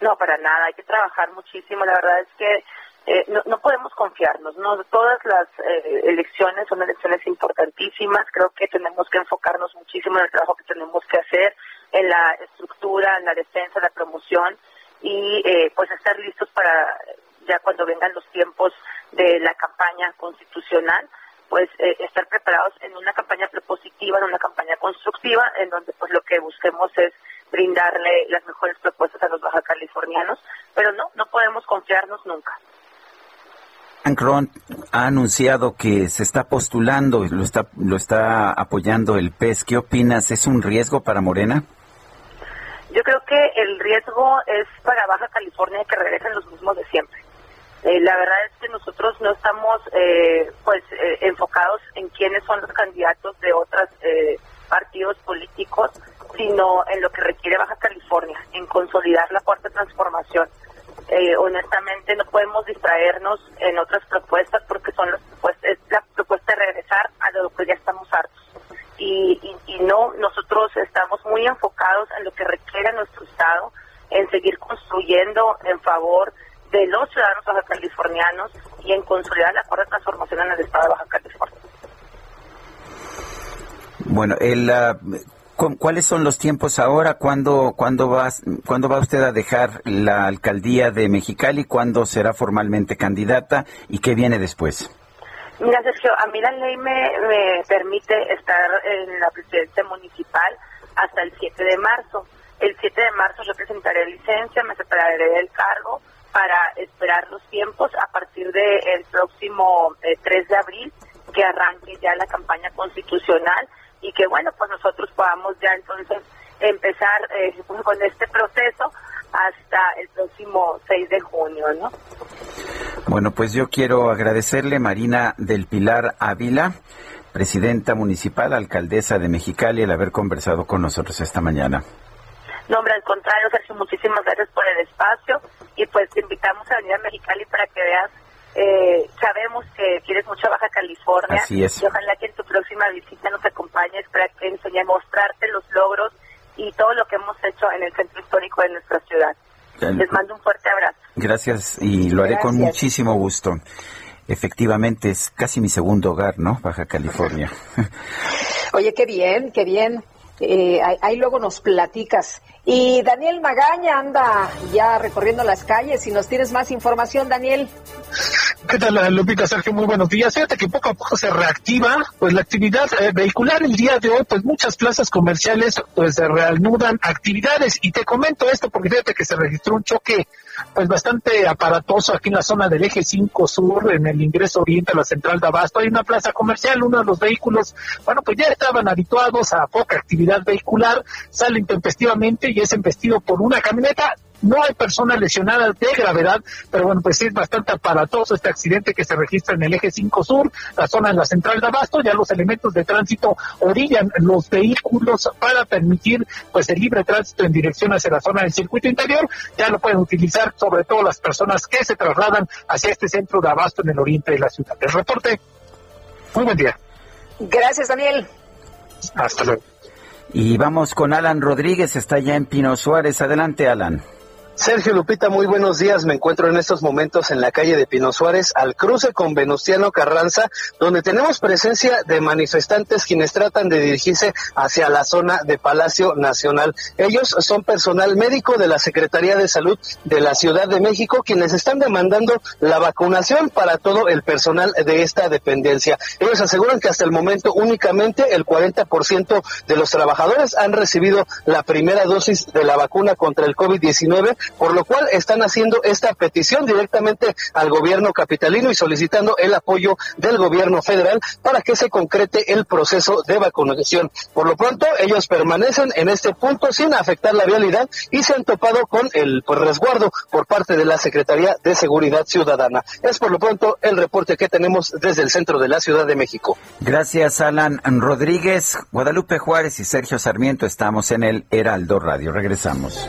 No, para nada. Hay que trabajar muchísimo. La verdad es que eh, no, no, podemos confiarnos. No todas las eh, elecciones son elecciones importantísimas. Creo que tenemos que enfocarnos muchísimo en el trabajo que tenemos que hacer, en la estructura, en la defensa, en la promoción y eh, pues estar listos para ya cuando vengan los tiempos de la campaña constitucional pues eh, estar preparados en una campaña propositiva, en una campaña constructiva, en donde pues lo que busquemos es brindarle las mejores propuestas a los baja californianos, pero no, no podemos confiarnos nunca. Cron ha anunciado que se está postulando, lo está, lo está apoyando el PES. ¿Qué opinas? ¿Es un riesgo para Morena? Yo creo que el riesgo es para Baja California que regresen los mismos de siempre. Eh, la verdad es que nosotros no estamos eh, pues eh, enfocados en quiénes son los candidatos de otros partidos políticos, sino en lo que requiere Baja California, en consolidar la cuarta transformación. Honestamente no podemos distraernos en otras propuestas porque son las propuestas, es la propuesta de regresar a lo que ya estamos hartos. Y, y, y no, nosotros estamos muy enfocados en lo que requiere nuestro Estado, en seguir construyendo en favor de los ciudadanos baja californianos y en consolidar la cuarta transformación en el estado de Baja California. Bueno, el, ¿cuáles son los tiempos ahora? ¿Cuándo, cuándo, va, ¿Cuándo va usted a dejar la alcaldía de Mexicali? ¿Cuándo será formalmente candidata? ¿Y qué viene después? Mira, Sergio, a mí la ley me, me permite estar en la presidencia municipal hasta el 7 de marzo. El 7 de marzo yo presentaré licencia, me separaré del cargo para esperar los tiempos a partir del el próximo eh, 3 de abril que arranque ya la campaña constitucional y que bueno podamos ya entonces empezar eh, con este proceso hasta el próximo 6 de junio, ¿no? Bueno, pues yo quiero agradecerle Marina del Pilar Ávila, presidenta municipal, alcaldesa de Mexicali, el haber conversado con nosotros esta mañana. No, hombre, al contrario, Sergio, muchísimas gracias por el espacio y pues te invitamos a venir a Mexicali para que veas. Eh, sabemos que quieres mucho Baja California Así es. y ojalá que en tu próxima visita nos acompañes para que enseñe, mostrarte los logros y todo lo que hemos hecho en el centro histórico de nuestra ciudad. Les mando un fuerte abrazo. Gracias y lo haré Gracias. con muchísimo gusto. Efectivamente, es casi mi segundo hogar, ¿no? Baja California. Oye, qué bien, qué bien. Eh, ahí, luego nos platicas. Y Daniel Magaña anda ya recorriendo las calles. Si nos tienes más información, Daniel. ¿Qué tal, Lupita Sergio? Muy buenos días. Fíjate que poco a poco se reactiva pues la actividad eh, vehicular el día de hoy, pues muchas plazas comerciales pues se reanudan actividades y te comento esto porque fíjate que se registró un choque pues bastante aparatoso aquí en la zona del eje 5 sur, en el ingreso oriente a la central de Abasto. Hay una plaza comercial, uno de los vehículos, bueno, pues ya estaban habituados a poca actividad vehicular, salen intempestivamente y es embestido por una camioneta. No hay personas lesionadas de gravedad, pero bueno, pues es bastante aparatoso este accidente que se registra en el eje 5 sur, la zona de la central de Abasto. Ya los elementos de tránsito orillan los vehículos para permitir pues el libre tránsito en dirección hacia la zona del circuito interior. Ya lo pueden utilizar sobre todo las personas que se trasladan hacia este centro de Abasto en el oriente de la ciudad. El reporte. Muy buen día. Gracias, Daniel. Hasta luego. Y vamos con Alan Rodríguez, está ya en Pino Suárez. Adelante, Alan. Sergio Lupita, muy buenos días. Me encuentro en estos momentos en la calle de Pino Suárez, al cruce con Venustiano Carranza, donde tenemos presencia de manifestantes quienes tratan de dirigirse hacia la zona de Palacio Nacional. Ellos son personal médico de la Secretaría de Salud de la Ciudad de México, quienes están demandando la vacunación para todo el personal de esta dependencia. Ellos aseguran que hasta el momento únicamente el 40% de los trabajadores han recibido la primera dosis de la vacuna contra el COVID-19 por lo cual están haciendo esta petición directamente al gobierno capitalino y solicitando el apoyo del gobierno federal para que se concrete el proceso de vacunación. Por lo pronto, ellos permanecen en este punto sin afectar la vialidad y se han topado con el pues, resguardo por parte de la Secretaría de Seguridad Ciudadana. Es por lo pronto el reporte que tenemos desde el centro de la Ciudad de México. Gracias, Alan Rodríguez, Guadalupe Juárez y Sergio Sarmiento. Estamos en el Heraldo Radio. Regresamos.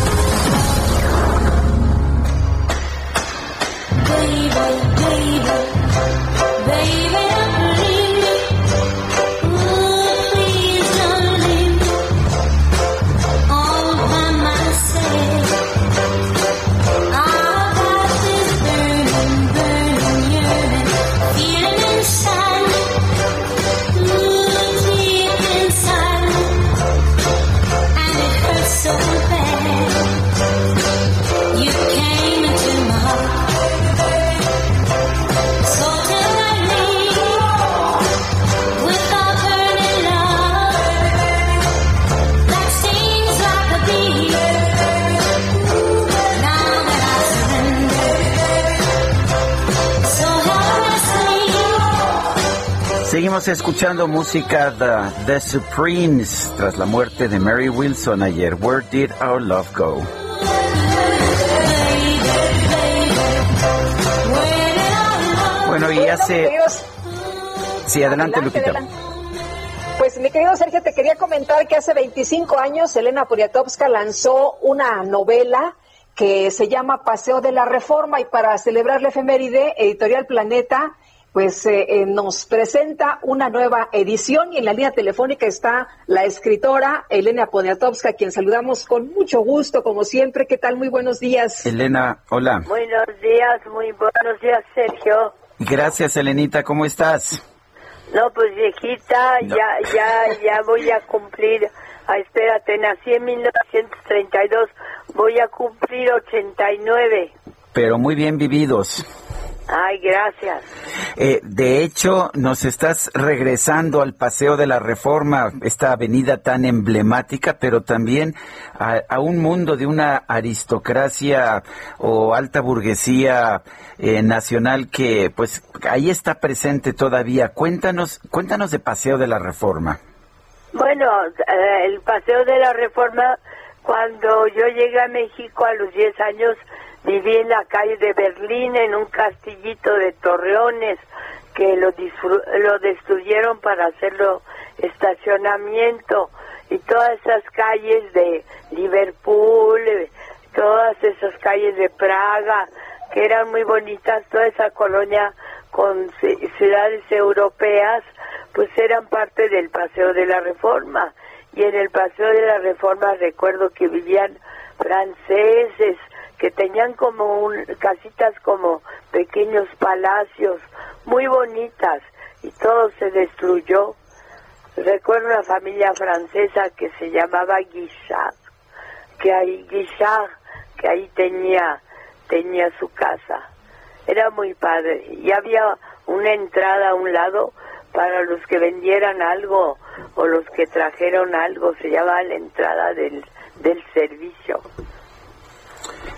Thank you. Seguimos escuchando música de The Supremes tras la muerte de Mary Wilson ayer. Where did our love go? Bueno, y hace... Sí, adelante, Lupita. Pues mi querido Sergio, te quería comentar que hace 25 años Elena Poniatowska lanzó una novela que se llama Paseo de la Reforma y para celebrar la efeméride, Editorial Planeta pues eh, eh, nos presenta una nueva edición y en la línea telefónica está la escritora Elena Poniatowska, quien saludamos con mucho gusto, como siempre. ¿Qué tal? Muy buenos días. Elena, hola. Buenos días, muy buenos días, Sergio. Gracias, Elenita. ¿Cómo estás? No, pues viejita, ya, ya, ya voy a cumplir. Ah, espérate, nací en 1932, voy a cumplir 89. Pero muy bien vividos. Ay, gracias. Eh, de hecho, nos estás regresando al Paseo de la Reforma, esta avenida tan emblemática, pero también a, un mundo de una aristocracia o alta burguesía eh, nacional que, pues, ahí está presente todavía. Cuéntanos, cuéntanos de Paseo de la Reforma. Bueno, eh, el Paseo de la Reforma Cuando yo llegué a México a los 10 años, viví en la calle de Berlín, en un castillito de torreones que lo, lo destruyeron para hacerlo estacionamiento y todas esas calles de Liverpool, eh, todas esas calles de Praga, que eran muy bonitas, toda esa colonia con ciudades europeas, pues eran parte del Paseo de la Reforma. Y en el Paseo de la Reforma recuerdo que vivían franceses, que tenían como un, casitas como pequeños palacios, muy bonitas, y todo se destruyó. Recuerdo una familia francesa que se llamaba Guichard, que ahí Guichard, que ahí tenía, tenía su casa. Era muy padre. Y había una entrada a un lado para los que vendieran algo o los que trajeron algo, se llamaba la entrada del, del servicio.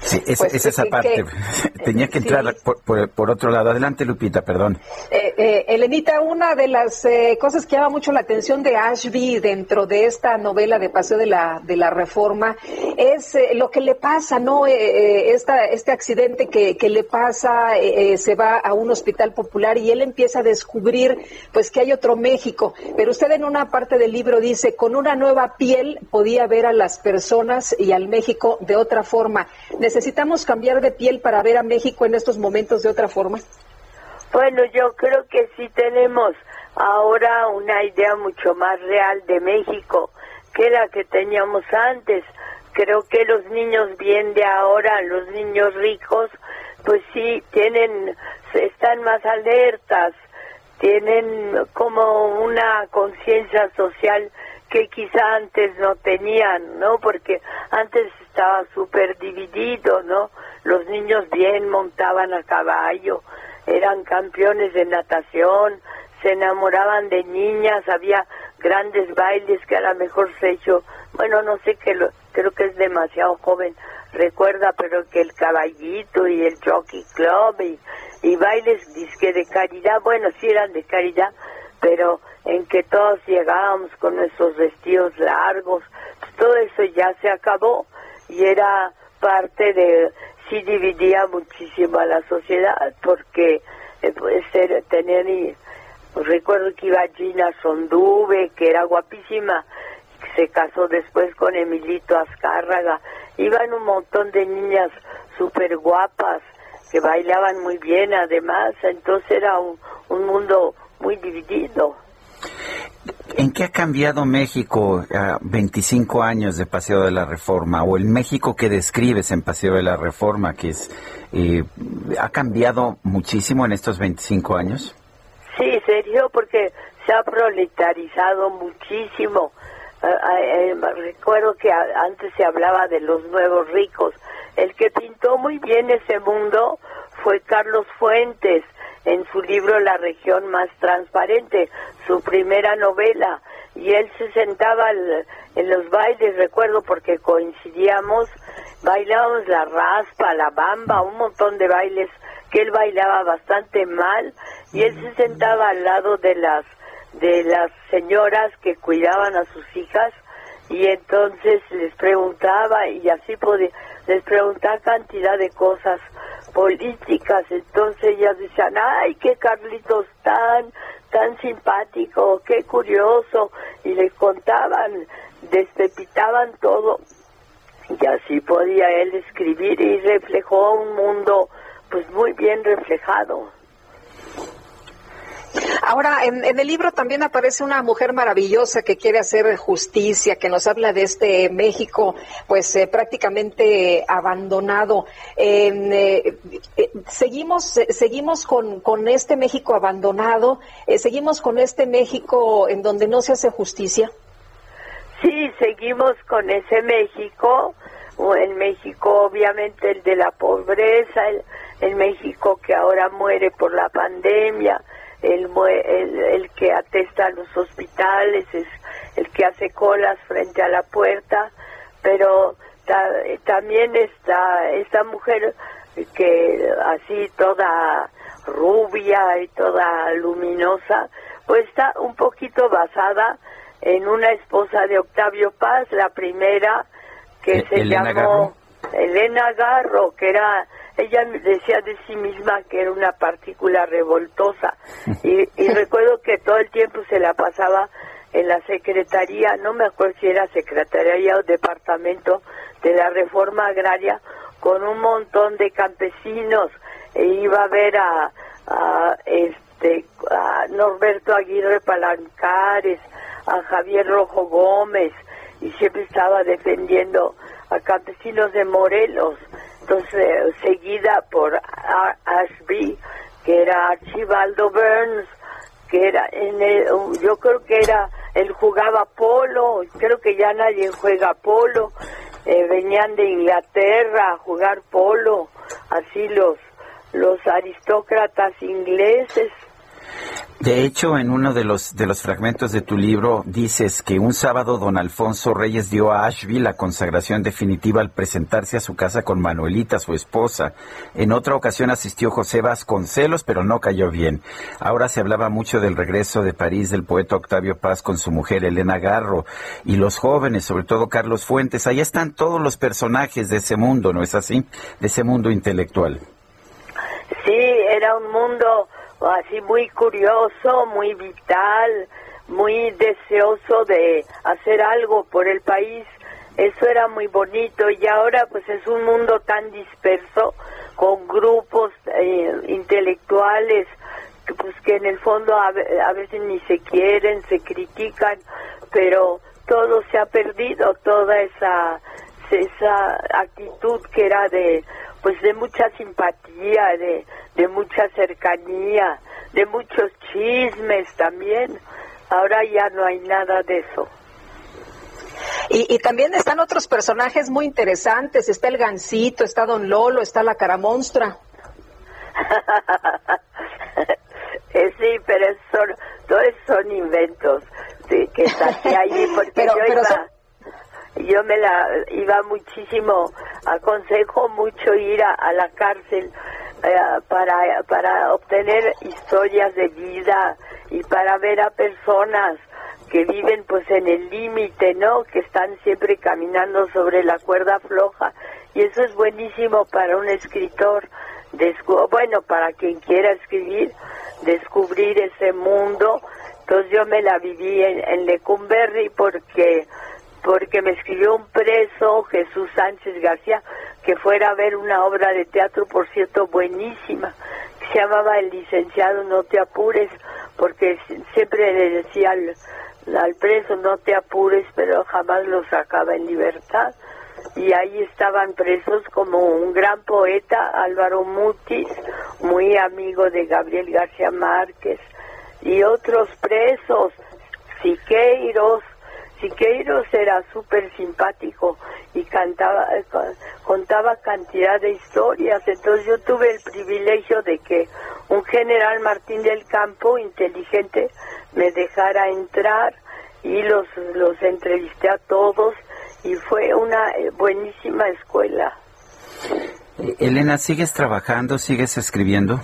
Sí, pues, esa parte. Tenía que entrar por, otro lado. Adelante, Lupita, perdón. Eh, eh, Elenita, una de las eh, cosas que llama mucho la atención de Ashby dentro de esta novela de Paseo de la, de la Reforma es lo que le pasa, ¿no? Esta, este accidente que, que le pasa, se va a un hospital popular y él empieza a descubrir, pues, que hay otro México. Pero usted en una parte del libro dice, con una nueva piel podía ver a las personas y al México de otra forma. ¿Necesitamos cambiar de piel para ver a México en estos momentos de otra forma? Bueno, yo creo que sí tenemos ahora una idea mucho más real de México que la que teníamos antes. Creo que los niños bien de ahora, los niños ricos, pues sí tienen, están más alertas, tienen como una conciencia social que quizá antes no tenían, ¿no? Porque antes estaba súper dividido, ¿no? Los niños bien montaban a caballo, eran campeones de natación, se enamoraban de niñas, había grandes bailes que a lo mejor se hecho, bueno, no sé qué, creo que es demasiado joven, recuerda, pero que el caballito y el jockey club y, y bailes disque de caridad, bueno, sí eran de caridad, pero en que todos llegábamos con nuestros vestidos largos, todo eso ya se acabó y era parte de, sí dividía muchísimo a la sociedad porque eh, puede ser, tener, y, recuerdo que iba Gina Sonduve, que era guapísima, se casó después con Emilito Azcárraga, iban un montón de niñas súper guapas que bailaban muy bien además, entonces era un, un mundo muy dividido. ¿En qué ha cambiado México a 25 años de Paseo de la Reforma o el México que describes en Paseo de la Reforma, que es eh, ha cambiado muchísimo en estos 25 años? Sí, serio, porque se ha proletarizado muchísimo. Eh, eh, recuerdo que antes se hablaba de los nuevos ricos. El que pintó muy bien ese mundo fue Carlos Fuentes en su libro La región más transparente, su primera novela, y él se sentaba en los bailes, recuerdo porque coincidíamos, bailábamos la raspa, la bamba, un montón de bailes que él bailaba bastante mal, y él se sentaba al lado de las de las señoras que cuidaban a sus hijas y entonces les preguntaba y así podía les preguntaba cantidad de cosas políticas, entonces ellas decían, ay, qué Carlitos tan, tan simpático, qué curioso, y le contaban, despepitaban todo, y así podía él escribir y reflejó un mundo pues muy bien reflejado. Ahora, en, el libro también aparece una mujer maravillosa que quiere hacer justicia, que nos habla de este México, pues eh, prácticamente abandonado. Eh, eh, seguimos, seguimos con, con, este México abandonado, seguimos con este México en donde no se hace justicia. Sí, seguimos con ese México, el México obviamente el de la pobreza, el, el México que ahora muere por la pandemia, el, el, que atesta a los hospitales, es el que hace colas frente a la puerta, pero también está esta mujer que así toda rubia y toda luminosa, pues está un poquito basada en una esposa de Octavio Paz, la primera que se Elena llamó Elena Garro, que era, ella decía de sí misma que era una partícula revoltosa. Y, y recuerdo que todo el tiempo se la pasaba en la secretaría, no me acuerdo si era secretaría o departamento de la reforma agraria, con un montón de campesinos e iba a ver a, a este a Norberto Aguirre Palancares, a Javier Rojo Gómez y siempre estaba defendiendo a campesinos de Morelos, entonces seguida por Ashby, que era Archibaldo Burns, que era en el, yo creo que era él jugaba polo, creo que ya nadie juega polo, eh, venían de Inglaterra a jugar polo, así los los aristócratas ingleses. De hecho, en uno de los, de los fragmentos de tu libro dices que un sábado don Alfonso Reyes dio a Ashby la consagración definitiva al presentarse a su casa con Manuelita, su esposa. En otra ocasión asistió José Vasconcelos, pero no cayó bien. Ahora se hablaba mucho del regreso de París del poeta Octavio Paz con su mujer Elena Garro y los jóvenes, sobre todo Carlos Fuentes. Ahí están todos los personajes de ese mundo, ¿no es así? De ese mundo intelectual. Sí, era un mundo así muy curioso, muy vital, muy deseoso de hacer algo por el país. Eso era muy bonito y ahora pues es un mundo tan disperso con grupos eh, intelectuales que, pues que en el fondo a, a veces ni se quieren, se critican, pero todo se ha perdido, toda esa esa actitud que era de pues de mucha simpatía, de, de mucha cercanía, de muchos chismes también. Ahora ya no hay nada de eso. Y, y también están otros personajes muy interesantes. Está el Gancito, está Don Lolo, está la Cara Monstra. Eh, sí, pero son, todos son inventos sí, que saqué allí porque Pero- yo pero iba, yo me la iba muchísimo, aconsejo mucho ir a, la cárcel eh, para, para obtener historias de vida y para ver a personas que viven pues en el límite, ¿no? Que están siempre caminando sobre la cuerda floja y eso es buenísimo para un escritor, bueno, para quien quiera escribir, descubrir ese mundo. Entonces yo me la viví en, en Lecumberri porque porque me escribió un preso, Jesús Sánchez García, que fuera a ver una obra de teatro, por cierto, buenísima, que se llamaba El licenciado No te apures, porque si- siempre le decía al, al preso no te apures, pero jamás lo sacaba en libertad. Y ahí estaban presos como un gran poeta, Álvaro Mutis, muy amigo de Gabriel García Márquez, y otros presos, Siqueiros, Siqueiros era súper simpático y cantaba, eh, co- contaba cantidad de historias. Entonces yo tuve el privilegio de que un general Martín del Campo, inteligente, me dejara entrar y los, los entrevisté a todos y fue una eh, buenísima escuela. Eh, Elena, ¿sigues trabajando, sigues escribiendo?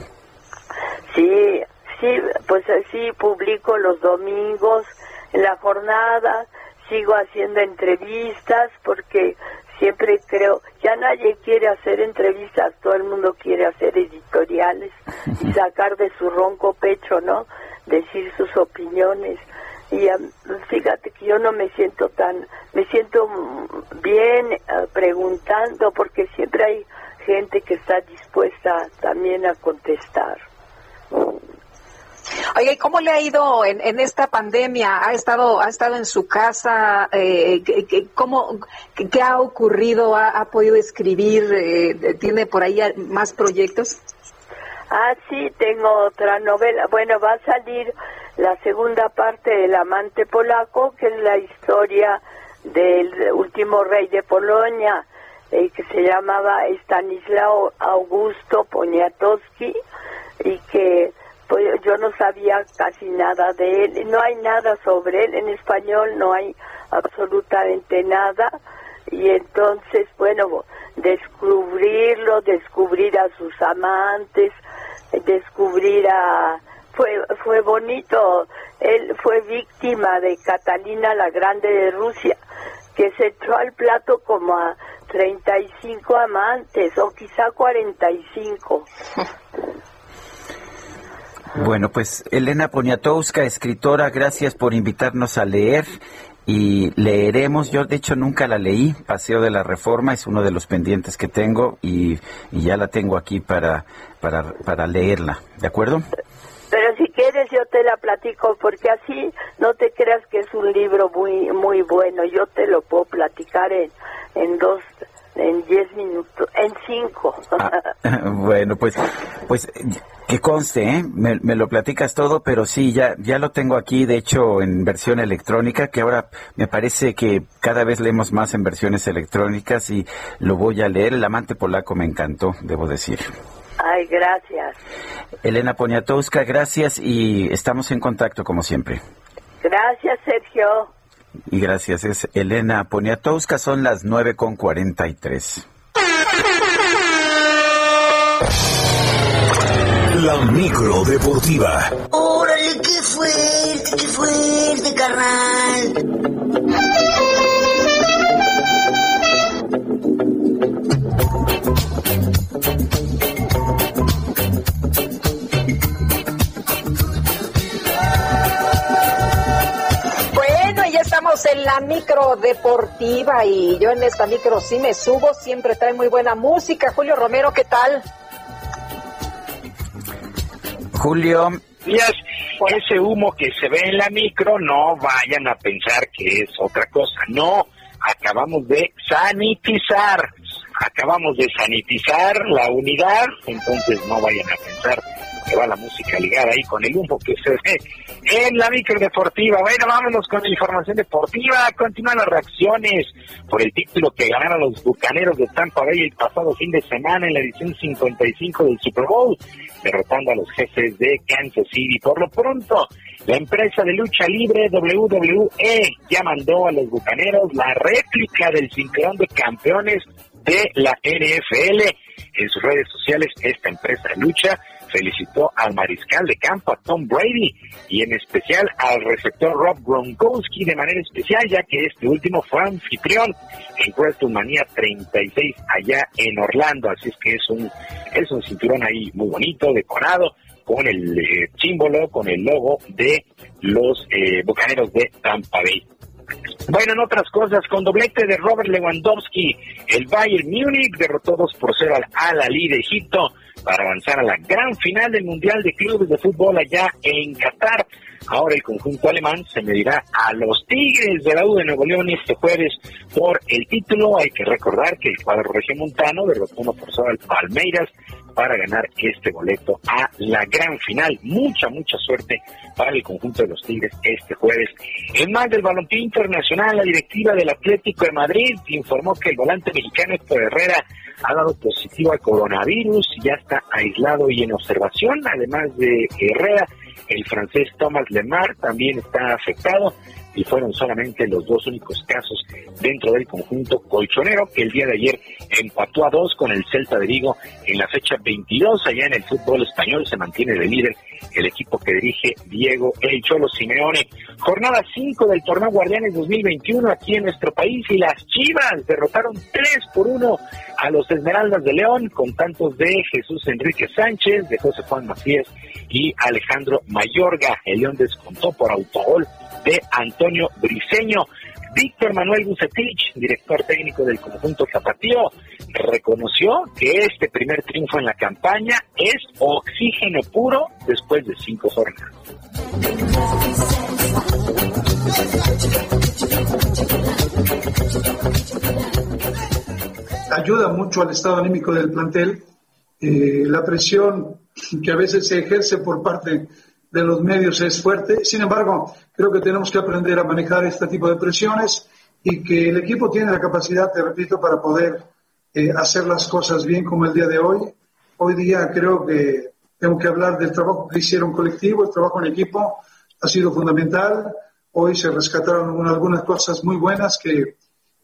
Sí, sí, pues así publico los domingos en la jornada, sigo haciendo entrevistas porque siempre creo, ya nadie quiere hacer entrevistas, todo el mundo quiere hacer editoriales y sacar de su ronco pecho, ¿no? Decir sus opiniones. Y fíjate que yo no me siento tan, me siento bien eh, preguntando porque siempre hay gente que está dispuesta también a contestar. Oye, ¿y ¿cómo le ha ido en, en esta pandemia? ¿Ha estado, ha estado en su casa? Eh, ¿qué, qué- cómo, qué, ha ocurrido? ¿Ha, ha podido escribir? Eh, ¿Tiene por ahí más proyectos? Ah, sí, tengo otra novela. Bueno, va a salir la segunda parte del amante polaco, que es la historia del último rey de Polonia, eh, que se llamaba Stanislao Augusto Poniatowski, y que yo no sabía casi nada de él. No hay nada sobre él en español, no hay absolutamente nada. Y entonces, bueno, descubrirlo, descubrir a sus amantes, descubrir a fue fue bonito él fue víctima de Catalina la Grande de Rusia que se echó al plato como a 35 amantes o quizá 45. Bueno, pues Elena Poniatowska, escritora, gracias por invitarnos a leer y leeremos. Yo, de hecho, nunca la leí. Paseo de la Reforma es uno de los pendientes que tengo y, y ya la tengo aquí para, para, para leerla. ¿De acuerdo? Pero si quieres yo te la platico porque así no te creas que es un libro muy muy bueno. Yo te lo puedo platicar en, en dos en diez minutos, en cinco. Ah, bueno, pues, pues que conste, ¿eh? me, me, lo platicas todo, pero sí, ya, ya lo tengo aquí, de hecho, en versión electrónica, que ahora me parece que cada vez leemos más en versiones electrónicas y lo voy a leer. El amante polaco me encantó, debo decir. Ay, gracias. Elena Poniatowska, gracias y estamos en contacto como siempre. Gracias, Sergio. Y gracias, es Elena Poniatowska, son las 9.43. La micro deportiva. Órale, qué fuerte, qué fuerte, carnal. estamos en la micro deportiva y yo en esta micro sí me subo, siempre trae muy buena música. Julio Romero, ¿qué tal? Julio. Días, ese humo que se ve en la micro, no vayan a pensar que es otra cosa. No, acabamos de sanitizar. Acabamos de sanitizar la unidad, entonces no vayan a pensar que va la música ligada ahí con el humo que se ve en la micro deportiva. Bueno, vámonos con la información deportiva. Continúan las reacciones por el título que ganaron los bucaneros de Tampa Bay el pasado fin de semana en la edición 55 del Super Bowl, derrotando a los jefes de Kansas City. Por lo pronto, la empresa de lucha libre WWE ya mandó a los bucaneros la réplica del cinturón de campeones de la NFL. En sus redes sociales, esta empresa de lucha felicitó al mariscal de campo, a Tom Brady, y en especial al receptor Rob Gronkowski de manera especial, ya que este último fue anfitrión en WrestleMania 36 allá en Orlando. Así es que es un, es un cinturón ahí muy bonito, decorado, con el eh, símbolo, con el logo de los eh, Bucaneros de Tampa Bay. Bueno, en otras cosas, con doblete de Robert Lewandowski, el Bayern Múnich derrotó 2 por 0 al Al-Ali de Egipto para avanzar a la gran final del Mundial de Clubes de Fútbol allá en Qatar. Ahora el conjunto alemán se medirá a los Tigres de la U de Nuevo León este jueves por el título. Hay que recordar que el cuadro regiomontano derrotó uno por al Palmeiras para ganar este boleto a la gran final. Mucha, mucha suerte para el conjunto de los Tigres este jueves. En más del balompié internacional, la directiva del Atlético de Madrid informó que el volante mexicano Héctor Herrera ha dado positivo al coronavirus, ya está aislado y en observación, además de Herrera, el francés Thomas Lemar también está afectado y fueron solamente los dos únicos casos dentro del conjunto colchonero que el día de ayer empató a dos con el Celta de Vigo en la fecha 22 allá en el fútbol español se mantiene de líder el equipo que dirige Diego El Cholo Simeone. Jornada 5 del torneo Guardianes 2021 aquí en nuestro país y las Chivas derrotaron 3 por 1 a los Esmeraldas de León con tantos de Jesús Enrique Sánchez, de José Juan Macías y Alejandro Mayorga. El León descontó por autogol de Antonio Briseño. Víctor Manuel Bucetich, director técnico del conjunto Zapatío, reconoció que este primer triunfo en la campaña es oxígeno puro después de cinco jornadas. Ayuda mucho al estado anímico del plantel, eh, la presión que a veces se ejerce por parte de los medios es fuerte. Sin embargo, creo que tenemos que aprender a manejar este tipo de presiones y que el equipo tiene la capacidad, te repito, para poder eh, hacer las cosas bien como el día de hoy. Hoy día creo que tengo que hablar del trabajo que hicieron colectivo, el trabajo en equipo ha sido fundamental. Hoy se rescataron algunas cosas muy buenas que,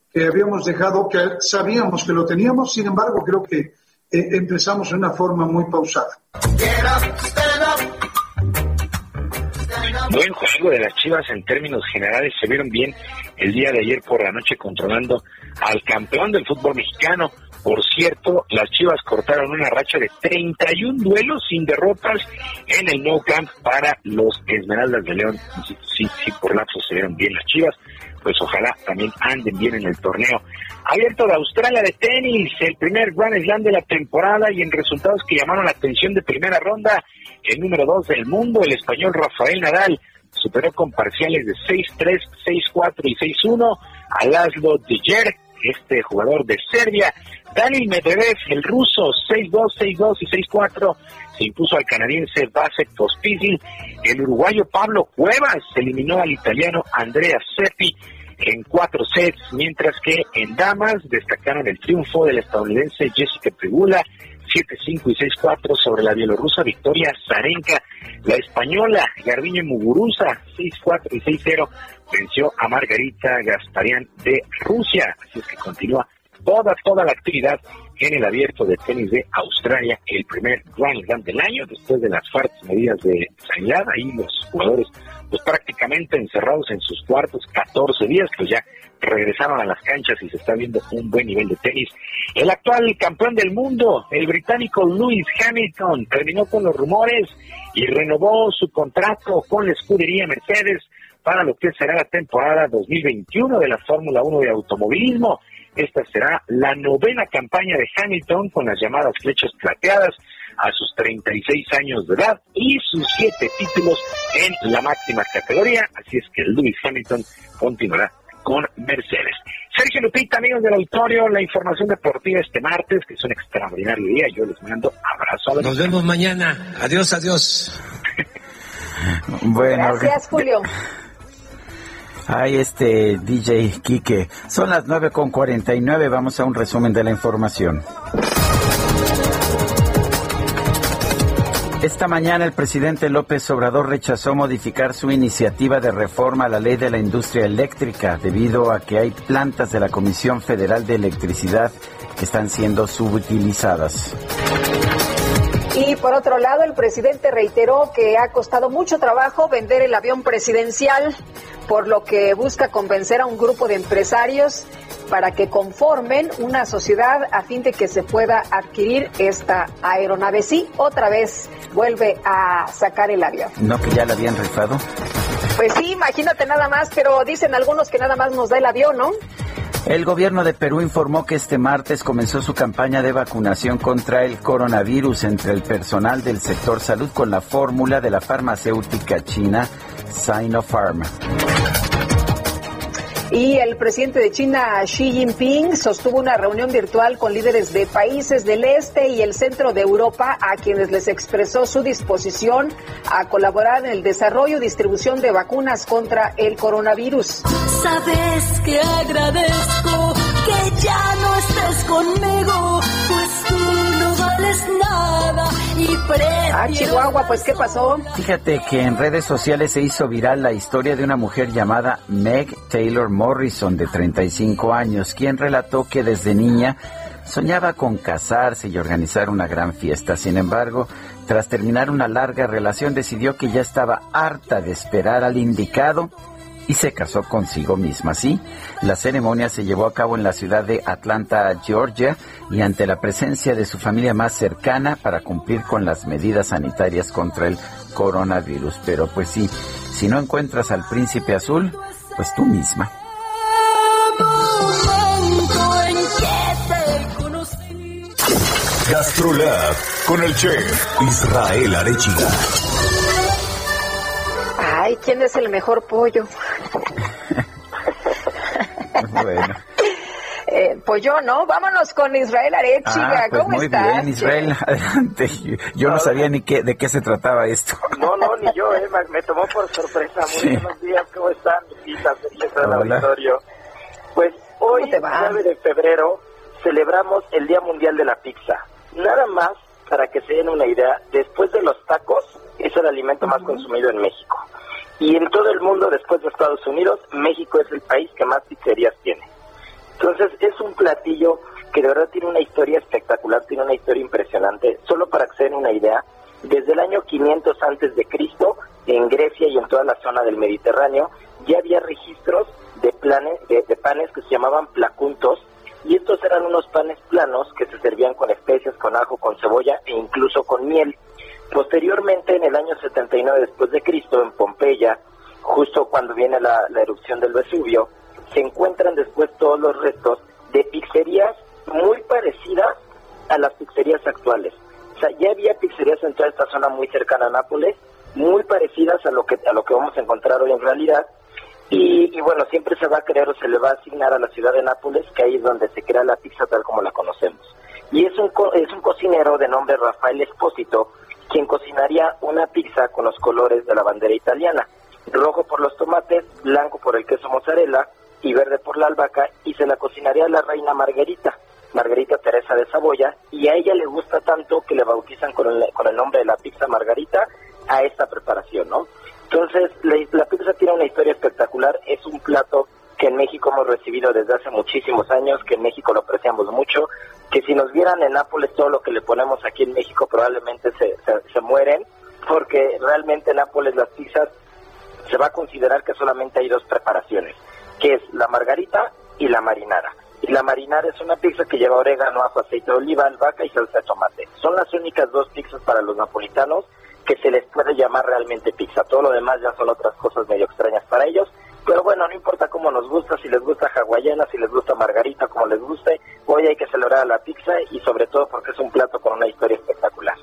que habíamos dejado, que sabíamos que lo teníamos, sin embargo creo que eh, empezamos de una forma muy pausada. Buen juego de las Chivas en términos generales, se vieron bien el día de ayer por la noche controlando al campeón del fútbol mexicano. Por cierto, las Chivas cortaron una racha de 31 duelos sin derrotas en el No Camp para los Esmeraldas de León. Sí, sí, por lapso se vieron bien las Chivas, pues ojalá también anden bien en el torneo. Abierto de Australia de tenis, el primer Grand Slam de la temporada y en resultados que llamaron la atención de primera ronda, el número 2 del mundo, el español Rafael Nadal, superó con parciales de 6-3, 6-4 y 6-1 a Laszlo Dijer, este jugador de Serbia. Daniel Medvedev, el ruso, 6-2, 6-2 y 6-4, se impuso al canadiense Vasek Pospisil. El uruguayo Pablo Cuevas eliminó al italiano Andrea Seppi en cuatro sets, mientras que en damas destacaron el triunfo del estadounidense Jessica Pegula 7-5 y 6-4 sobre la bielorrusa Victoria Zarenka. La española Garbiñe Muguruza 6-4 y 6-0 venció a Margarita Gasparian de Rusia. Así es que continúa toda, toda la actividad en el abierto de tenis de Australia, el primer Grand Slam del año, después de las fuertes medidas de sanidad. Ahí los jugadores, pues prácticamente encerrados en sus cuartos 14 días, pues ya regresaron a las canchas y se está viendo un buen nivel de tenis. El actual campeón del mundo, el británico Lewis Hamilton, terminó con los rumores y renovó su contrato con la escudería Mercedes para lo que será la temporada 2021 de la Fórmula 1 de automovilismo. Esta será la novena campaña de Hamilton con las llamadas flechas plateadas a sus 36 años de edad y sus siete títulos en la máxima categoría. Así es que Lewis Hamilton continuará con Mercedes. Sergio Lupita, amigos del auditorio, la información deportiva este martes, que es un extraordinario día. Yo les mando abrazo. Nos vemos mañana. Adiós, adiós. bueno, Gracias, Julio. Ay, este DJ Quique. Son las nueve con cuarenta y nueve. Vamos a un resumen de la información. Esta mañana el presidente López Obrador rechazó modificar su iniciativa de reforma a la ley de la industria eléctrica debido a que hay plantas de la Comisión Federal de Electricidad que están siendo subutilizadas. Y por otro lado, el presidente reiteró que ha costado mucho trabajo vender el avión presidencial, por lo que busca convencer a un grupo de empresarios para que conformen una sociedad a fin de que se pueda adquirir esta aeronave. Sí, otra vez vuelve a sacar el avión. ¿No que ya la habían rifado? Pues sí, imagínate nada más, pero dicen algunos que nada más nos da el avión, ¿no? El gobierno de Perú informó que este martes comenzó su campaña de vacunación contra el coronavirus entre el personal del sector salud con la fórmula de la farmacéutica china Sinopharm. Y el presidente de China, Xi Jinping, sostuvo una reunión virtual con líderes de países del este y el centro de Europa, a quienes les expresó su disposición a colaborar en el desarrollo y distribución de vacunas contra el coronavirus. Sabes que agradezco que ya no estés conmigo, y. Ah, Chihuahua, pues ¿qué pasó? Fíjate que en redes sociales se hizo viral la historia de una mujer llamada Meg Taylor Morrison, de 35 años, quien relató que desde niña soñaba con casarse y organizar una gran fiesta. Sin embargo, tras terminar una larga relación, decidió que ya estaba harta de esperar al indicado y se casó consigo misma. Sí, la ceremonia se llevó a cabo en la ciudad de Atlanta, Georgia, y ante la presencia de su familia más cercana para cumplir con las medidas sanitarias contra el coronavirus. Pero pues sí, si no encuentras al príncipe azul, pues tú misma. Gastrolab con el chef Israel Arechiga. ¿Quién es el mejor pollo? Bueno. Eh, pues yo, ¿no? Vámonos con Israel Arechiga. Ah, pues ¿Cómo muy estás? bien, Israel, adelante. Yo no sabía ni qué, de qué se trataba esto. No, no, ni yo, eh, me- me tomó por sorpresa. Muy Sí. buenos días, ¿cómo están? Lupita, Sergio, todo el Hola. auditorio. Pues hoy, te va? 9 de febrero, celebramos el Día Mundial de la Pizza. Nada más, para que se den una idea, después de los tacos, es el alimento más consumido en México. Y en todo el mundo, después de Estados Unidos, México es el país que más pizzerías tiene. Entonces es un platillo que de verdad tiene una historia espectacular, tiene una historia impresionante. Solo para que se den una idea, Desde el año 500 antes de Cristo, en Grecia y en toda la zona del Mediterráneo, ya había registros de, planes, de, panes que se llamaban placuntos, y estos eran unos panes planos que se servían con especias, con ajo, con cebolla e incluso con miel. Posteriormente, en el año 79 después de Cristo, en Pompeya, justo cuando viene la, erupción del Vesubio, se encuentran después todos los restos de pizzerías muy parecidas a las pizzerías actuales. O sea, ya había pizzerías en toda esta zona muy cercana a Nápoles, muy parecidas a lo que a lo que vamos a encontrar hoy en realidad. Y, bueno, siempre se va a creer o se le va a asignar a la ciudad de Nápoles, que ahí es donde se crea la pizza tal como la conocemos. Y es un, es un cocinero de nombre Rafael Espósito, quien cocinaría una pizza con los colores de la bandera italiana, rojo por los tomates, blanco por el queso mozzarella y verde por la albahaca, y se la cocinaría a la reina Margarita, Margarita Teresa de Saboya, y a ella le gusta tanto que le bautizan con el, con el nombre de la pizza Margarita a esta preparación, ¿no? Entonces, la, pizza tiene una historia espectacular, es un plato en México hemos recibido desde hace muchísimos años, que en México lo apreciamos mucho, que si nos vieran en Nápoles todo lo que le ponemos aquí en México probablemente se, se, mueren, porque realmente en Nápoles las pizzas se va a considerar que solamente hay dos preparaciones, que es la margarita y la marinara. Y la marinara es una pizza que lleva orégano, ajo, aceite de oliva, albahaca y salsa de tomate. Son las únicas dos pizzas para los napolitanos que se les puede llamar realmente pizza. Todo lo demás ya son otras cosas medio extrañas para ellos. Pero bueno, no importa cómo nos gusta, si les gusta hawaiana, si les gusta margarita, como les guste, hoy hay que celebrar la pizza y sobre todo porque es un plato con una historia espectacular.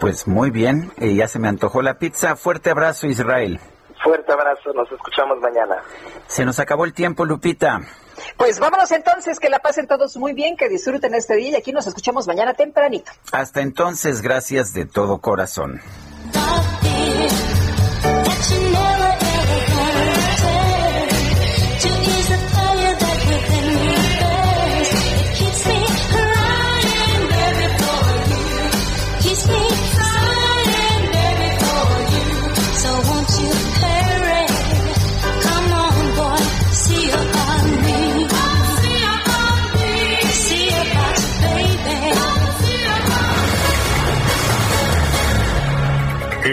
Pues muy bien, eh, ya se me antojó la pizza. Fuerte abrazo, Israel. Fuerte abrazo, nos escuchamos mañana. Se nos acabó el tiempo, Lupita. Pues vámonos entonces, que la pasen todos muy bien, que disfruten este día y aquí nos escuchamos mañana tempranito. Hasta entonces, gracias de todo corazón.